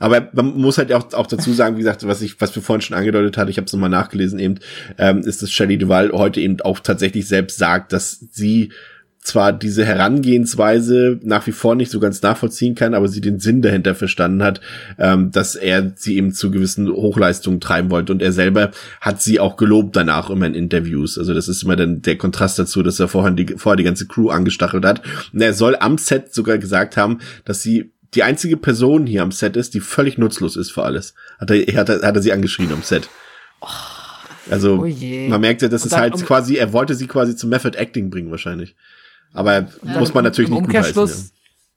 Aber man muss halt auch, auch dazu sagen, wie gesagt, was ich, was wir vorhin schon angedeutet hatte, ich habe es nochmal nachgelesen eben, ähm, ist, dass Shelley Duval heute eben auch tatsächlich selbst sagt, dass sie zwar diese Herangehensweise nach wie vor nicht so ganz nachvollziehen kann, aber sie den Sinn dahinter verstanden hat, ähm, dass er sie eben zu gewissen Hochleistungen treiben wollte. Und er selber hat sie auch gelobt danach immer in Interviews. Also das ist immer dann der Kontrast dazu, dass er vorher die, vorher die ganze Crew angestachelt hat. Und er soll am Set sogar gesagt haben, dass sie die einzige Person hier am Set ist, die völlig nutzlos ist für alles. Hat er, hat er, hat er sie angeschrien am Set. Also oh man merkte, dass es halt um quasi, er wollte sie quasi zum Method Acting bringen wahrscheinlich. Aber ja, muss man natürlich im nicht Umkehrschluss,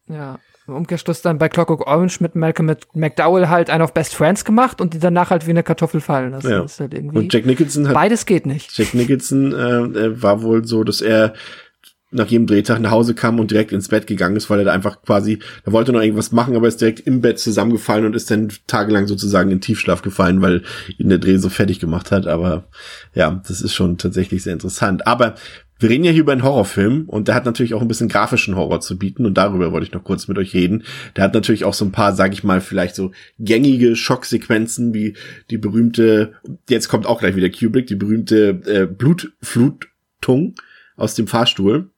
ja. ja. Im Umkehrschluss dann bei Clockwork Orange mit Malcolm McDowell halt einen auf Best Friends gemacht und die danach halt wie eine Kartoffel fallen lassen. Ja. Das ist halt irgendwie und Jack Nicholson hat, beides geht nicht. Jack Nicholson äh, war wohl so, dass er nach jedem Drehtag nach Hause kam und direkt ins Bett gegangen ist, weil er da einfach quasi, er wollte noch irgendwas machen, aber ist direkt im Bett zusammengefallen und ist dann tagelang sozusagen in Tiefschlaf gefallen, weil ihn der Dreh so fertig gemacht hat. Aber ja, das ist schon tatsächlich sehr interessant. Aber wir reden ja hier über einen Horrorfilm und der hat natürlich auch ein bisschen grafischen Horror zu bieten und darüber wollte ich noch kurz mit euch reden. Der hat natürlich auch so ein paar, sag ich mal, vielleicht so gängige Schocksequenzen wie die berühmte, jetzt kommt auch gleich wieder Kubrick, die berühmte äh, Blutflutung aus dem Fahrstuhl.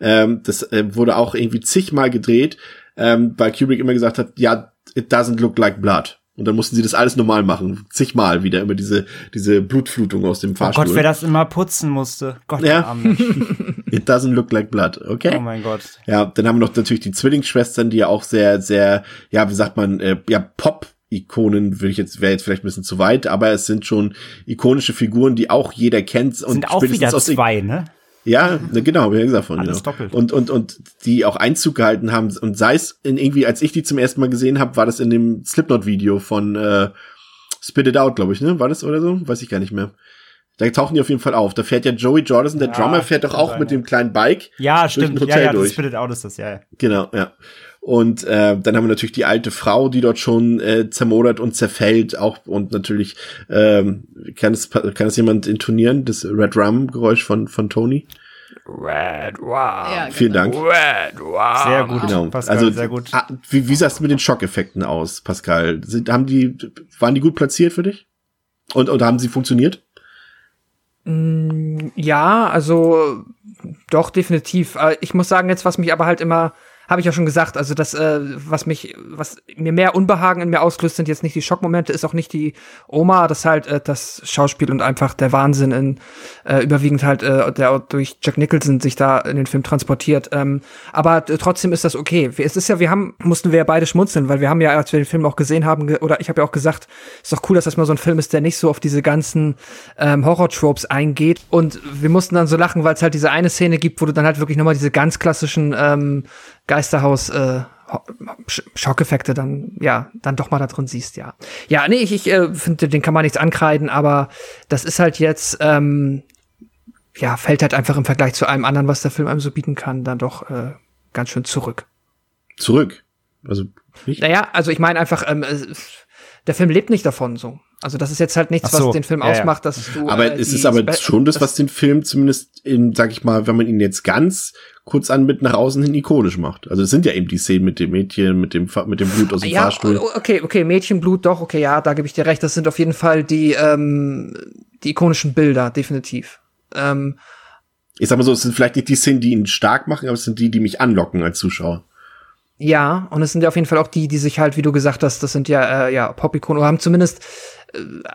Ähm, das äh, wurde auch irgendwie zigmal gedreht, ähm, weil Kubrick immer gesagt hat, ja, it doesn't look like blood. Und dann mussten sie das alles normal machen. Zigmal wieder immer diese, diese Blutflutung aus dem Fahrstuhl. Oh Gott, wer das immer putzen musste. Gott, ja. It doesn't look like blood, okay? Oh mein Gott. Ja, dann haben wir noch natürlich die Zwillingsschwestern, die ja auch sehr, sehr, ja, wie sagt man, äh, ja, Pop Ikonen würde ich jetzt wäre jetzt vielleicht ein bisschen zu weit, aber es sind schon ikonische Figuren, die auch jeder kennt und sind auch wieder zwei, ne? Ja, ne, genau, wie gesagt von Alles genau. doppelt. Und und und die auch Einzug gehalten haben und sei es in irgendwie als ich die zum ersten Mal gesehen habe, war das in dem Slipknot Video von äh, Spit It Out, glaube ich, ne? War das oder so? Weiß ich gar nicht mehr. Da tauchen die auf jeden Fall auf. Da fährt ja Joey Jordison, der Ja, Drummer, fährt doch auch sein, mit ja. dem kleinen Bike. Ja, durch stimmt. ein Hotel Ja, ja, das. Spit It Out ist das, ja. ja. Genau, ja. Und äh, dann haben wir natürlich die alte Frau, die dort schon äh, zermodert und zerfällt, auch und natürlich ähm, kann es kann es jemand intonieren, das Red Rum Geräusch von von Tony. Red, wow. Ja, Vielen Dank. Red, wow. Sehr gut, Genau. Pascal, also sehr gut. ah, Wie, wie sah es mit den Schockeffekten aus, Pascal? Sind, haben die waren die gut platziert für dich? Und und haben sie funktioniert? Ja, also doch definitiv. Äh, Ich muss sagen, jetzt was mich aber halt immer habe ich ja schon gesagt, also das, äh, was mich, was mir mehr Unbehagen in mir auslöst, sind jetzt nicht die Schockmomente, ist auch nicht die Oma, das halt äh, das Schauspiel und einfach der Wahnsinn in äh, überwiegend halt, äh, der durch Jack Nicholson sich da in den Film transportiert. Ähm, aber trotzdem ist das okay. Es ist ja, wir haben, mussten wir ja beide schmunzeln, weil wir haben ja, als wir den Film auch gesehen haben, ge oder ich habe ja auch gesagt, ist doch cool, dass das mal so ein Film ist, der nicht so auf diese ganzen ähm, Horror-Tropes eingeht. Und wir mussten dann so lachen, weil es halt diese eine Szene gibt, wo du dann halt wirklich nochmal diese ganz klassischen ähm, Geisterhaus äh, Ho- Sch- Schockeffekte dann ja dann doch mal da drin siehst ja ja nee ich, ich äh, finde den kann man nichts ankreiden aber das ist halt jetzt ähm, ja fällt halt einfach im Vergleich zu allem anderen was der Film einem so bieten kann dann doch äh, ganz schön zurück Zurück. Also nicht? naja also ich meine einfach ähm, äh, der Film lebt nicht davon so also das ist jetzt halt nichts so, was den Film ja, ausmacht dass du Aber äh, es ist aber Spe- schon das, was den Film zumindest in, sag ich mal, wenn man ihn jetzt ganz kurz an mit nach außen hin ikonisch macht. Also es sind ja eben die Szenen mit dem Mädchen, mit dem, Fa- mit dem Blut aus dem ja, Fahrstuhl. okay, okay, Mädchenblut, doch, okay, ja, da gebe ich dir recht. Das sind auf jeden Fall die, ähm, die ikonischen Bilder, definitiv. Ähm, Ich sag mal so, es sind vielleicht nicht die Szenen, die ihn stark machen, aber es sind die, die mich anlocken als Zuschauer. ja, und es sind ja auf jeden Fall auch die, die sich halt, wie du gesagt hast, das sind ja, äh, ja, Pop-Ikonen, oder haben zumindest äh,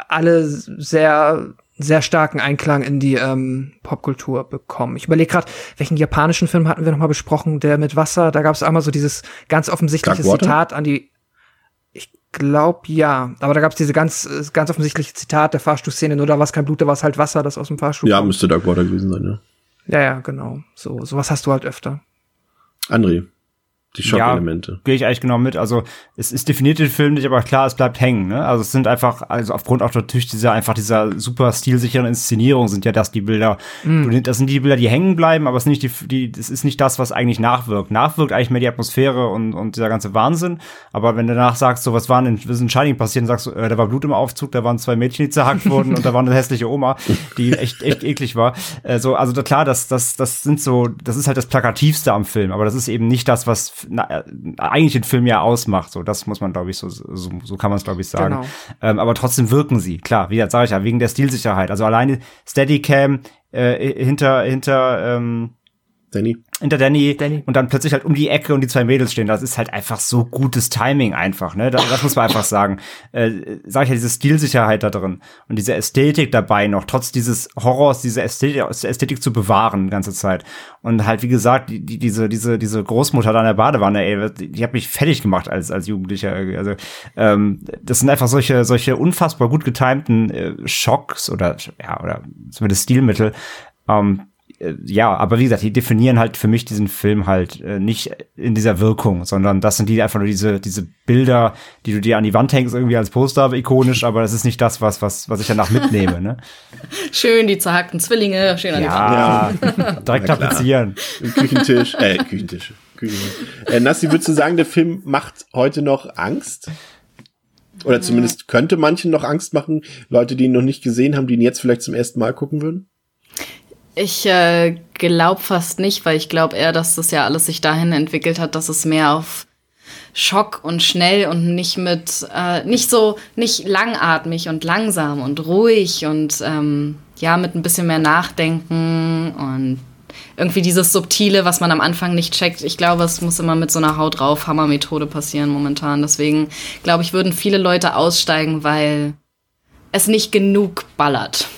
alle sehr, sehr starken Einklang in die ähm, Popkultur bekommen. Ich überlege gerade, welchen japanischen Film hatten wir noch mal besprochen, der mit Wasser, da gab es einmal so dieses ganz offensichtliche? Zitat an die Ich glaube ja, aber da gab es diese ganz, ganz offensichtliche Zitat der Fahrstuhlszene, nur da war es kein Blut, da war es halt Wasser, das aus dem Fahrstuhl Ja, kommt. müsste Dark Water gewesen sein, ja. Ja, ja, genau. So, sowas hast du halt öfter. André, die Schockelemente. Gehe ich eigentlich genau mit. Also es ist definiert den Film nicht, aber klar, es bleibt hängen. Ne? Also es sind einfach, also aufgrund auch natürlich dieser einfach dieser super stilsicheren Inszenierung sind ja das die Bilder. Du, das sind die Bilder, die hängen bleiben, aber es ist nicht die, die, das ist nicht das, was eigentlich nachwirkt. Nachwirkt eigentlich mehr die Atmosphäre und und dieser ganze Wahnsinn. Aber wenn du danach sagst, so was war denn, was ist in Shining passiert, dann sagst du, äh, da war Blut im Aufzug, da waren zwei Mädchen, die zerhackt wurden und da war eine hässliche Oma, die echt echt eklig war. Äh, so, also da, klar, das das das sind so, das ist halt das plakativste am Film, aber das ist eben nicht das, was na, äh, eigentlich den Film ja ausmacht. So, das muss man, glaube ich, so, so, so kann man es, glaube ich, sagen. Genau. Ähm, aber trotzdem wirken sie, klar, wie gesagt, sage ich ja, wegen der Stilsicherheit. Also alleine Steadicam äh, hinter, hinter, ähm, Danny? hinter Danny, Danny. und dann plötzlich halt um die Ecke und die zwei Mädels stehen. Das ist halt einfach so gutes Timing einfach, ne? Das, das muss man einfach sagen. Äh, sag ich ja, diese Stilsicherheit da drin und diese Ästhetik dabei noch, trotz dieses Horrors, diese Ästhetik, Ästhetik zu bewahren die ganze Zeit. Und halt, wie gesagt, die, die, diese, diese, diese Großmutter da in der Badewanne, ey, die, die hat mich fertig gemacht als, als Jugendlicher. Also, ähm, das sind einfach solche, solche unfassbar gut getimten äh, Schocks oder, ja, oder zumindest Stilmittel, ähm, äh, ja, aber wie gesagt, die definieren halt für mich diesen Film halt äh, nicht in dieser Wirkung, sondern das sind die einfach nur diese diese Bilder, die du dir an die Wand hängst irgendwie als Poster ikonisch, aber das ist nicht das, was was was ich danach mitnehme, ne? Schön die zerhackten Zwillinge, schön an ja, die Wand. Ja, direkt tapezieren. Küchentisch, äh Küchentisch. Küchentisch. Äh, Nassi, würdest du sagen, der Film macht heute noch Angst? Oder zumindest könnte manchen noch Angst machen, Leute, die ihn noch nicht gesehen haben, die ihn jetzt vielleicht zum ersten Mal gucken würden? Ich äh, glaube fast nicht, weil ich glaube eher, dass das ja alles sich dahin entwickelt hat, dass es mehr auf Schock und schnell und nicht mit, äh, nicht so, nicht langatmig und langsam und ruhig und ähm, ja, mit ein bisschen mehr Nachdenken und irgendwie dieses Subtile, was man am Anfang nicht checkt. Ich glaube, es muss immer mit so einer Haut drauf Hammer-Methode passieren momentan. Deswegen glaube ich, würden viele Leute aussteigen, weil es nicht genug ballert.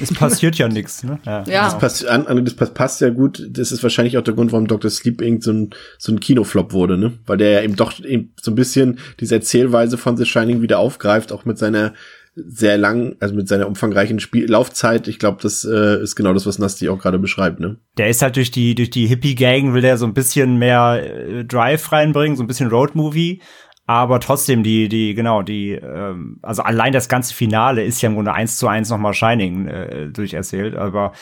Es passiert ja nichts, ne? Ja. ja. Das, passt, das passt ja gut. Das ist wahrscheinlich auch der Grund, warum Dr. Sleep Inc. so ein, so ein Kinoflop wurde, ne? Weil der ja eben doch eben so ein bisschen diese Erzählweise von The Shining wieder aufgreift, auch mit seiner sehr lang, also mit seiner umfangreichen Spiel Laufzeit. Ich glaube, das äh, ist genau das, was Nasti auch gerade beschreibt, ne? Der ist halt durch die durch die Hippie Gang will der so ein bisschen mehr äh, Drive reinbringen, so ein bisschen Road Movie aber trotzdem, die, die, genau, die, ähm, also allein das ganze Finale ist ja im Grunde eins zu eins nochmal Shining äh, durcherzählt. Aber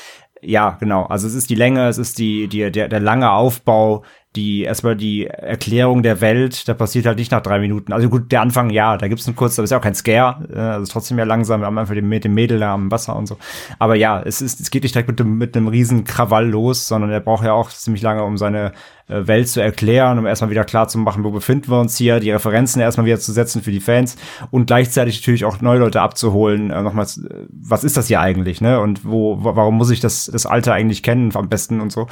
ja, genau. Also es ist die Länge, es ist die, die, der, der lange Aufbau, die erstmal die Erklärung der Welt, da passiert halt nicht nach drei Minuten. Also gut, der Anfang, ja, da gibt's einen kurz, aber ist ja auch kein Scare, äh, also trotzdem ja langsam, wir haben einfach den, dem Mädel da am Wasser und so. Aber ja, es ist, es geht nicht direkt mit dem, mit einem riesen Krawall los, sondern er braucht ja auch ziemlich lange, um seine äh, Welt zu erklären, um erstmal wieder klar zu machen, wo befinden wir uns hier, die Referenzen erstmal wieder zu setzen für die Fans und gleichzeitig natürlich auch neue Leute abzuholen, äh, nochmals, äh, was ist das hier eigentlich, ne? Und wo, warum muss ich das, das Alte eigentlich kennen am besten und so.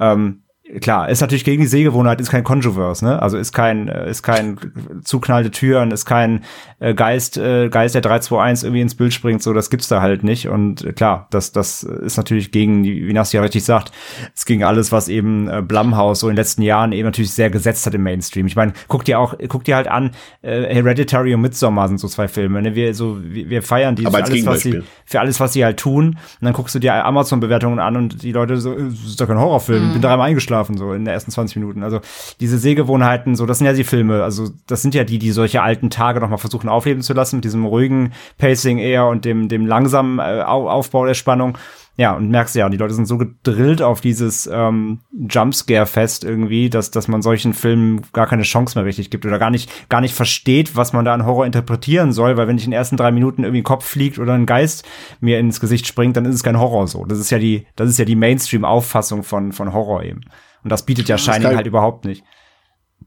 Ähm, klar, ist natürlich gegen die Sehgewohnheit, ist kein Controverse, ne? Also ist kein, äh, ist kein zuknallte Türen, ist kein äh, Geist, äh, Geist, der 321 irgendwie ins Bild springt, so, das gibt's da halt nicht. Und äh, klar, das, das ist natürlich gegen, wie Nassi ja richtig sagt, es ging alles, was eben äh, Blumhouse so in den letzten Jahren eben natürlich sehr gesetzt hat im Mainstream. Ich meine, guck dir auch, guck dir halt an, äh, Hereditary und Midsommar sind so zwei Filme, ne? Wir, so, wir, wir feiern die für alles, was sie, für alles, was sie halt tun. Und dann guckst du dir Amazon-Bewertungen an und die Leute so, das ist doch kein Horrorfilm, mhm. bin dreimal eingeschlafen eingeschlafen, so in den ersten 20 Minuten. Also diese Sehgewohnheiten, so, das sind ja die Filme, also das sind ja die, die solche alten Tage nochmal versuchen aufleben zu lassen, mit diesem ruhigen Pacing eher und dem, dem langsamen äh, Aufbau der Spannung. Ja, und merkst ja, die Leute sind so gedrillt auf dieses ähm, Jumpscare-Fest irgendwie, dass, dass man solchen Filmen gar keine Chance mehr richtig gibt oder gar nicht, gar nicht versteht, was man da an Horror interpretieren soll, weil wenn ich in den ersten drei Minuten irgendwie ein Kopf fliegt oder ein Geist mir ins Gesicht springt, dann ist es kein Horror so. Das ist ja die, das ist ja die Mainstream-Auffassung von, von Horror eben. Und das bietet ja Shining halt überhaupt nicht.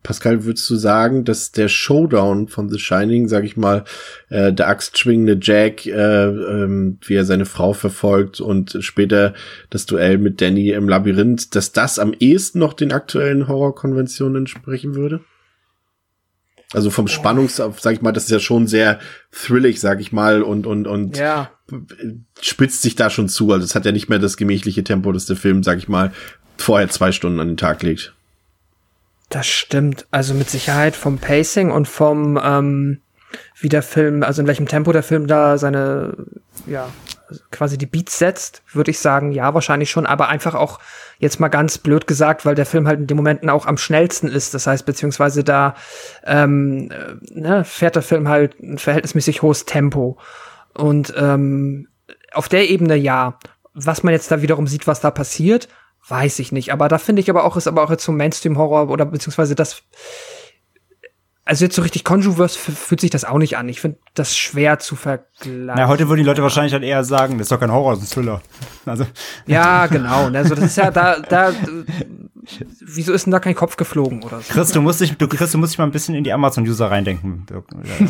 Pascal, würdest du sagen, dass der Showdown von The Shining, sag ich mal, äh, der axtschwingende Jack, äh, ähm, wie er seine Frau verfolgt und später das Duell mit Danny im Labyrinth, dass das am ehesten noch den aktuellen Horrorkonventionen entsprechen würde? Also vom Spannungs, sag ich mal, das ist ja schon sehr thrillig, sag ich mal, und, und, und ja. spitzt sich da schon zu. Also es hat ja nicht mehr das gemächliche Tempo, das der Film, sag ich mal, vorher zwei Stunden an den Tag legt. Das stimmt. Also mit Sicherheit vom Pacing und vom, ähm, wie der Film, also in welchem Tempo der Film da seine, ja, quasi die Beats setzt, würde ich sagen, ja, wahrscheinlich schon, aber einfach auch jetzt mal ganz blöd gesagt, weil der Film halt in den Momenten auch am schnellsten ist. Das heißt, beziehungsweise da ähm, äh, ne, fährt der Film halt ein verhältnismäßig hohes Tempo. Und ähm, auf der Ebene ja. Was man jetzt da wiederum sieht, was da passiert, Weiß ich nicht. Aber da finde ich aber auch, ist aber auch jetzt so Mainstream-Horror oder beziehungsweise das. Also jetzt so richtig Conjuverse fühlt sich das auch nicht an. Ich finde das schwer zu vergleichen. Na, heute würden die Leute wahrscheinlich halt eher sagen, das ist doch kein Horror, das ist ein Thriller. Also. Ja, genau. Also das ist ja da, da wieso ist denn da kein Kopf geflogen oder so? Chris, du musst dich, du, Chris, du musst dich mal ein bisschen in die Amazon-User reindenken.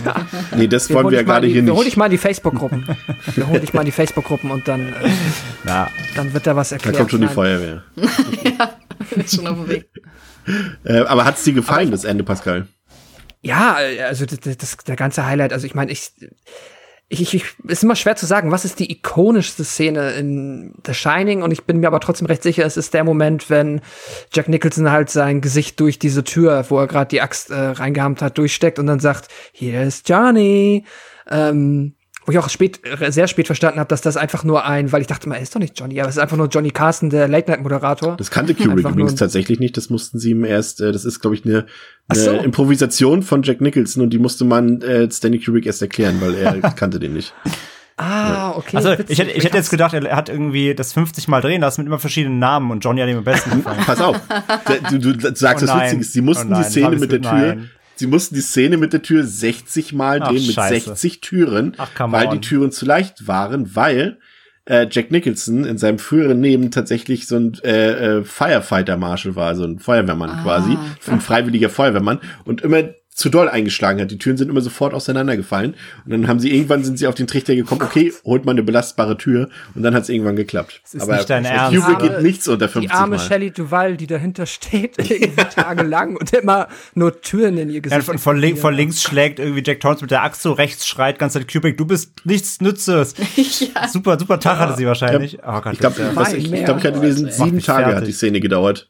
Ja. nee, das wollen wir, ja gerade hier nicht. Hol dich mal in die Facebook-Gruppen. hol dich mal in die Facebook-Gruppen und dann, äh, ja. dann wird da was erklärt. Da kommt schon die Feuerwehr. ja, ist schon auf dem Weg. Äh, aber hat's dir gefallen, aber, das Ende, Pascal? Ja, also das, das, der ganze Highlight, also ich meine, ich ich, ich, ich, ist immer schwer zu sagen, was ist die ikonischste Szene in The Shining und ich bin mir aber trotzdem recht sicher, es ist der Moment, wenn Jack Nicholson halt sein Gesicht durch diese Tür, wo er gerade die Axt äh, reingehamt hat, durchsteckt und dann sagt, hier ist Johnny. Ähm, wo ich auch spät, sehr spät verstanden habe, dass das einfach nur ein, weil ich dachte mal, er ist doch nicht Johnny, aber es ist einfach nur Johnny Carson, der Late-Night-Moderator. Das kannte Kubrick übrigens tatsächlich nicht, das mussten sie ihm erst, äh, das ist, glaube ich, eine, eine so. Improvisation von Jack Nicholson und die musste man äh, Stanley Kubrick erst erklären, weil er kannte den nicht. Ah, okay. Also ich hätte, ich hätte jetzt gedacht, er hat irgendwie das 50 Mal drehen lassen mit immer verschiedenen Namen und Johnny hat ihm am besten gefallen. Pass auf, du, du sagst oh das Witzige, sie mussten oh nein, die Szene mit der Tür, nein. Sie mussten die Szene mit der Tür 60 Mal drehen Ach, mit 60 Türen, Ach, weil on. die Türen zu leicht waren, weil äh, Jack Nicholson in seinem früheren Leben tatsächlich so ein äh, äh, Firefighter-Marshal war, so ein Feuerwehrmann ah, quasi, ein freiwilliger Feuerwehrmann. Und immer zu doll eingeschlagen hat. Die Türen sind immer sofort auseinandergefallen. Und dann haben sie irgendwann sind sie auf den Trichter gekommen, okay, holt man eine belastbare Tür und dann hat es irgendwann geklappt. Das ist Aber nicht dein Ernst. Juve geht nichts unter 50 Die arme Mal. Shelley Duval, die dahinter steht, irgendwie tagelang und immer nur Türen in ihr Gesicht. Ja, von, von, link, von, links schlägt irgendwie Jack Torrance mit der Axt so, rechts schreit ganz Zeit Kubrick, du bist nichts Nützes. ja. Super, super Tag ja. hatte sie wahrscheinlich. Ja. Oh Gott, ich glaube, ich, ich, ich, glaub, ich hatte gelesen, sieben Tage fertig. hat die Szene gedauert.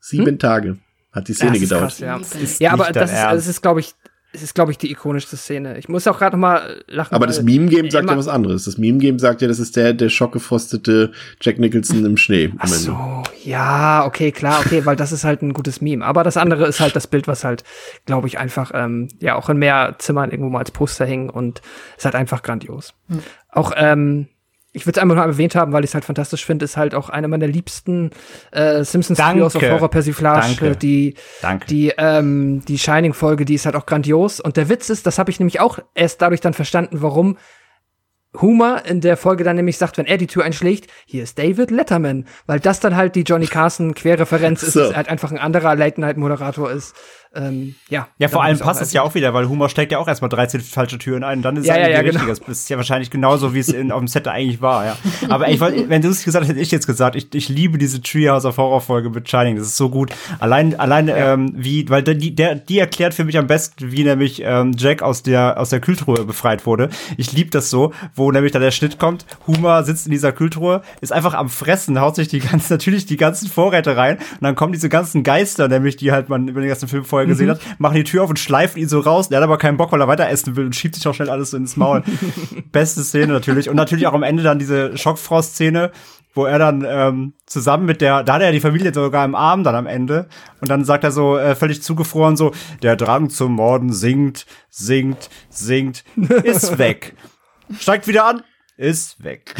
Sieben hm? Tage hat die Szene gedauert. Krass, ja. ja, aber das ist, also das ist, glaube ich, es ist, glaube ich, die ikonischste Szene. Ich muss auch gerade noch mal lachen. Aber das Meme-Game sagt ja was anderes. Das Meme-Game sagt ja, das ist der, der schockgefrostete Jack Nicholson im Schnee. Ach so, ja, okay, klar, okay, weil das ist halt ein gutes Meme. Aber das andere ist halt das Bild, was halt, glaube ich, einfach, ähm, ja, auch in mehr Zimmern irgendwo mal als Poster hing und ist halt einfach grandios. Hm. Auch, ähm, ich würde es einfach nur erwähnt haben, weil ich es halt fantastisch finde, ist halt auch eine meiner liebsten äh, Simpsons Studios of Horror Persiflage, Danke. die Danke. die ähm, die Shining Folge, die ist halt auch grandios und der Witz ist, das habe ich nämlich auch erst dadurch dann verstanden, warum Homer in der Folge dann nämlich sagt, wenn er die Tür einschlägt, hier ist David Letterman, weil das dann halt die Johnny Carson Querreferenz ist, so. dass er halt einfach ein anderer Late Night Moderator ist ähm, ja. Ja, vor allem passt es ja auch wieder, weil Humor steckt ja auch erstmal 13 falsche Türen ein und dann ist ja, es ja, ja. Genau. Das ist ja wahrscheinlich genauso, wie es in, auf dem Set eigentlich war, ja. Aber ich wollte, wenn du es gesagt hast, hätte ich jetzt gesagt, ich, ich liebe diese Treehouse of Horror Folge mit Shining. Das ist so gut. Allein, allein, ja. ähm, wie, weil die, der, die erklärt für mich am besten, wie nämlich ähm, Jack aus der, aus der Kühltruhe befreit wurde. Ich liebe das so, wo nämlich da der Schnitt kommt. Humor sitzt in dieser Kühltruhe, ist einfach am Fressen, haut sich die ganzen, natürlich die ganzen Vorräte rein und dann kommen diese ganzen Geister, nämlich die halt man über den ganzen Film vorher gesehen mhm. hat, machen die Tür auf und schleifen ihn so raus. Der hat aber keinen Bock, weil er weiter essen will und schiebt sich auch schnell alles ins Maul. Beste Szene natürlich. Und natürlich auch am Ende dann diese Schockfrost-Szene, wo er dann ähm, zusammen mit der, da hat er die Familie sogar im Arm dann am Ende. Und dann sagt er so äh, völlig zugefroren so, der Drang zum Morden sinkt, sinkt, sinkt, ist weg. Steigt wieder an, ist weg.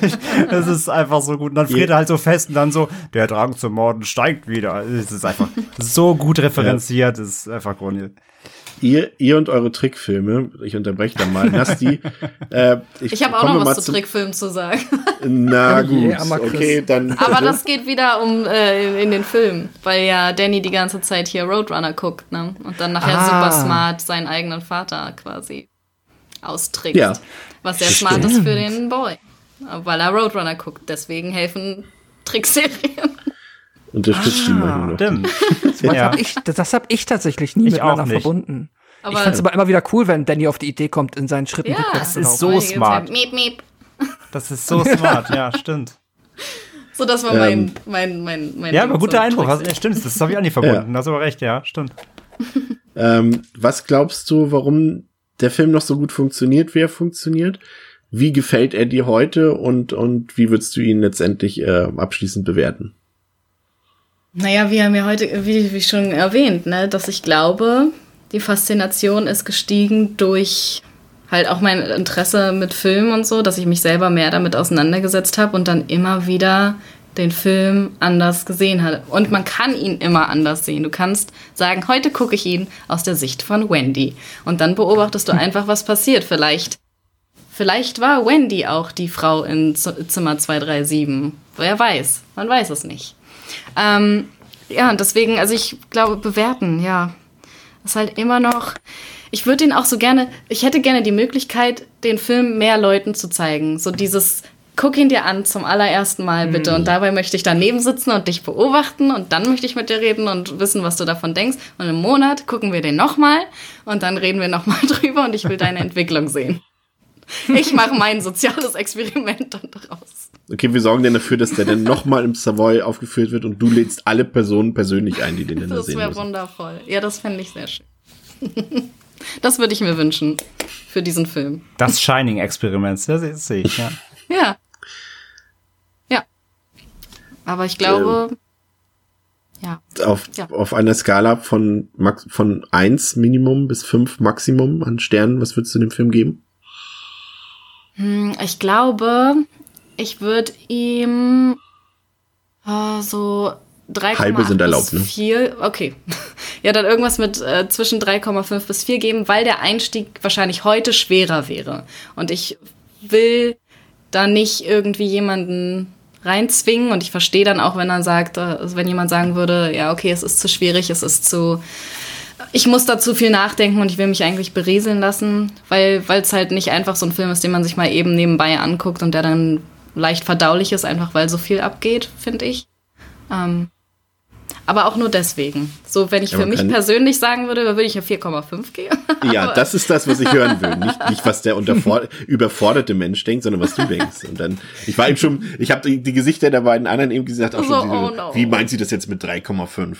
das ist einfach so gut. Und dann friert er halt so fest und dann so, der Drang zum Morden steigt wieder. Es ist einfach so gut referenziert, es ist einfach grundiert. Ihr, ihr und eure Trickfilme, ich unterbreche da mal, Nasti. äh, ich ich habe auch noch was zu Trickfilmen zu sagen. Na gut, okay, dann. Aber das geht wieder um äh, in den Film, weil ja Danny die ganze Zeit hier Roadrunner guckt, ne? Und dann nachher ah. super smart seinen eigenen Vater quasi austrickst. Ja. Was sehr Stimmt. smart ist für den Boy. Weil er Roadrunner guckt. Deswegen helfen Trickserien. Unterstützt ah, die mal noch. Stimmt. das ja. habe ich, das hab ich tatsächlich nie ich miteinander verbunden. Aber ich fand es aber immer wieder cool, wenn Danny auf die Idee kommt, in seinen Schritten ja, Das ist so smart. Miep, miep. Das ist so smart, ja, stimmt. So, das war ähm, mein, mein, mein, mein. Ja, aber guter Eindruck. Ja, stimmt, das habe ich auch nicht verbunden. Ja. Das ist aber recht, ja, stimmt. Ähm, was glaubst du, warum der Film noch so gut funktioniert, wie er funktioniert? Wie gefällt er dir heute und, und wie würdest du ihn letztendlich äh, abschließend bewerten? Naja, wir haben ja heute, wie, wie schon erwähnt, ne, dass ich glaube, die Faszination ist gestiegen durch halt auch mein Interesse mit Filmen und so, dass ich mich selber mehr damit auseinandergesetzt habe und dann immer wieder den Film anders gesehen hat. Und man kann ihn immer anders sehen. Du kannst sagen, heute gucke ich ihn aus der Sicht von Wendy. Und dann beobachtest du einfach, was passiert. Vielleicht, vielleicht war Wendy auch die Frau in Z Zimmer 237. Wer weiß. Man weiß es nicht. Ähm, ja, deswegen, also ich glaube, bewerten, ja. Ist halt immer noch. Ich würde ihn auch so gerne, ich hätte gerne die Möglichkeit, den Film mehr Leuten zu zeigen. So dieses, guck ihn dir an zum allerersten Mal bitte. Mhm. Und dabei möchte ich daneben sitzen und dich beobachten und dann möchte ich mit dir reden und wissen, was du davon denkst. Und im Monat gucken wir den nochmal und dann reden wir nochmal drüber und ich will deine Entwicklung sehen. Ich mache mein soziales Experiment dann daraus. Okay, wir sorgen dann dafür, dass der dann nochmal im Savoy aufgeführt wird und du lädst alle Personen persönlich ein, die den dann das sehen Das wäre wundervoll. Ja, das fände ich sehr schön. Das würde ich mir wünschen für diesen Film. Das Shining-Experiment, das sehe ich, ja. Ja. Ja. Aber ich glaube, ähm, ja. Auf, ja. auf einer Skala von, Max, von eins Minimum bis fünf Maximum an Sternen, was würdest du dem Film geben? Hm, ich glaube, ich würde ihm äh, so 3, Halbe sind erlaubt, bis 4, ne? okay. ja, dann irgendwas mit äh, zwischen 3,5 bis 4 geben, weil der Einstieg wahrscheinlich heute schwerer wäre. Und ich will da nicht irgendwie jemanden reinzwingen und ich verstehe dann auch, wenn er sagt, äh, wenn jemand sagen würde, ja, okay, es ist zu schwierig, es ist zu ich muss da zu viel nachdenken und ich will mich eigentlich berieseln lassen, weil es halt nicht einfach so ein Film ist, den man sich mal eben nebenbei anguckt und der dann leicht verdaulich ist, einfach weil so viel abgeht, finde ich. Ähm, aber auch nur deswegen. So, wenn ich ja, für mich persönlich sagen würde, würde ich ja 4,5 geben. ja, das ist das, was ich hören will. Nicht, nicht was der überforderte Mensch denkt, sondern was du denkst. Und dann, ich war eben schon, ich habe die, die, Gesichter der beiden anderen eben gesagt, auch so, schon, oh no. wie meint sie das jetzt mit 3,5?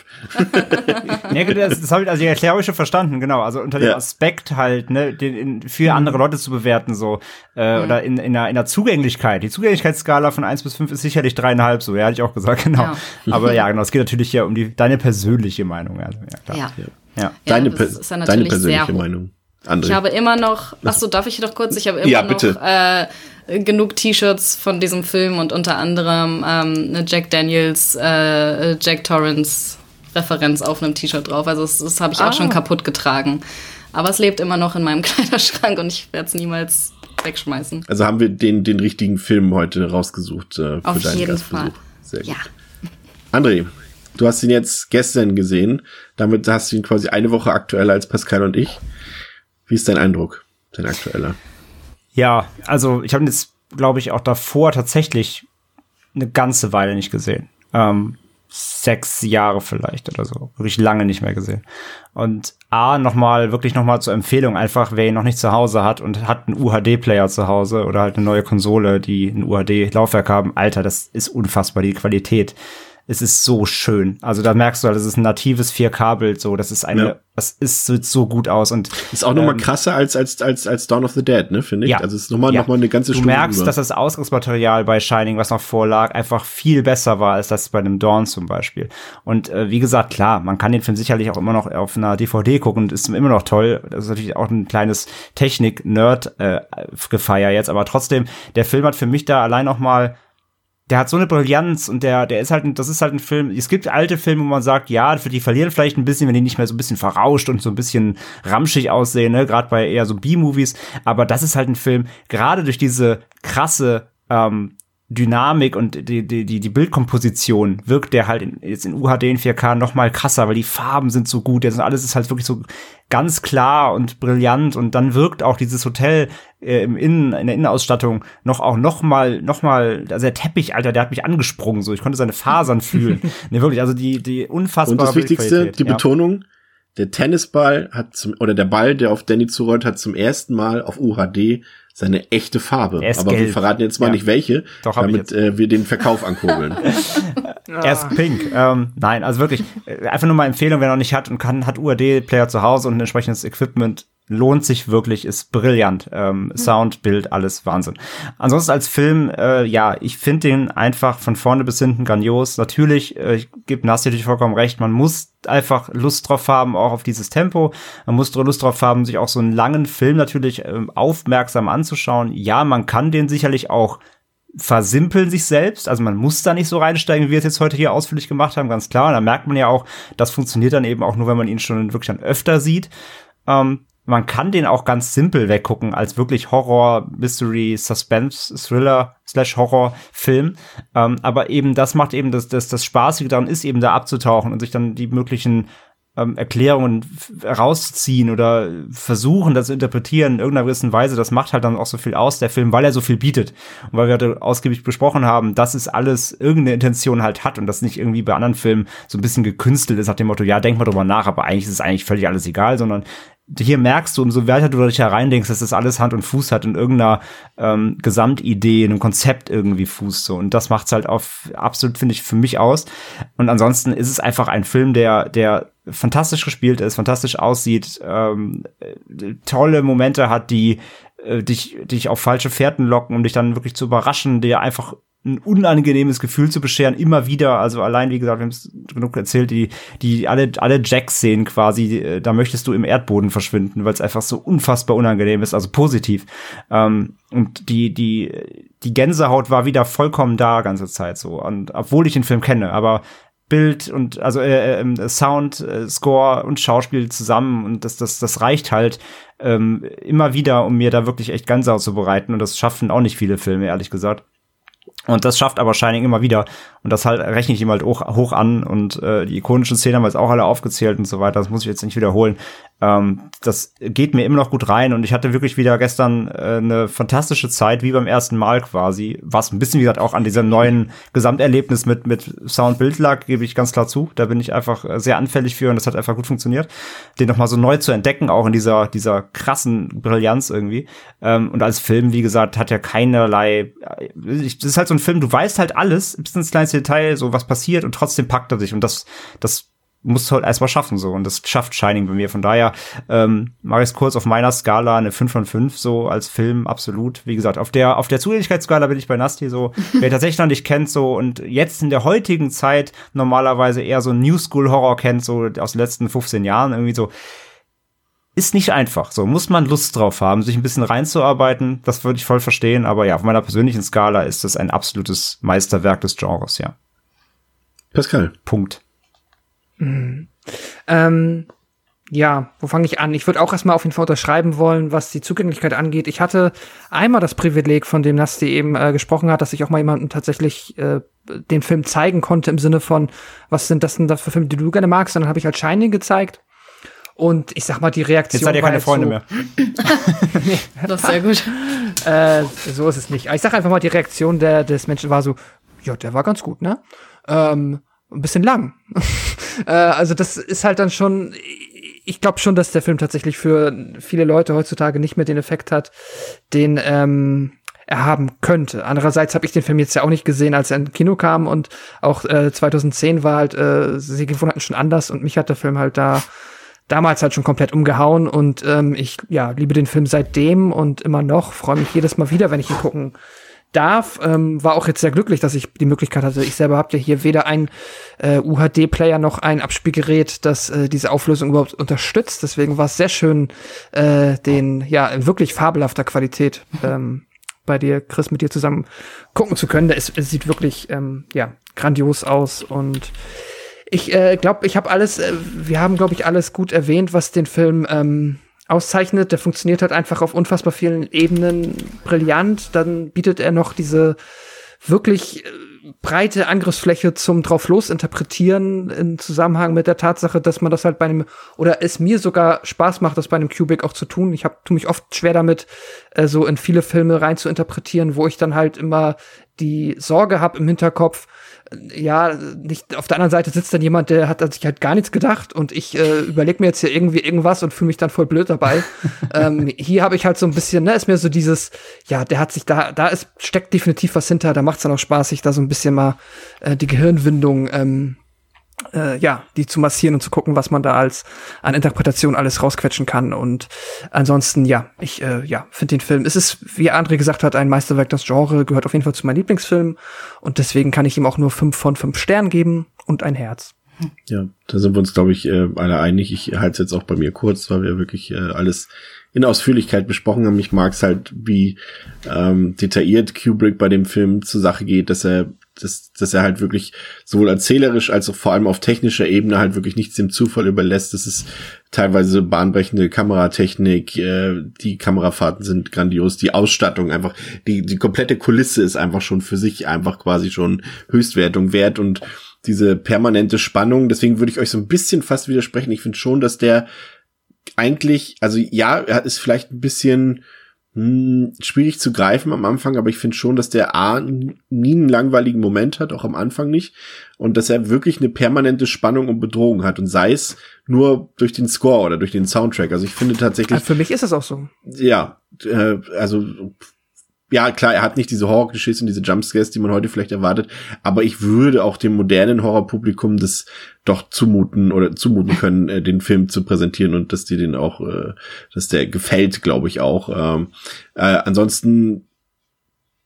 ja, das, das habe ich, also die Erklärung schon verstanden, genau. Also unter dem ja. Aspekt halt, ne, den in, für mhm. andere Leute zu bewerten, so, äh, mhm. oder in, in, der, in der Zugänglichkeit. Die Zugänglichkeitsskala von 1 bis 5 ist sicherlich dreieinhalb, so, ja, hatte ich auch gesagt, genau. Ja. Aber ja, genau, es geht natürlich hier um die, deine persönliche Meinung. Also, ja, klar. Ja. ja. Deine, ja, ja deine persönliche Meinung. André. Ich habe immer noch, ach so, darf ich noch kurz? Ich habe immer ja, noch äh, genug T-Shirts von diesem Film und unter anderem ähm, eine Jack Daniels, äh, Jack Torrance Referenz auf einem T-Shirt drauf. Also das, das habe ich ah. auch schon kaputt getragen. Aber es lebt immer noch in meinem Kleiderschrank und ich werde es niemals wegschmeißen. Also haben wir den, den richtigen Film heute rausgesucht äh, für auf deinen jeden Gastbesuch. Fall. Sehr gut. Ja. André, du hast ihn jetzt gestern gesehen. Damit hast du ihn quasi eine Woche aktueller als Pascal und ich. Wie ist dein Eindruck, dein aktueller? Ja, also ich habe ihn jetzt, glaube ich, auch davor tatsächlich eine ganze Weile nicht gesehen. Ähm, sechs Jahre vielleicht oder so. Wirklich lange nicht mehr gesehen. Und A, nochmal, wirklich nochmal zur Empfehlung, einfach, wer ihn noch nicht zu Hause hat und hat einen UHD-Player zu Hause oder halt eine neue Konsole, die ein UHD-Laufwerk haben, Alter, das ist unfassbar, die Qualität es ist so schön. Also da merkst du halt, das ist ein natives 4K-Bild, so, das ist eine, ja. das ist so, so gut aus und. Ist auch nochmal ähm, krasser als, als, als, als Dawn of the Dead, ne, finde ich. Ja. Also es ist nochmal, ja. noch mal eine ganze du Stunde. Du merkst, über. dass das Ausgangsmaterial bei Shining, was noch vorlag, einfach viel besser war als das bei einem Dawn zum Beispiel. Und äh, wie gesagt, klar, man kann den Film sicherlich auch immer noch auf einer DVD gucken und ist immer noch toll. Das ist natürlich auch ein kleines Technik-Nerd-Gefeier äh, jetzt, aber trotzdem, der Film hat für mich da allein noch mal der hat so eine Brillanz und der, der ist halt, das ist halt ein Film. Es gibt alte Filme, wo man sagt, ja, die verlieren vielleicht ein bisschen, wenn die nicht mehr so ein bisschen verrauscht und so ein bisschen ramschig aussehen, ne, gerade bei eher so B-Movies. Aber das ist halt ein Film, gerade durch diese krasse ähm, Dynamik und die, die, die, die Bildkomposition wirkt der halt in, jetzt in UHD in 4K noch mal krasser, weil die Farben sind so gut. Jetzt alles ist halt wirklich so ganz klar und brillant und dann wirkt auch dieses Hotel äh, im Innen, in der Innenausstattung noch auch noch mal, noch mal, also der Teppich, Alter, der hat mich angesprungen, so. Ich konnte seine Fasern fühlen. ne, wirklich, also die, die unfassbare Und das Wichtigste, die ja. Betonung, der Tennisball hat zum, oder der Ball, der auf Danny zurollt, hat zum ersten Mal auf UHD seine echte Farbe. Aber gelb. wir verraten jetzt mal ja. nicht welche, Doch, damit äh, wir den Verkauf ankurbeln. er ist pink. Ähm, nein, also wirklich, äh, einfach nur mal Empfehlung, wer noch nicht hat und kann, hat UAD-Player zu Hause und ein entsprechendes Equipment, lohnt sich wirklich, ist brillant. Ähm, mhm. Sound, Bild, alles Wahnsinn. Ansonsten als Film, äh, ja, ich finde den einfach von vorne bis hinten grandios. Natürlich, äh, ich gebe Nasti natürlich vollkommen recht, man muss einfach Lust drauf haben, auch auf dieses Tempo. Man muss Lust drauf haben, sich auch so einen langen Film natürlich äh, aufmerksam anzuschauen. Ja, man kann den sicherlich auch versimpeln sich selbst. Also man muss da nicht so reinsteigen, wie wir es jetzt heute hier ausführlich gemacht haben, ganz klar. Und da merkt man ja auch, das funktioniert dann eben auch nur, wenn man ihn schon wirklich dann öfter sieht. Ähm, man kann den auch ganz simpel weggucken als wirklich Horror, Mystery, Suspense, Thriller slash Horror Film. Ähm, aber eben das macht eben das, das, das Spaßige daran ist eben da abzutauchen und sich dann die möglichen ähm, Erklärungen rausziehen oder versuchen, das zu interpretieren in irgendeiner gewissen Weise, das macht halt dann auch so viel aus, der Film, weil er so viel bietet. Und weil wir heute ausgiebig besprochen haben, dass es alles irgendeine Intention halt hat und das nicht irgendwie bei anderen Filmen so ein bisschen gekünstelt ist nach dem Motto, ja, denk mal drüber nach, aber eigentlich ist es eigentlich völlig alles egal, sondern hier merkst du, umso weiter du dich hereindenkst, dass das alles Hand und Fuß hat und irgendeiner ähm, Gesamtidee, einem Konzept irgendwie fußt so. Und das macht's halt auf absolut, finde ich, für mich aus. Und ansonsten ist es einfach ein Film, der, der fantastisch gespielt ist, fantastisch aussieht, ähm, tolle Momente hat, die äh, dich, dich auf falsche Fährten locken, um dich dann wirklich zu überraschen, der einfach ein unangenehmes Gefühl zu bescheren, immer wieder. Also allein, wie gesagt, wir haben es genug erzählt, die, die alle, alle Jacks sehen quasi, äh, da möchtest du im Erdboden verschwinden, weil es einfach so unfassbar unangenehm ist, also positiv. Ähm, und die, die, die Gänsehaut war wieder vollkommen da ganze Zeit so. Und obwohl ich den Film kenne, aber Bild und also äh, äh, Sound, äh, Score und Schauspiel zusammen und das das das reicht halt ähm, immer wieder, um mir da wirklich echt Gänsehaut zu bereiten und das schaffen auch nicht viele Filme ehrlich gesagt. Und das schafft aber Shining immer wieder. Und das halt rechne ich ihm halt hoch, hoch an. Und äh, die ikonischen Szenen haben wir jetzt auch alle aufgezählt und so weiter. Das muss ich jetzt nicht wiederholen. Ähm, das geht mir immer noch gut rein. Und ich hatte wirklich wieder gestern äh, eine fantastische Zeit, wie beim ersten Mal quasi. Was ein bisschen, wie gesagt, auch an diesem neuen Gesamterlebnis mit, mit Sound-Bild lag, gebe ich ganz klar zu. Da bin ich einfach äh, sehr anfällig für und das hat einfach gut funktioniert. Den nochmal so neu zu entdecken, auch in dieser, dieser krassen Brillanz irgendwie. Ähm, und als Film, wie gesagt, hat ja keinerlei, äh, das ist halt so ein Film, du weißt halt alles, bis ins kleinste Detail, so was passiert und trotzdem packt er sich und das, das musst du halt erstmal schaffen so und das schafft Shining bei mir. Von daher ähm, mache ich es kurz auf meiner Skala eine 5 von 5 so als Film absolut. Wie gesagt, auf der auf der Zugänglichkeitsskala bin ich bei Nasti so. Wer tatsächlich noch nicht kennt so und jetzt in der heutigen Zeit normalerweise eher so New School Horror kennt so aus den letzten 15 Jahren irgendwie so ist nicht einfach. So muss man Lust drauf haben, sich ein bisschen reinzuarbeiten. Das würde ich voll verstehen. Aber ja, auf meiner persönlichen Skala ist das ein absolutes Meisterwerk des Genres, ja. Pascal. Punkt. Mhm. Ähm, ja, wo fange ich an? Ich würde auch erstmal auf jeden Fall unterschreiben wollen, was die Zugänglichkeit angeht. Ich hatte einmal das Privileg, von dem Nasti eben äh, gesprochen hat, dass ich auch mal jemandem tatsächlich äh, den Film zeigen konnte im Sinne von, was sind das denn da für Filme, die du gerne magst? Und dann habe ich halt Shining gezeigt. Und ich sag mal, die Reaktion. Jetzt seid ihr keine Freunde so, mehr. nee, das ist sehr gut. Äh, so ist es nicht. Ich sag einfach mal, die Reaktion der, des Menschen war so, ja, der war ganz gut, ne? Ähm, ein bisschen lang. äh, also das ist halt dann schon, ich glaube schon, dass der Film tatsächlich für viele Leute heutzutage nicht mehr den Effekt hat, den ähm, er haben könnte. Andererseits habe ich den Film jetzt ja auch nicht gesehen, als er ins Kino kam und auch äh, 2010 war halt äh, Sehgewohnheiten schon anders und mich hat der Film halt da damals halt schon komplett umgehauen und ähm, ich ja liebe den Film seitdem und immer noch freue mich jedes Mal wieder, wenn ich ihn gucken darf. Ähm, war auch jetzt sehr glücklich, dass ich die Möglichkeit hatte. Ich selber habe ja hier weder ein äh, UHD-Player noch ein Abspielgerät, das äh, diese Auflösung überhaupt unterstützt. Deswegen war es sehr schön, äh, den ja wirklich fabelhafter Qualität ähm, bei dir, Chris, mit dir zusammen gucken zu können. Es, es sieht wirklich ähm, ja grandios aus und ich äh, glaube, ich habe alles, äh, wir haben, glaube ich, alles gut erwähnt, was den Film ähm, auszeichnet. Der funktioniert halt einfach auf unfassbar vielen Ebenen brillant. Dann bietet er noch diese wirklich äh, breite Angriffsfläche zum drauf los interpretieren im Zusammenhang mit der Tatsache, dass man das halt bei einem oder es mir sogar Spaß macht, das bei einem Cubic auch zu tun. Ich habe tu mich oft schwer damit, äh, so in viele Filme rein zu interpretieren, wo ich dann halt immer die Sorge habe im Hinterkopf, ja, nicht auf der anderen Seite sitzt dann jemand, der hat sich halt gar nichts gedacht und ich äh, überlege mir jetzt hier irgendwie irgendwas und fühle mich dann voll blöd dabei. ähm, hier habe ich halt so ein bisschen, ne, ist mir so dieses, ja, der hat sich da, da ist, steckt definitiv was hinter, da macht es dann auch Spaß, sich da so ein bisschen mal äh, die Gehirnwindung ähm, äh, ja, die zu massieren und zu gucken, was man da als an Interpretation alles rausquetschen kann. Und ansonsten, ja, ich äh, ja, finde den Film, es ist, wie André gesagt hat, ein Meisterwerk das Genre, gehört auf jeden Fall zu meinen Lieblingsfilmen. Und deswegen kann ich ihm auch nur fünf von fünf Sternen geben und ein Herz. Ja, da sind wir uns, glaube ich, äh, alle einig. Ich halte es jetzt auch bei mir kurz, weil wir wirklich äh, alles in Ausführlichkeit besprochen haben. Ich mag es halt, wie ähm, detailliert Kubrick bei dem Film zur Sache geht, dass er dass, dass er halt wirklich sowohl erzählerisch als auch vor allem auf technischer Ebene halt wirklich nichts dem Zufall überlässt. Das ist teilweise bahnbrechende Kameratechnik, äh, die Kamerafahrten sind grandios, die Ausstattung einfach, die, die komplette Kulisse ist einfach schon für sich einfach quasi schon Höchstwertung wert und diese permanente Spannung, deswegen würde ich euch so ein bisschen fast widersprechen. Ich finde schon, dass der eigentlich, also ja, er ist vielleicht ein bisschen hm, schwierig zu greifen am Anfang, aber ich finde schon, dass der A nie einen langweiligen Moment hat, auch am Anfang nicht. Und dass er wirklich eine permanente Spannung und Bedrohung hat. Und sei es nur durch den Score oder durch den Soundtrack. Also ich finde tatsächlich. für mich ist das auch so. Ja, äh, also ja, klar, er hat nicht diese Horrorgeschichte und diese Jumpscares, die man heute vielleicht erwartet, aber ich würde auch dem modernen Horrorpublikum das doch zumuten oder zumuten können, äh, den Film zu präsentieren und dass die den auch, äh, dass der gefällt, glaube ich auch. Ähm, äh, ansonsten,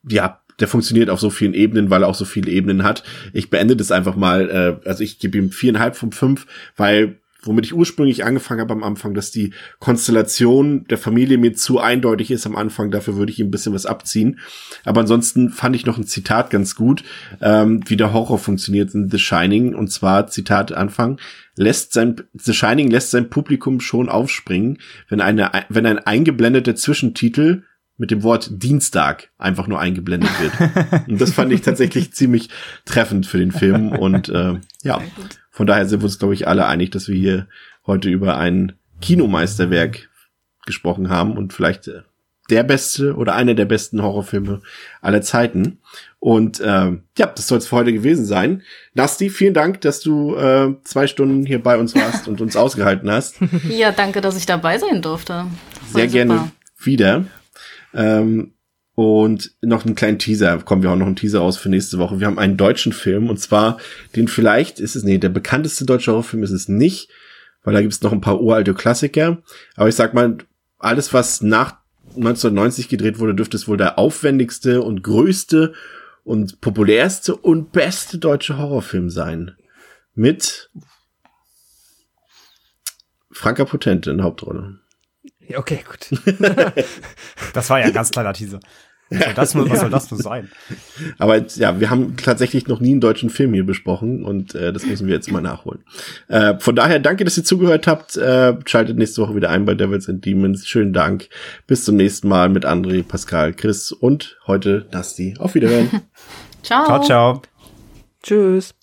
ja, der funktioniert auf so vielen Ebenen, weil er auch so viele Ebenen hat. Ich beende das einfach mal, äh, also ich gebe ihm viereinhalb von fünf, weil womit ich ursprünglich angefangen habe am Anfang, dass die Konstellation der Familie mir zu eindeutig ist am Anfang. Dafür würde ich ihm ein bisschen was abziehen. Aber ansonsten fand ich noch ein Zitat ganz gut, ähm, wie der Horror funktioniert in The Shining. Und zwar Zitat Anfang lässt sein The Shining lässt sein Publikum schon aufspringen, wenn eine wenn ein eingeblendeter Zwischentitel mit dem Wort Dienstag einfach nur eingeblendet wird. und das fand ich tatsächlich ziemlich treffend für den Film und äh, ja, von daher sind wir uns, glaube ich, alle einig, dass wir hier heute über ein Kinomeisterwerk gesprochen haben und vielleicht äh, der beste oder einer der besten Horrorfilme aller Zeiten. Und äh, ja, das soll es für heute gewesen sein. Nasti, vielen Dank, dass du äh, zwei Stunden hier bei uns warst und uns ausgehalten hast. Ja, danke, dass ich dabei sein durfte. Sehr super. gerne wieder. Ähm, und noch einen kleinen Teaser, kommen wir auch noch einen Teaser aus für nächste Woche. Wir haben einen deutschen Film und zwar den vielleicht ist es, nee, der bekannteste deutsche Horrorfilm ist es nicht, weil da gibt es noch ein paar uralte Klassiker. Aber ich sag mal, alles, was nach 1990 gedreht wurde, dürfte es wohl der aufwendigste und größte und populärste und beste deutsche Horrorfilm sein. Mit Franka Potente in Hauptrolle. Okay, gut. das war ja ein ganz kleiner Teaser. Was soll das nur, was soll das nur sein? Aber ja, wir haben tatsächlich noch nie einen deutschen Film hier besprochen und äh, das müssen wir jetzt mal nachholen. Äh, von daher danke, dass ihr zugehört habt. Äh, schaltet nächste Woche wieder ein bei Devils and Demons. Schönen Dank. Bis zum nächsten Mal mit André, Pascal, Chris und heute Nasti. Auf Wiederhören. ciao. Ciao, ciao. Tschüss.